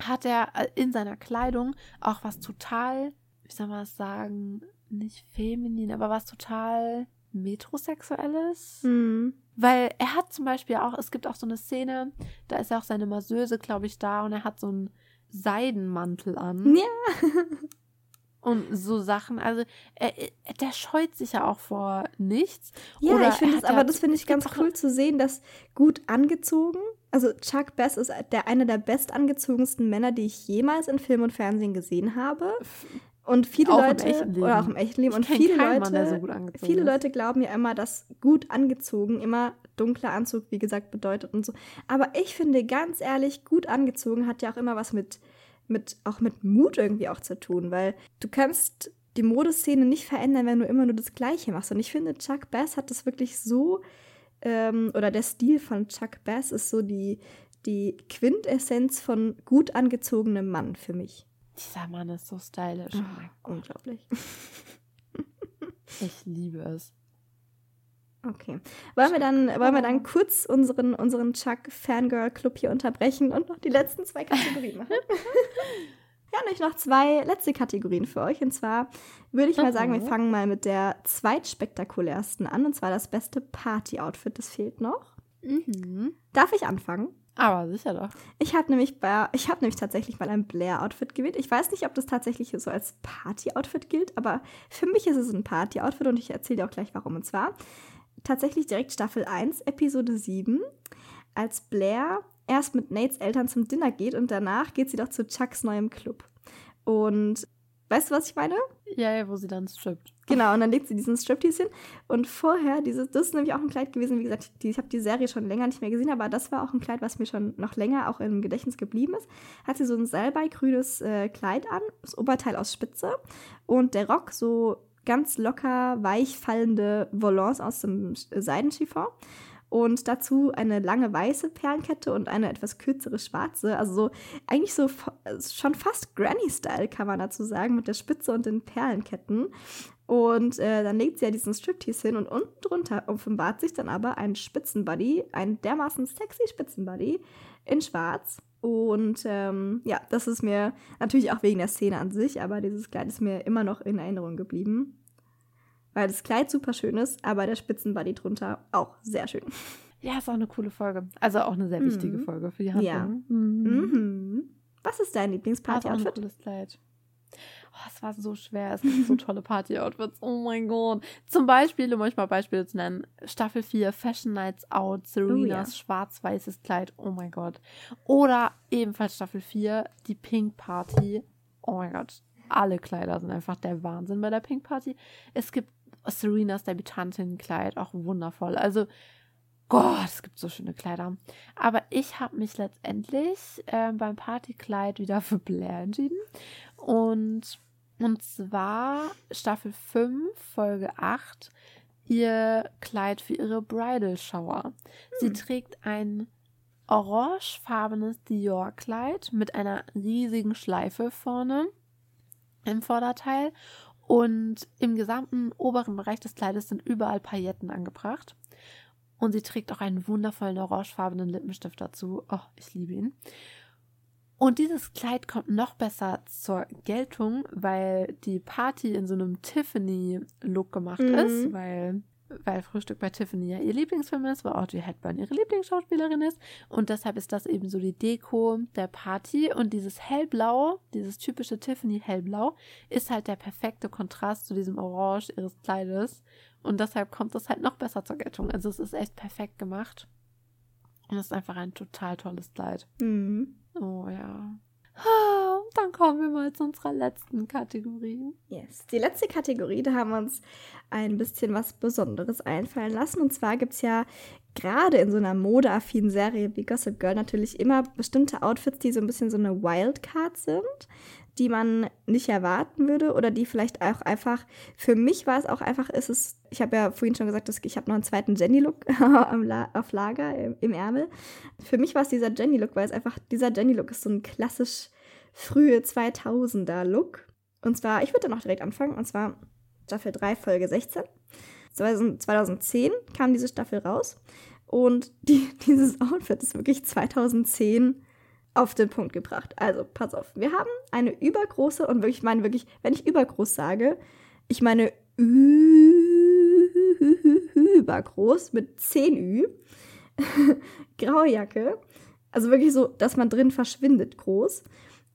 hat er in seiner Kleidung auch was total, wie soll man das sagen, nicht feminin, aber was total metrosexuelles. Mhm. Weil er hat zum Beispiel auch, es gibt auch so eine Szene, da ist ja auch seine Masseuse, glaube ich, da und er hat so ein Seidenmantel an. Ja. Und so Sachen, also er, der scheut sich ja auch vor nichts. Ja, Oder ich finde es, aber das finde ich ganz cool zu sehen, dass gut angezogen, also Chuck Bass ist der einer der bestangezogensten Männer, die ich jemals in Film und Fernsehen gesehen habe. Und viele auch Leute, oder auch im echten Leben, und viele Leute, Mann, so viele ist. Leute glauben ja immer, dass gut angezogen immer dunkler Anzug, wie gesagt, bedeutet und so. Aber ich finde, ganz ehrlich, gut angezogen hat ja auch immer was mit, mit, auch mit Mut irgendwie auch zu tun, weil du kannst die Modeszene nicht verändern, wenn du immer nur das Gleiche machst. Und ich finde, Chuck Bass hat das wirklich so, ähm, oder der Stil von Chuck Bass ist so die, die Quintessenz von gut angezogenem Mann für mich. Dieser Mann ist so stylisch. Oh, unglaublich. ich liebe es. Okay. Wollen wir dann, wollen wir dann kurz unseren, unseren Chuck Fangirl Club hier unterbrechen und noch die letzten zwei Kategorien machen? Wir haben euch noch zwei letzte Kategorien für euch. Und zwar würde ich mal sagen, wir fangen mal mit der zweitspektakulärsten an. Und zwar das beste Party-Outfit. Das fehlt noch. Mhm. Darf ich anfangen? Aber sicher doch. Ich habe nämlich, bei, ich hab nämlich tatsächlich mal ein Blair-Outfit gewählt. Ich weiß nicht, ob das tatsächlich so als Party-Outfit gilt, aber für mich ist es ein Party-Outfit und ich erzähle dir auch gleich warum. Und zwar tatsächlich direkt Staffel 1, Episode 7, als Blair erst mit Nates Eltern zum Dinner geht und danach geht sie doch zu Chucks neuem Club. Und Weißt du, was ich meine? Ja, ja, wo sie dann strippt. Genau, und dann legt sie diesen Striptease hin. Und vorher, dieses, das ist nämlich auch ein Kleid gewesen, wie gesagt, die, ich habe die Serie schon länger nicht mehr gesehen, aber das war auch ein Kleid, was mir schon noch länger auch im Gedächtnis geblieben ist. Hat sie so ein salbeigrünes äh, Kleid an, das Oberteil aus Spitze und der Rock so ganz locker, weich fallende Volants aus dem Seidenchiffon und dazu eine lange weiße Perlenkette und eine etwas kürzere schwarze. Also so eigentlich so schon fast Granny-Style kann man dazu sagen mit der Spitze und den Perlenketten. Und äh, dann legt sie ja diesen Striptease hin und unten drunter offenbart sich dann aber ein Spitzenbuddy, ein dermaßen sexy Spitzenbuddy in Schwarz. Und ähm, ja, das ist mir natürlich auch wegen der Szene an sich, aber dieses Kleid ist mir immer noch in Erinnerung geblieben weil das Kleid super schön ist, aber der Spitzenbuddy drunter auch sehr schön. Ja, ist auch eine coole Folge. Also auch eine sehr wichtige mhm. Folge für die Handlung. Ja. Mhm. Mhm. Was ist dein Lieblingsparty-Outfit? Ein cooles Kleid. Oh, es war so schwer. Es gibt so tolle Party-Outfits. Oh mein Gott. Zum Beispiel, um euch mal Beispiele zu nennen, Staffel 4, Fashion Nights Out, Serenas oh, ja. schwarz-weißes Kleid. Oh mein Gott. Oder ebenfalls Staffel 4, die Pink Party. Oh mein Gott. Alle Kleider sind einfach der Wahnsinn bei der Pink Party. Es gibt Serenas Debütantenkleid, auch wundervoll. Also, Gott, es gibt so schöne Kleider. Aber ich habe mich letztendlich äh, beim Partykleid wieder für Blair entschieden. Und, und zwar Staffel 5, Folge 8, ihr Kleid für ihre Bridal Shower. Hm. Sie trägt ein orangefarbenes Dior-Kleid mit einer riesigen Schleife vorne im Vorderteil und im gesamten oberen Bereich des Kleides sind überall Pailletten angebracht. Und sie trägt auch einen wundervollen orangefarbenen Lippenstift dazu. Oh, ich liebe ihn. Und dieses Kleid kommt noch besser zur Geltung, weil die Party in so einem Tiffany-Look gemacht mhm. ist, weil weil Frühstück bei Tiffany ja ihr Lieblingsfilm ist, weil Audrey Hepburn ihre Lieblingsschauspielerin ist. Und deshalb ist das eben so die Deko der Party. Und dieses Hellblau, dieses typische Tiffany Hellblau, ist halt der perfekte Kontrast zu diesem Orange ihres Kleides. Und deshalb kommt das halt noch besser zur Geltung. Also es ist echt perfekt gemacht. Und es ist einfach ein total tolles Kleid. Mhm. Oh ja. dann kommen wir mal zu unserer letzten Kategorie. Yes. Die letzte Kategorie, da haben wir uns ein bisschen was Besonderes einfallen lassen. Und zwar gibt es ja gerade in so einer modeaffinen Serie wie Gossip Girl natürlich immer bestimmte Outfits, die so ein bisschen so eine Wildcard sind, die man nicht erwarten würde oder die vielleicht auch einfach, für mich war es auch einfach, ist es, ich habe ja vorhin schon gesagt, dass ich habe noch einen zweiten Jenny-Look auf Lager im, im Ärmel. Für mich war es dieser Jenny-Look, weil es einfach, dieser Jenny-Look ist so ein klassisch frühe 2000er-Look. Und zwar, ich würde dann auch direkt anfangen, und zwar Staffel 3, Folge 16. 2010 kam diese Staffel raus und die, dieses Outfit ist wirklich 2010 auf den Punkt gebracht. Also, pass auf. Wir haben eine übergroße, und wirklich, ich meine wirklich, wenn ich übergroß sage, ich meine übergroß mit 10 Ü, graue Jacke, also wirklich so, dass man drin verschwindet groß,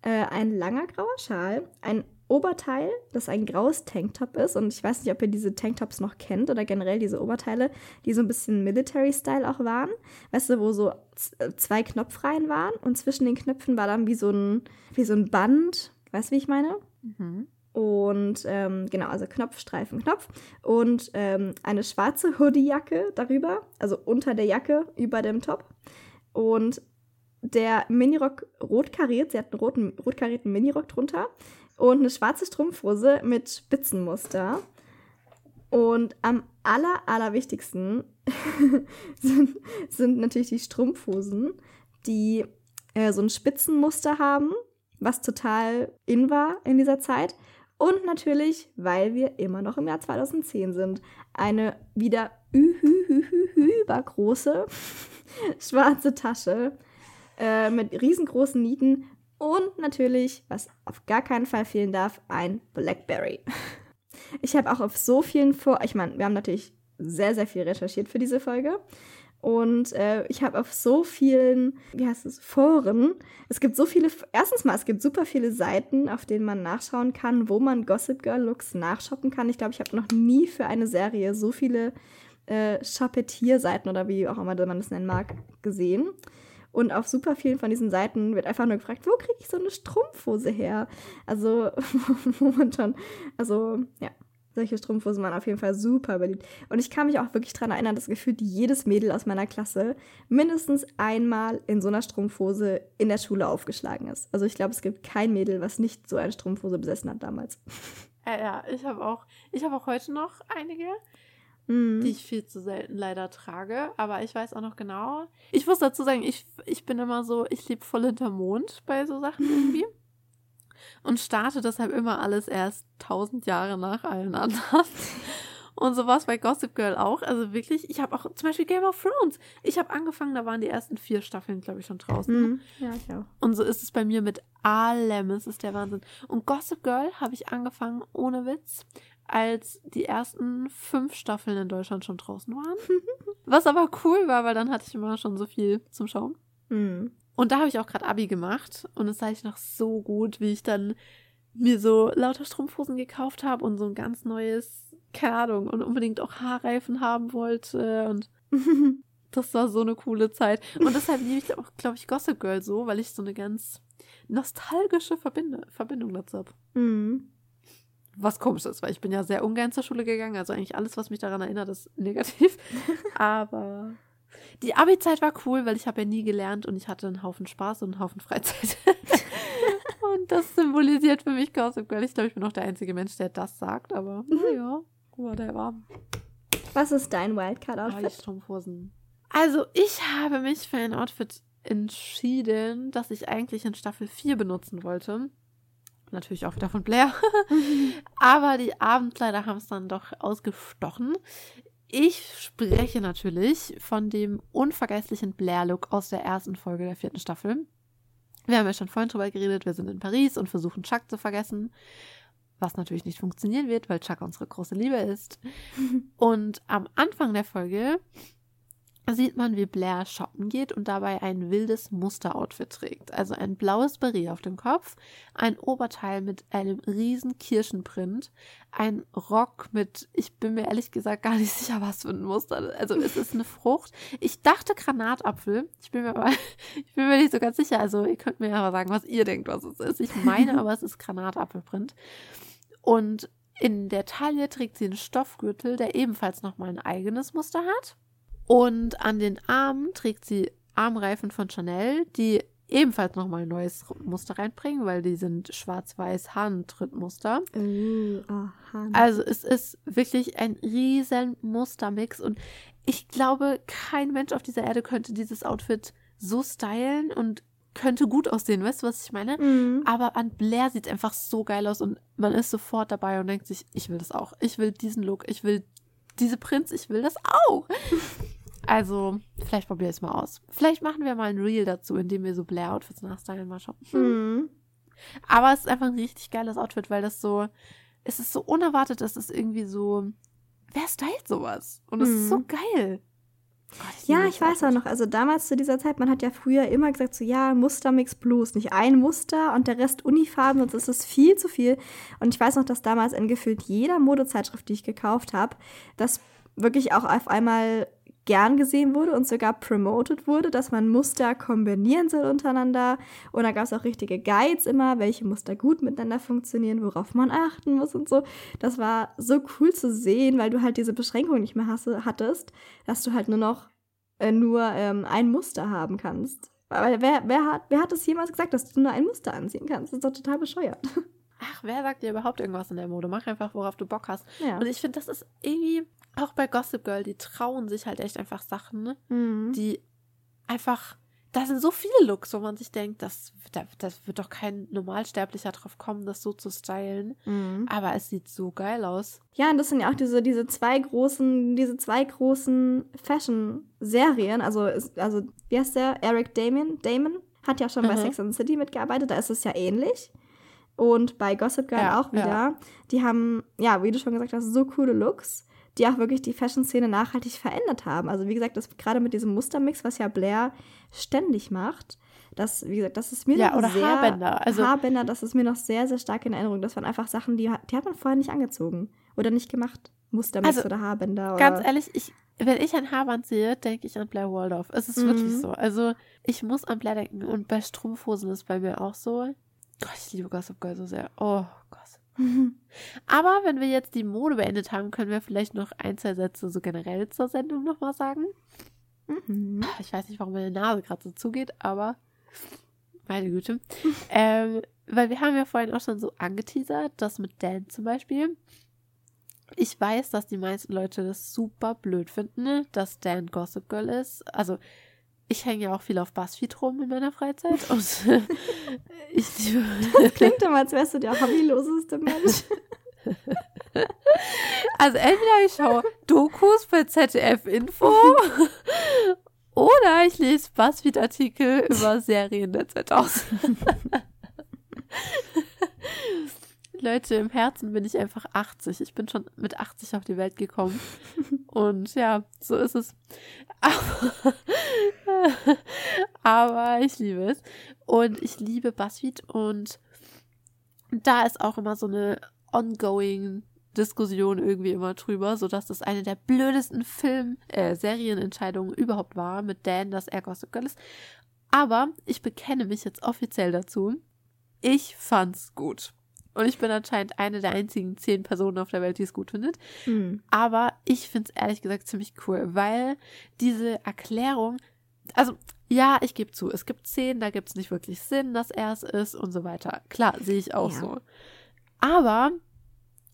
äh, ein langer grauer Schal, ein Oberteil, das ein graues Tanktop ist. Und ich weiß nicht, ob ihr diese Tanktops noch kennt oder generell diese Oberteile, die so ein bisschen Military-Style auch waren. Weißt du, wo so äh, zwei Knopfreihen waren und zwischen den Knöpfen war dann wie so ein, wie so ein Band. Weißt du, wie ich meine? Mhm. Und ähm, genau, also Knopf, Streifen, Knopf. Und ähm, eine schwarze Hoodie-Jacke darüber, also unter der Jacke, über dem Top. Und der Minirock rot kariert, sie hat einen roten, rot karierten Minirock drunter und eine schwarze Strumpfhose mit Spitzenmuster. Und am aller, allerwichtigsten sind, sind natürlich die Strumpfhosen, die äh, so ein Spitzenmuster haben, was total in war in dieser Zeit. Und natürlich, weil wir immer noch im Jahr 2010 sind, eine wieder übergroße schwarze Tasche äh, mit riesengroßen Nieten und natürlich, was auf gar keinen Fall fehlen darf, ein Blackberry. Ich habe auch auf so vielen Vor... Ich meine, wir haben natürlich sehr, sehr viel recherchiert für diese Folge. Und äh, ich habe auf so vielen, wie heißt es, Foren, es gibt so viele, erstens mal, es gibt super viele Seiten, auf denen man nachschauen kann, wo man Gossip Girl Looks nachshoppen kann. Ich glaube, ich habe noch nie für eine Serie so viele äh, Shopetier-Seiten oder wie auch immer man das nennen mag, gesehen. Und auf super vielen von diesen Seiten wird einfach nur gefragt, wo kriege ich so eine Strumpfhose her? Also, schon, also, ja, solche Strumpfhosen waren auf jeden Fall super beliebt. Und ich kann mich auch wirklich daran erinnern, dass gefühlt jedes Mädel aus meiner Klasse mindestens einmal in so einer Strumpfhose in der Schule aufgeschlagen ist. Also ich glaube, es gibt kein Mädel, was nicht so eine Strumpfhose besessen hat damals. Ja, ja ich habe auch, ich habe auch heute noch einige mhm. die ich viel zu selten leider trage. Aber ich weiß auch noch genau. Ich muss dazu sagen, ich, ich bin immer so, ich lebe voll hinter Mond bei so Sachen irgendwie. und starte deshalb immer alles erst tausend Jahre nach allen anderen. Und so war es bei Gossip Girl auch. Also wirklich, ich habe auch zum Beispiel Game of Thrones. Ich habe angefangen, da waren die ersten vier Staffeln, glaube ich, schon draußen. Mhm. Ja, ich auch. Und so ist es bei mir mit allem. Es ist der Wahnsinn. Und Gossip Girl habe ich angefangen, ohne Witz, als die ersten fünf Staffeln in Deutschland schon draußen waren. Was aber cool war, weil dann hatte ich immer schon so viel zum Schauen. Mhm. Und da habe ich auch gerade Abi gemacht und das weiß ich noch so gut, wie ich dann mir so lauter Strumpfhosen gekauft habe und so ein ganz neues, keine Ahnung, und unbedingt auch Haarreifen haben wollte und das war so eine coole Zeit. Und deshalb liebe ich auch, glaube ich, Gossip Girl so, weil ich so eine ganz nostalgische Verbinde Verbindung dazu habe. Mhm was komisch ist, weil ich bin ja sehr ungern zur Schule gegangen. Also eigentlich alles, was mich daran erinnert, ist negativ. Aber die Abi-Zeit war cool, weil ich habe ja nie gelernt und ich hatte einen Haufen Spaß und einen Haufen Freizeit. und das symbolisiert für mich Gossip Girl. Ich glaube, ich bin auch der einzige Mensch, der das sagt, aber naja, whatever. Was ist dein Wildcard-Outfit? Ah, Strumpfhosen. Also, ich habe mich für ein Outfit entschieden, das ich eigentlich in Staffel 4 benutzen wollte. Natürlich auch wieder von Blair. Aber die Abendkleider haben es dann doch ausgestochen. Ich spreche natürlich von dem unvergesslichen Blair-Look aus der ersten Folge der vierten Staffel. Wir haben ja schon vorhin drüber geredet, wir sind in Paris und versuchen Chuck zu vergessen. Was natürlich nicht funktionieren wird, weil Chuck unsere große Liebe ist. Und am Anfang der Folge sieht man, wie Blair shoppen geht und dabei ein wildes Musteroutfit trägt. Also ein blaues Beret auf dem Kopf, ein Oberteil mit einem riesen Kirschenprint, ein Rock mit, ich bin mir ehrlich gesagt gar nicht sicher, was für ein Muster. Also es ist eine Frucht. Ich dachte Granatapfel. Ich bin mir aber, ich bin mir nicht so ganz sicher. Also ihr könnt mir aber sagen, was ihr denkt, was es ist. Ich meine aber, es ist Granatapfelprint. Und in der Taille trägt sie einen Stoffgürtel, der ebenfalls nochmal ein eigenes Muster hat. Und an den Armen trägt sie Armreifen von Chanel, die ebenfalls nochmal ein neues Muster reinbringen, weil die sind schwarz-weiß Hahntrittmuster. Uh, oh. Also es ist wirklich ein riesen Mustermix und ich glaube, kein Mensch auf dieser Erde könnte dieses Outfit so stylen und könnte gut aussehen, weißt du, was ich meine? Mhm. Aber an Blair sieht es einfach so geil aus und man ist sofort dabei und denkt sich, ich will das auch. Ich will diesen Look, ich will diese Prinz, ich will das auch. Also, vielleicht probiere ich es mal aus. Vielleicht machen wir mal ein Reel dazu, in dem wir so Blair-Outfits nachstylen, mal schauen. Mhm. Aber es ist einfach ein richtig geiles Outfit, weil das so, es ist so unerwartet, es ist irgendwie so, wer stylt sowas? Und es ist so Mhm. geil. Gott, Ja, ich weiß auch noch, also damals zu dieser Zeit, man hat ja früher immer gesagt, so ja, Mustermix Blues, nicht ein Muster und der Rest Unifarben, sonst ist es viel zu viel. Und ich weiß noch, dass damals in gefühlt jeder Modezeitschrift, die ich gekauft habe, das wirklich auch auf einmal gern gesehen wurde und sogar promoted wurde, dass man Muster kombinieren soll untereinander. Und da gab es auch richtige Guides immer, welche Muster gut miteinander funktionieren, worauf man achten muss und so. Das war so cool zu sehen, weil du halt diese Beschränkung nicht mehr hast, hattest, dass du halt nur noch äh, nur ähm, ein Muster haben kannst. Aber wer, wer, hat, wer hat es jemals gesagt, dass du nur ein Muster anziehen kannst? Das ist doch total bescheuert. Ach, wer sagt dir überhaupt irgendwas in der Mode? Mach einfach, worauf du Bock hast. Ja. Und ich finde, das ist irgendwie, auch bei Gossip Girl, die trauen sich halt echt einfach Sachen, ne? Mhm. die einfach, da sind so viele Looks, wo man sich denkt, das, da, das wird doch kein Normalsterblicher drauf kommen, das so zu stylen. Mhm. Aber es sieht so geil aus. Ja, und das sind ja auch diese, diese zwei großen, diese zwei großen Fashion-Serien. Also, also, wie heißt der? Eric Damon, Damon hat ja schon bei Mhm. Sex and the City mitgearbeitet, da ist es ja ähnlich. Und bei Gossip Girl Ja, auch wieder. ja. Die haben, ja, wie du schon gesagt hast, so coole Looks, die auch wirklich die Fashion-Szene nachhaltig verändert haben. Also, wie gesagt, das gerade mit diesem Mustermix, was ja Blair ständig macht, das, wie gesagt, das ist mir Ja, noch oder sehr, Haarbänder, also- Haarbänder, das ist mir noch sehr, sehr stark in Erinnerung. Das waren einfach Sachen, die, hat- die hat man vorher nicht angezogen oder nicht gemacht. Mustermix Also, oder Haarbänder. Oder, Ganz ehrlich, ich, wenn ich ein Haarband sehe, denke ich an Blair Waldorf. Es ist Mhm. wirklich so. Also, ich muss an Blair denken. Und bei Strumpfhosen ist bei mir auch so. Gott, ich liebe Gossip Girl so sehr. Oh, Gossip. Aber wenn wir jetzt die Mode beendet haben, können wir vielleicht noch ein, zwei Sätze so generell zur Sendung nochmal sagen. Mhm. Ich weiß nicht, warum meine Nase gerade so zugeht, aber meine Güte. ähm, weil wir haben ja vorhin auch schon so angeteasert, das mit Dan zum Beispiel. Ich weiß, dass die meisten Leute das super blöd finden, ne, dass Dan Gossip Girl ist. Also ich hänge ja auch viel auf Buzzfeed rum in meiner Freizeit und ich liebe Das klingt immer, als wärst du der hobbyloseste Mensch. Also entweder ich schaue Dokus bei ZDF Info oder ich lese Buzzfeed-Artikel über Serien der 2000. Leute, im Herzen bin ich einfach 80. Ich bin schon mit 80 auf die Welt gekommen. Und ja, so ist es. Aber, aber ich liebe es. Und ich liebe Buzzfeed. Und da ist auch immer so eine ongoing Diskussion irgendwie immer drüber, sodass das eine der blödesten Film, äh, Serienentscheidungen überhaupt war mit Dan, dass er Gossip Girl ist. Aber ich bekenne mich jetzt offiziell dazu. Ich fand's gut. Und ich bin anscheinend eine der einzigen zehn Personen auf der Welt, die es gut findet. Mhm. Aber ich find's ehrlich gesagt ziemlich cool, weil diese Erklärung, also ja, ich gebe zu, es gibt Szenen, da gibt's nicht wirklich Sinn, dass er es ist und so weiter. Klar, sehe ich auch Ja. so. Aber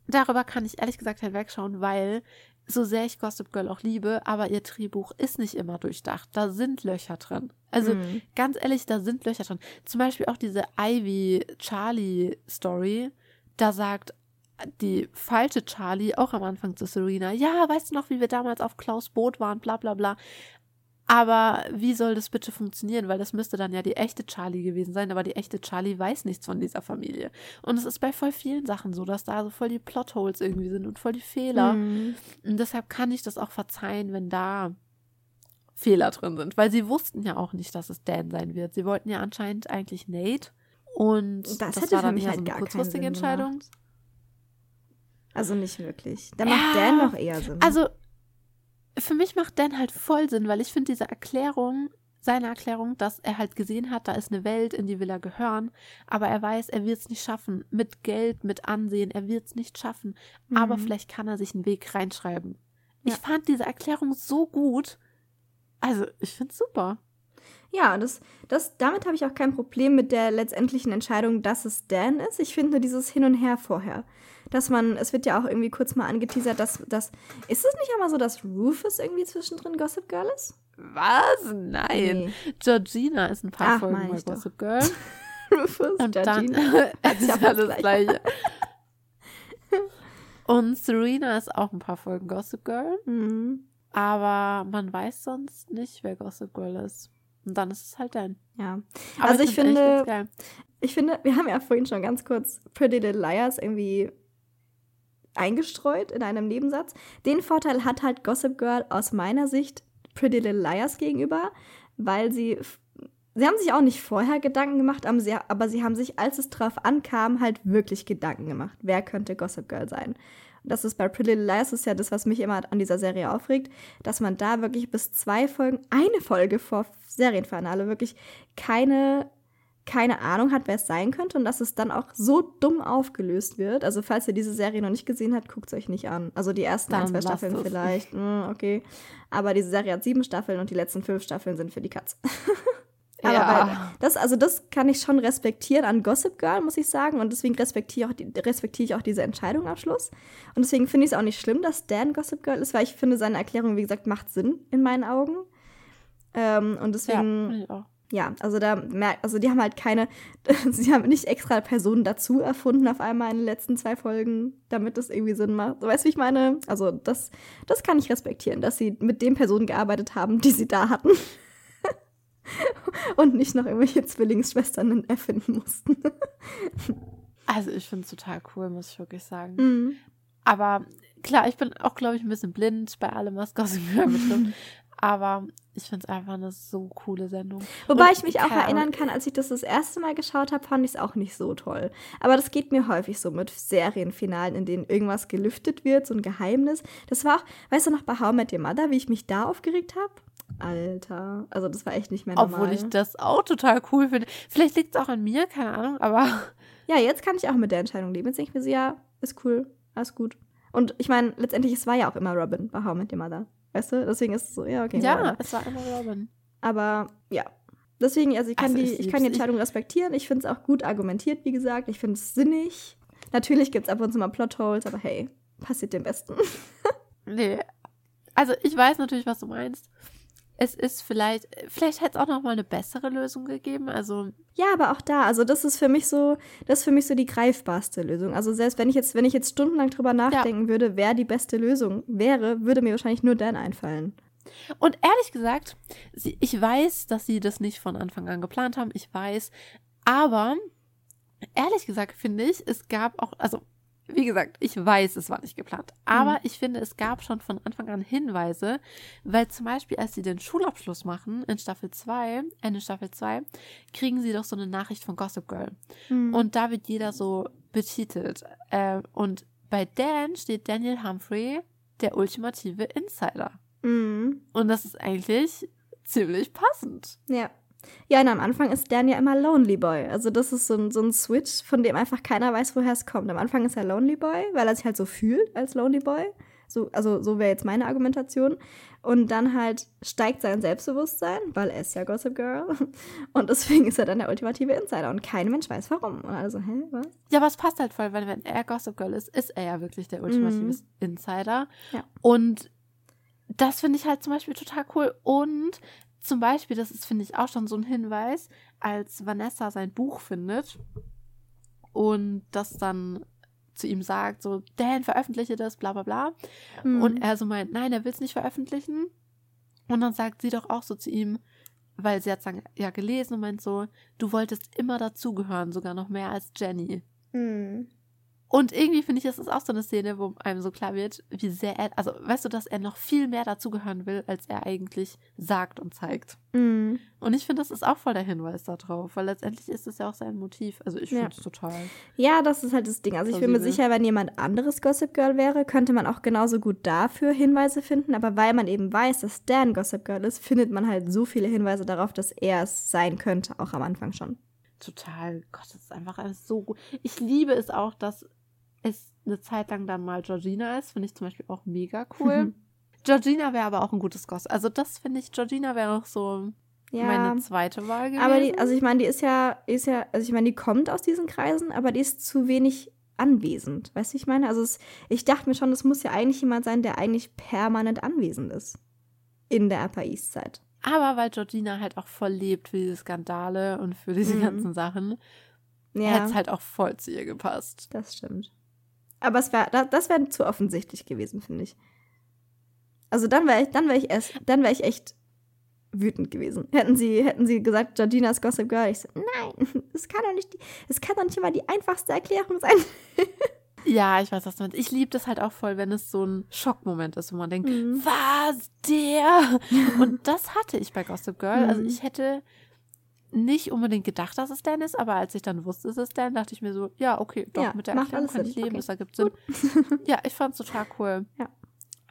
darüber kann ich ehrlich gesagt hinwegschauen, weil so sehr ich Gossip Girl auch liebe, aber ihr Drehbuch ist nicht immer durchdacht. Da sind Löcher drin. Also Mhm. ganz ehrlich, da sind Löcher drin. Zum Beispiel auch diese Ivy-Charlie-Story. Da sagt die falsche Charlie auch am Anfang zu Serena, ja, weißt du noch, wie wir damals auf Klaus Boot waren, bla bla bla. Aber wie soll das bitte funktionieren? Weil das müsste dann ja die echte Charlie gewesen sein, aber die echte Charlie weiß nichts von dieser Familie. Und es ist bei voll vielen Sachen so, dass da so voll die Plotholes irgendwie sind und voll die Fehler. Mhm. Und deshalb kann ich das auch verzeihen, wenn da Fehler drin sind, weil sie wussten ja auch nicht, dass es Dan sein wird. Sie wollten ja anscheinend eigentlich Nate und Das das, hätte war für dann mich eher halt so eine kurzfristige Entscheidung. Also nicht wirklich. Da Ja, macht Dan noch eher Sinn. Also für mich macht Dan halt voll Sinn, weil ich finde diese Erklärung, seine Erklärung, dass er halt gesehen hat, da ist eine Welt, in die will er gehören, aber er weiß, er wird es nicht schaffen. Mit Geld, mit Ansehen, er wird es nicht schaffen. Aber Mhm. vielleicht kann er sich einen Weg reinschreiben. Ja. Ich fand diese Erklärung so gut. Also, ich finde es super. Ja, das, das, damit habe ich auch kein Problem mit der letztendlichen Entscheidung, dass es Dan ist. Ich finde nur dieses Hin und Her vorher. Dass man, es wird ja auch irgendwie kurz mal angeteasert, dass, dass ist es nicht einmal so, dass Rufus irgendwie zwischendrin Gossip Girl ist? Was? Nein. Nee. Georgina ist ein paar Ach, Folgen bei ich doch. Gossip Girl. Rufus, Und dann Georgina. es ist Ja, das Gleiche. Und Serena ist auch ein paar Folgen Gossip Girl, Mhm. aber man weiß sonst nicht, wer Gossip Girl ist. Und dann ist es halt Dan. Ja. Aber Also ich echt finde-. Ich finde, wir haben ja vorhin schon ganz kurz Pretty Little Liars irgendwie eingestreut in einem Nebensatz. Den Vorteil hat halt Gossip Girl aus meiner Sicht Pretty Little Liars gegenüber, weil sie sie haben sich auch nicht vorher Gedanken gemacht, aber sie, haben sich, als es drauf ankam, halt wirklich Gedanken gemacht. Wer könnte Gossip Girl sein? Und das ist bei Pretty Little Liars das ist ja das, was mich immer an dieser Serie aufregt, dass man da wirklich bis zwei Folgen, eine Folge vor Serienfinale wirklich keine keine Ahnung hat, wer es sein könnte und dass es dann auch so dumm aufgelöst wird. Also falls ihr diese Serie noch nicht gesehen habt, guckt es euch nicht an. Also die ersten ein, zwei Staffeln vielleicht, mm, okay. Aber diese Serie hat sieben Staffeln und die letzten fünf Staffeln sind für die Katz. Aber Ja. das, also das kann ich schon respektieren an Gossip Girl, muss ich sagen. Und deswegen respektiere, auch die, respektiere ich auch diese Entscheidung am Schluss. Und deswegen finde ich es auch nicht schlimm, dass Dan Gossip Girl ist, weil ich finde, seine Erklärung, wie gesagt, macht Sinn in meinen Augen. Ähm, und Ja, deswegen ich auch. Ja, also da merkt, also die haben halt keine, sie haben nicht extra Personen dazu erfunden auf einmal in den letzten zwei Folgen, damit das irgendwie Sinn macht. So, weißt du, wie ich meine? Also das, das kann ich respektieren, dass sie mit den Personen gearbeitet haben, die sie da hatten. Und nicht noch irgendwelche Zwillingsschwestern erfinden mussten. Also ich finde es total cool, muss ich wirklich sagen. Mhm. Aber klar, ich bin auch, glaube ich, ein bisschen blind bei allem, was Gossip Girl betrifft. Aber ich finde es einfach eine so coole Sendung. Wobei Und ich mich auch erinnern kann, als ich das das erste Mal geschaut habe, fand ich es auch nicht so toll. Aber das geht mir häufig so mit Serienfinalen, in denen irgendwas gelüftet wird, so ein Geheimnis. Das war auch, weißt du noch bei How Met Your Mother, wie ich mich da aufgeregt habe? Alter, also das war echt nicht mehr normal. Obwohl ich das auch total cool finde. Vielleicht liegt es auch an mir, keine Ahnung, aber ja, jetzt kann ich auch mit der Entscheidung leben. Jetzt denke ich mir so, ja, ist cool, alles gut. Und ich meine, letztendlich, es war ja auch immer Robin bei How Met Your Mother. Weißt du? Deswegen ist es so, ja, okay. ja, es war immer Robin. Aber ja. Deswegen, also ich kann, Also die, ich kann die Entscheidung respektieren. Ich finde es auch gut argumentiert, wie gesagt. Ich finde es sinnig. Natürlich gibt es ab und zu mal Plotholes, aber hey, passiert dem Besten. Nee. Also ich weiß natürlich, was du meinst. Es ist vielleicht, vielleicht hätte es auch noch mal eine bessere Lösung gegeben. Also Ja, aber auch da, also das ist für mich so, das ist für mich so die greifbarste Lösung. Also selbst wenn ich jetzt, wenn ich jetzt stundenlang drüber nachdenken würde, wer die beste Lösung wäre, würde mir wahrscheinlich nur Dan einfallen. Und ehrlich gesagt, ich weiß, dass sie das nicht von Anfang an geplant haben. Ich weiß. Aber ehrlich gesagt finde ich, es gab auch, also wie gesagt, ich weiß, es war nicht geplant. Aber Mhm. ich finde, es gab schon von Anfang an Hinweise, weil zum Beispiel, als sie den Schulabschluss machen in Staffel 2, Ende Staffel 2, kriegen sie doch so eine Nachricht von Gossip Girl. Und Und da wird jeder so betitelt. Äh, und bei Dan steht Daniel Humphrey der ultimative Insider. mhm. Und das ist eigentlich ziemlich passend. ja. Ja, und am Anfang ist Dan ja immer Lonely Boy. Also das ist so ein, so ein Switch, von dem einfach keiner weiß, woher es kommt. Am Anfang ist er Lonely Boy, weil er sich halt so fühlt als Lonely Boy. So, also so wäre jetzt meine Argumentation. Und dann halt steigt sein Selbstbewusstsein, weil er ist ja Gossip Girl. Und deswegen ist er dann der ultimative Insider. Und kein Mensch weiß warum. Und alle so, hä, was? Ja, aber es passt halt voll, weil wenn er Gossip Girl ist, ist er ja wirklich der ultimative Mhm. Insider. Ja. Und das finde ich halt zum Beispiel total cool. Und zum Beispiel, das ist, finde ich, auch schon so ein Hinweis, als Vanessa sein Buch findet und das dann zu ihm sagt, so, Dan, veröffentliche das, bla bla bla. Mhm. Und er so meint, nein, er will es nicht veröffentlichen. Und dann sagt sie doch auch so zu ihm, weil sie hat dann ja gelesen und meint so, du wolltest immer dazugehören, sogar noch mehr als Jenny. Mhm. Und irgendwie finde ich, es ist auch so eine Szene, wo einem so klar wird, wie sehr er, also weißt du, dass er noch viel mehr dazugehören will, als er eigentlich sagt und zeigt. Mhm. Und ich finde, das ist auch voll der Hinweis darauf, weil letztendlich ist es ja auch sein Motiv. Also ich Ja. finde es total. Ja, das ist halt das Ding. Also ich bin mir sicher, wenn jemand anderes Gossip Girl wäre, könnte man auch genauso gut dafür Hinweise finden. Aber weil man eben weiß, dass Dan Gossip Girl ist, findet man halt so viele Hinweise darauf, dass er es sein könnte, auch am Anfang schon. Total. Gott, das ist einfach alles so gut. Ich liebe es auch, dass es eine Zeit lang dann mal Georgina ist. Finde ich zum Beispiel auch mega cool. Georgina wäre aber auch ein gutes Gossip. Also das finde ich, Georgina wäre noch so Ja. meine zweite Wahl gewesen. Aber die, also ich meine, die ist ja, ist ja, also ich meine, die kommt aus diesen Kreisen, aber die ist zu wenig anwesend. Weißt du, ich meine? Also es, ich dachte mir schon, das muss ja eigentlich jemand sein, der eigentlich permanent anwesend ist. In der Upper East Side. Aber weil Georgina halt auch voll lebt für diese Skandale und für diese Mhm. ganzen Sachen, hätte Ja, es halt auch voll zu ihr gepasst. das stimmt. Aber es wär, da- das wäre zu offensichtlich gewesen, finde ich. Also dann wäre ich, dann wäre ich erst, dann wäre ich echt wütend gewesen. Hätten sie, hätten sie gesagt, Georginas Gossip Girl, ich so, nein, das kann doch nicht, das kann doch nicht immer die einfachste Erklärung sein. Ja, ich weiß, was du meinst. Ich liebe das halt auch voll, wenn es so ein Schockmoment ist, wo man denkt, Mhm. was, der? Und das hatte ich bei Gossip Girl. Also Mhm. ich hätte nicht unbedingt gedacht, dass es Dan ist, aber als ich dann wusste, es ist Dan, dachte ich mir so, ja, okay, doch, Ja, mit der Erklärung kann ich leben, Okay. das ergibt Sinn. ja, ich fand es total cool. Ja.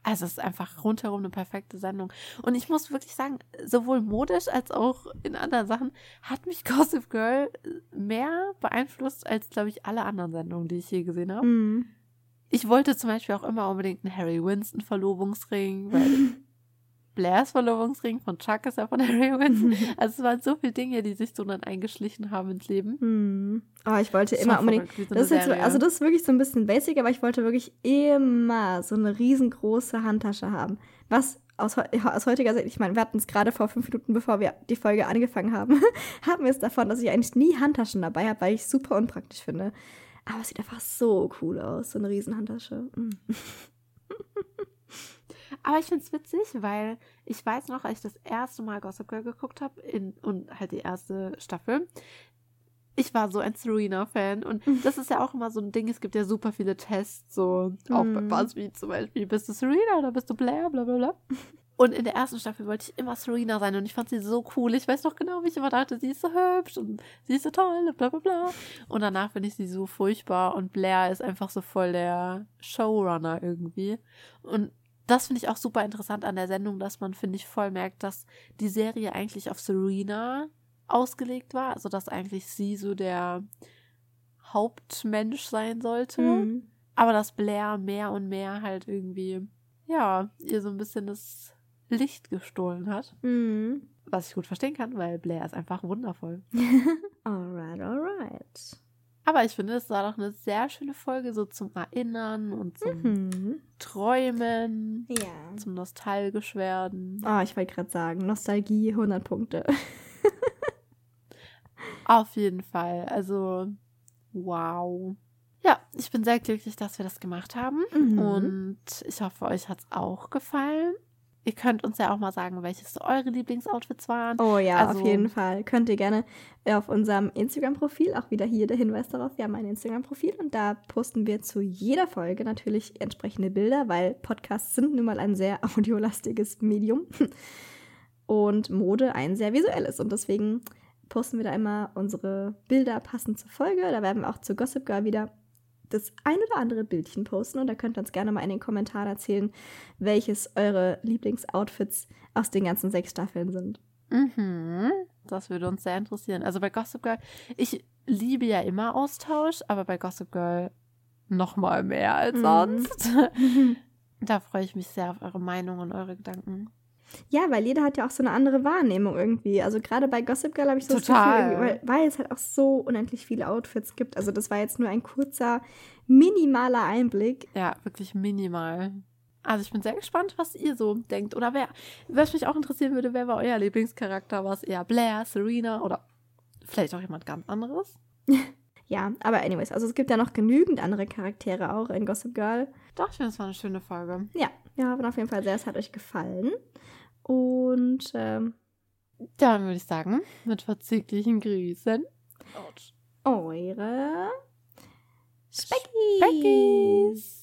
Also es ist einfach rundherum eine perfekte Sendung. Und ich muss wirklich sagen, sowohl modisch als auch in anderen Sachen hat mich Gossip Girl mehr beeinflusst als, glaube ich, alle anderen Sendungen, die ich je gesehen habe. Mhm. Ich wollte zum Beispiel auch immer unbedingt einen Harry Winston Verlobungsring, weil Blairs Verlobungsring von Chuck ist ja von Harry Winston. Also es waren so viele Dinge, die sich so dann eingeschlichen haben ins Leben. Hm. Oh, ich wollte immer unbedingt. so Das ist jetzt so, also das ist wirklich so ein bisschen basic, aber ich wollte wirklich immer so eine riesengroße Handtasche haben. Was aus, aus heutiger Sicht, ich meine, wir hatten es gerade vor fünf Minuten, bevor wir die Folge angefangen haben, haben wir es davon, dass ich eigentlich nie Handtaschen dabei habe, weil ich es super unpraktisch finde. Aber es sieht einfach so cool aus, so eine Riesenhandtasche. Mm. Aber ich finde es witzig, weil ich weiß noch, als ich das erste Mal Gossip Girl geguckt habe und halt die erste Staffel, ich war so ein Serena-Fan und das ist ja auch immer so ein Ding, es gibt ja super viele Tests, so auch bei Mhm. BuzzFeed zum Beispiel, bist du Serena oder bist du Blair, bla bla bla. Und in der ersten Staffel wollte ich immer Serena sein und ich fand sie so cool. Ich weiß noch genau, wie ich immer dachte, sie ist so hübsch und sie ist so toll und bla bla bla. Und danach finde ich sie so furchtbar und Blair ist einfach so voll der Showrunner irgendwie. Und das finde ich auch super interessant an der Sendung, dass man, finde ich, voll merkt, dass die Serie eigentlich auf Serena ausgelegt war. Also, dass eigentlich sie so der Hauptmensch sein sollte. Mhm. Aber dass Blair mehr und mehr halt irgendwie, ja, ihr so ein bisschen das Licht gestohlen hat. Mhm. Was ich gut verstehen kann, weil Blair ist einfach wundervoll. Alright, alright. Aber ich finde, es war doch eine sehr schöne Folge, so zum Erinnern und zum Mhm. Träumen, Ja. zum nostalgisch werden. Oh, ich wollte gerade sagen, Nostalgie 100 Punkte. Auf jeden Fall. Also, wow. Ja, ich bin sehr glücklich, dass wir das gemacht haben. Mhm. Und ich hoffe, euch hat es auch gefallen. Ihr könnt uns ja auch mal sagen, welches eure Lieblingsoutfits waren. Oh ja, Also- auf jeden Fall. Könnt ihr gerne auf unserem Instagram-Profil, auch wieder hier der Hinweis darauf, wir haben ein Instagram-Profil und da posten wir zu jeder Folge natürlich entsprechende Bilder, weil Podcasts sind nun mal ein sehr audiolastiges Medium und Mode ein sehr visuelles und deswegen posten wir da immer unsere Bilder passend zur Folge. Da werden wir auch zu Gossip Girl wieder das ein oder andere Bildchen posten und da könnt ihr uns gerne mal in den Kommentaren erzählen, welches eure Lieblingsoutfits aus den ganzen sechs Staffeln sind. Mhm. Das würde uns sehr interessieren. Also bei Gossip Girl, ich liebe ja immer Austausch, aber bei Gossip Girl noch mal mehr als Mhm. sonst. Da freue ich mich sehr auf eure Meinung und eure Gedanken. Ja, weil jeder hat ja auch so eine andere Wahrnehmung irgendwie. Also gerade bei Gossip Girl habe ich so das Total. Gefühl, irgendwie, weil, weil es halt auch so unendlich viele Outfits gibt. Also das war jetzt nur ein kurzer, minimaler Einblick. Ja, wirklich minimal. Also ich bin sehr gespannt, was ihr so denkt. Oder wer, was mich auch interessieren würde, wer war euer Lieblingscharakter? War es eher Blair, Serena oder vielleicht auch jemand ganz anderes? Ja, aber anyways, also es gibt ja noch genügend andere Charaktere auch in Gossip Girl. Doch, ich finde, es war eine schöne Folge. Ja, wir hoffen auf jeden Fall sehr, es hat euch gefallen. Und ähm, Dann würde ich sagen, mit verzüglichen Grüßen. eure Speckies. Speckies.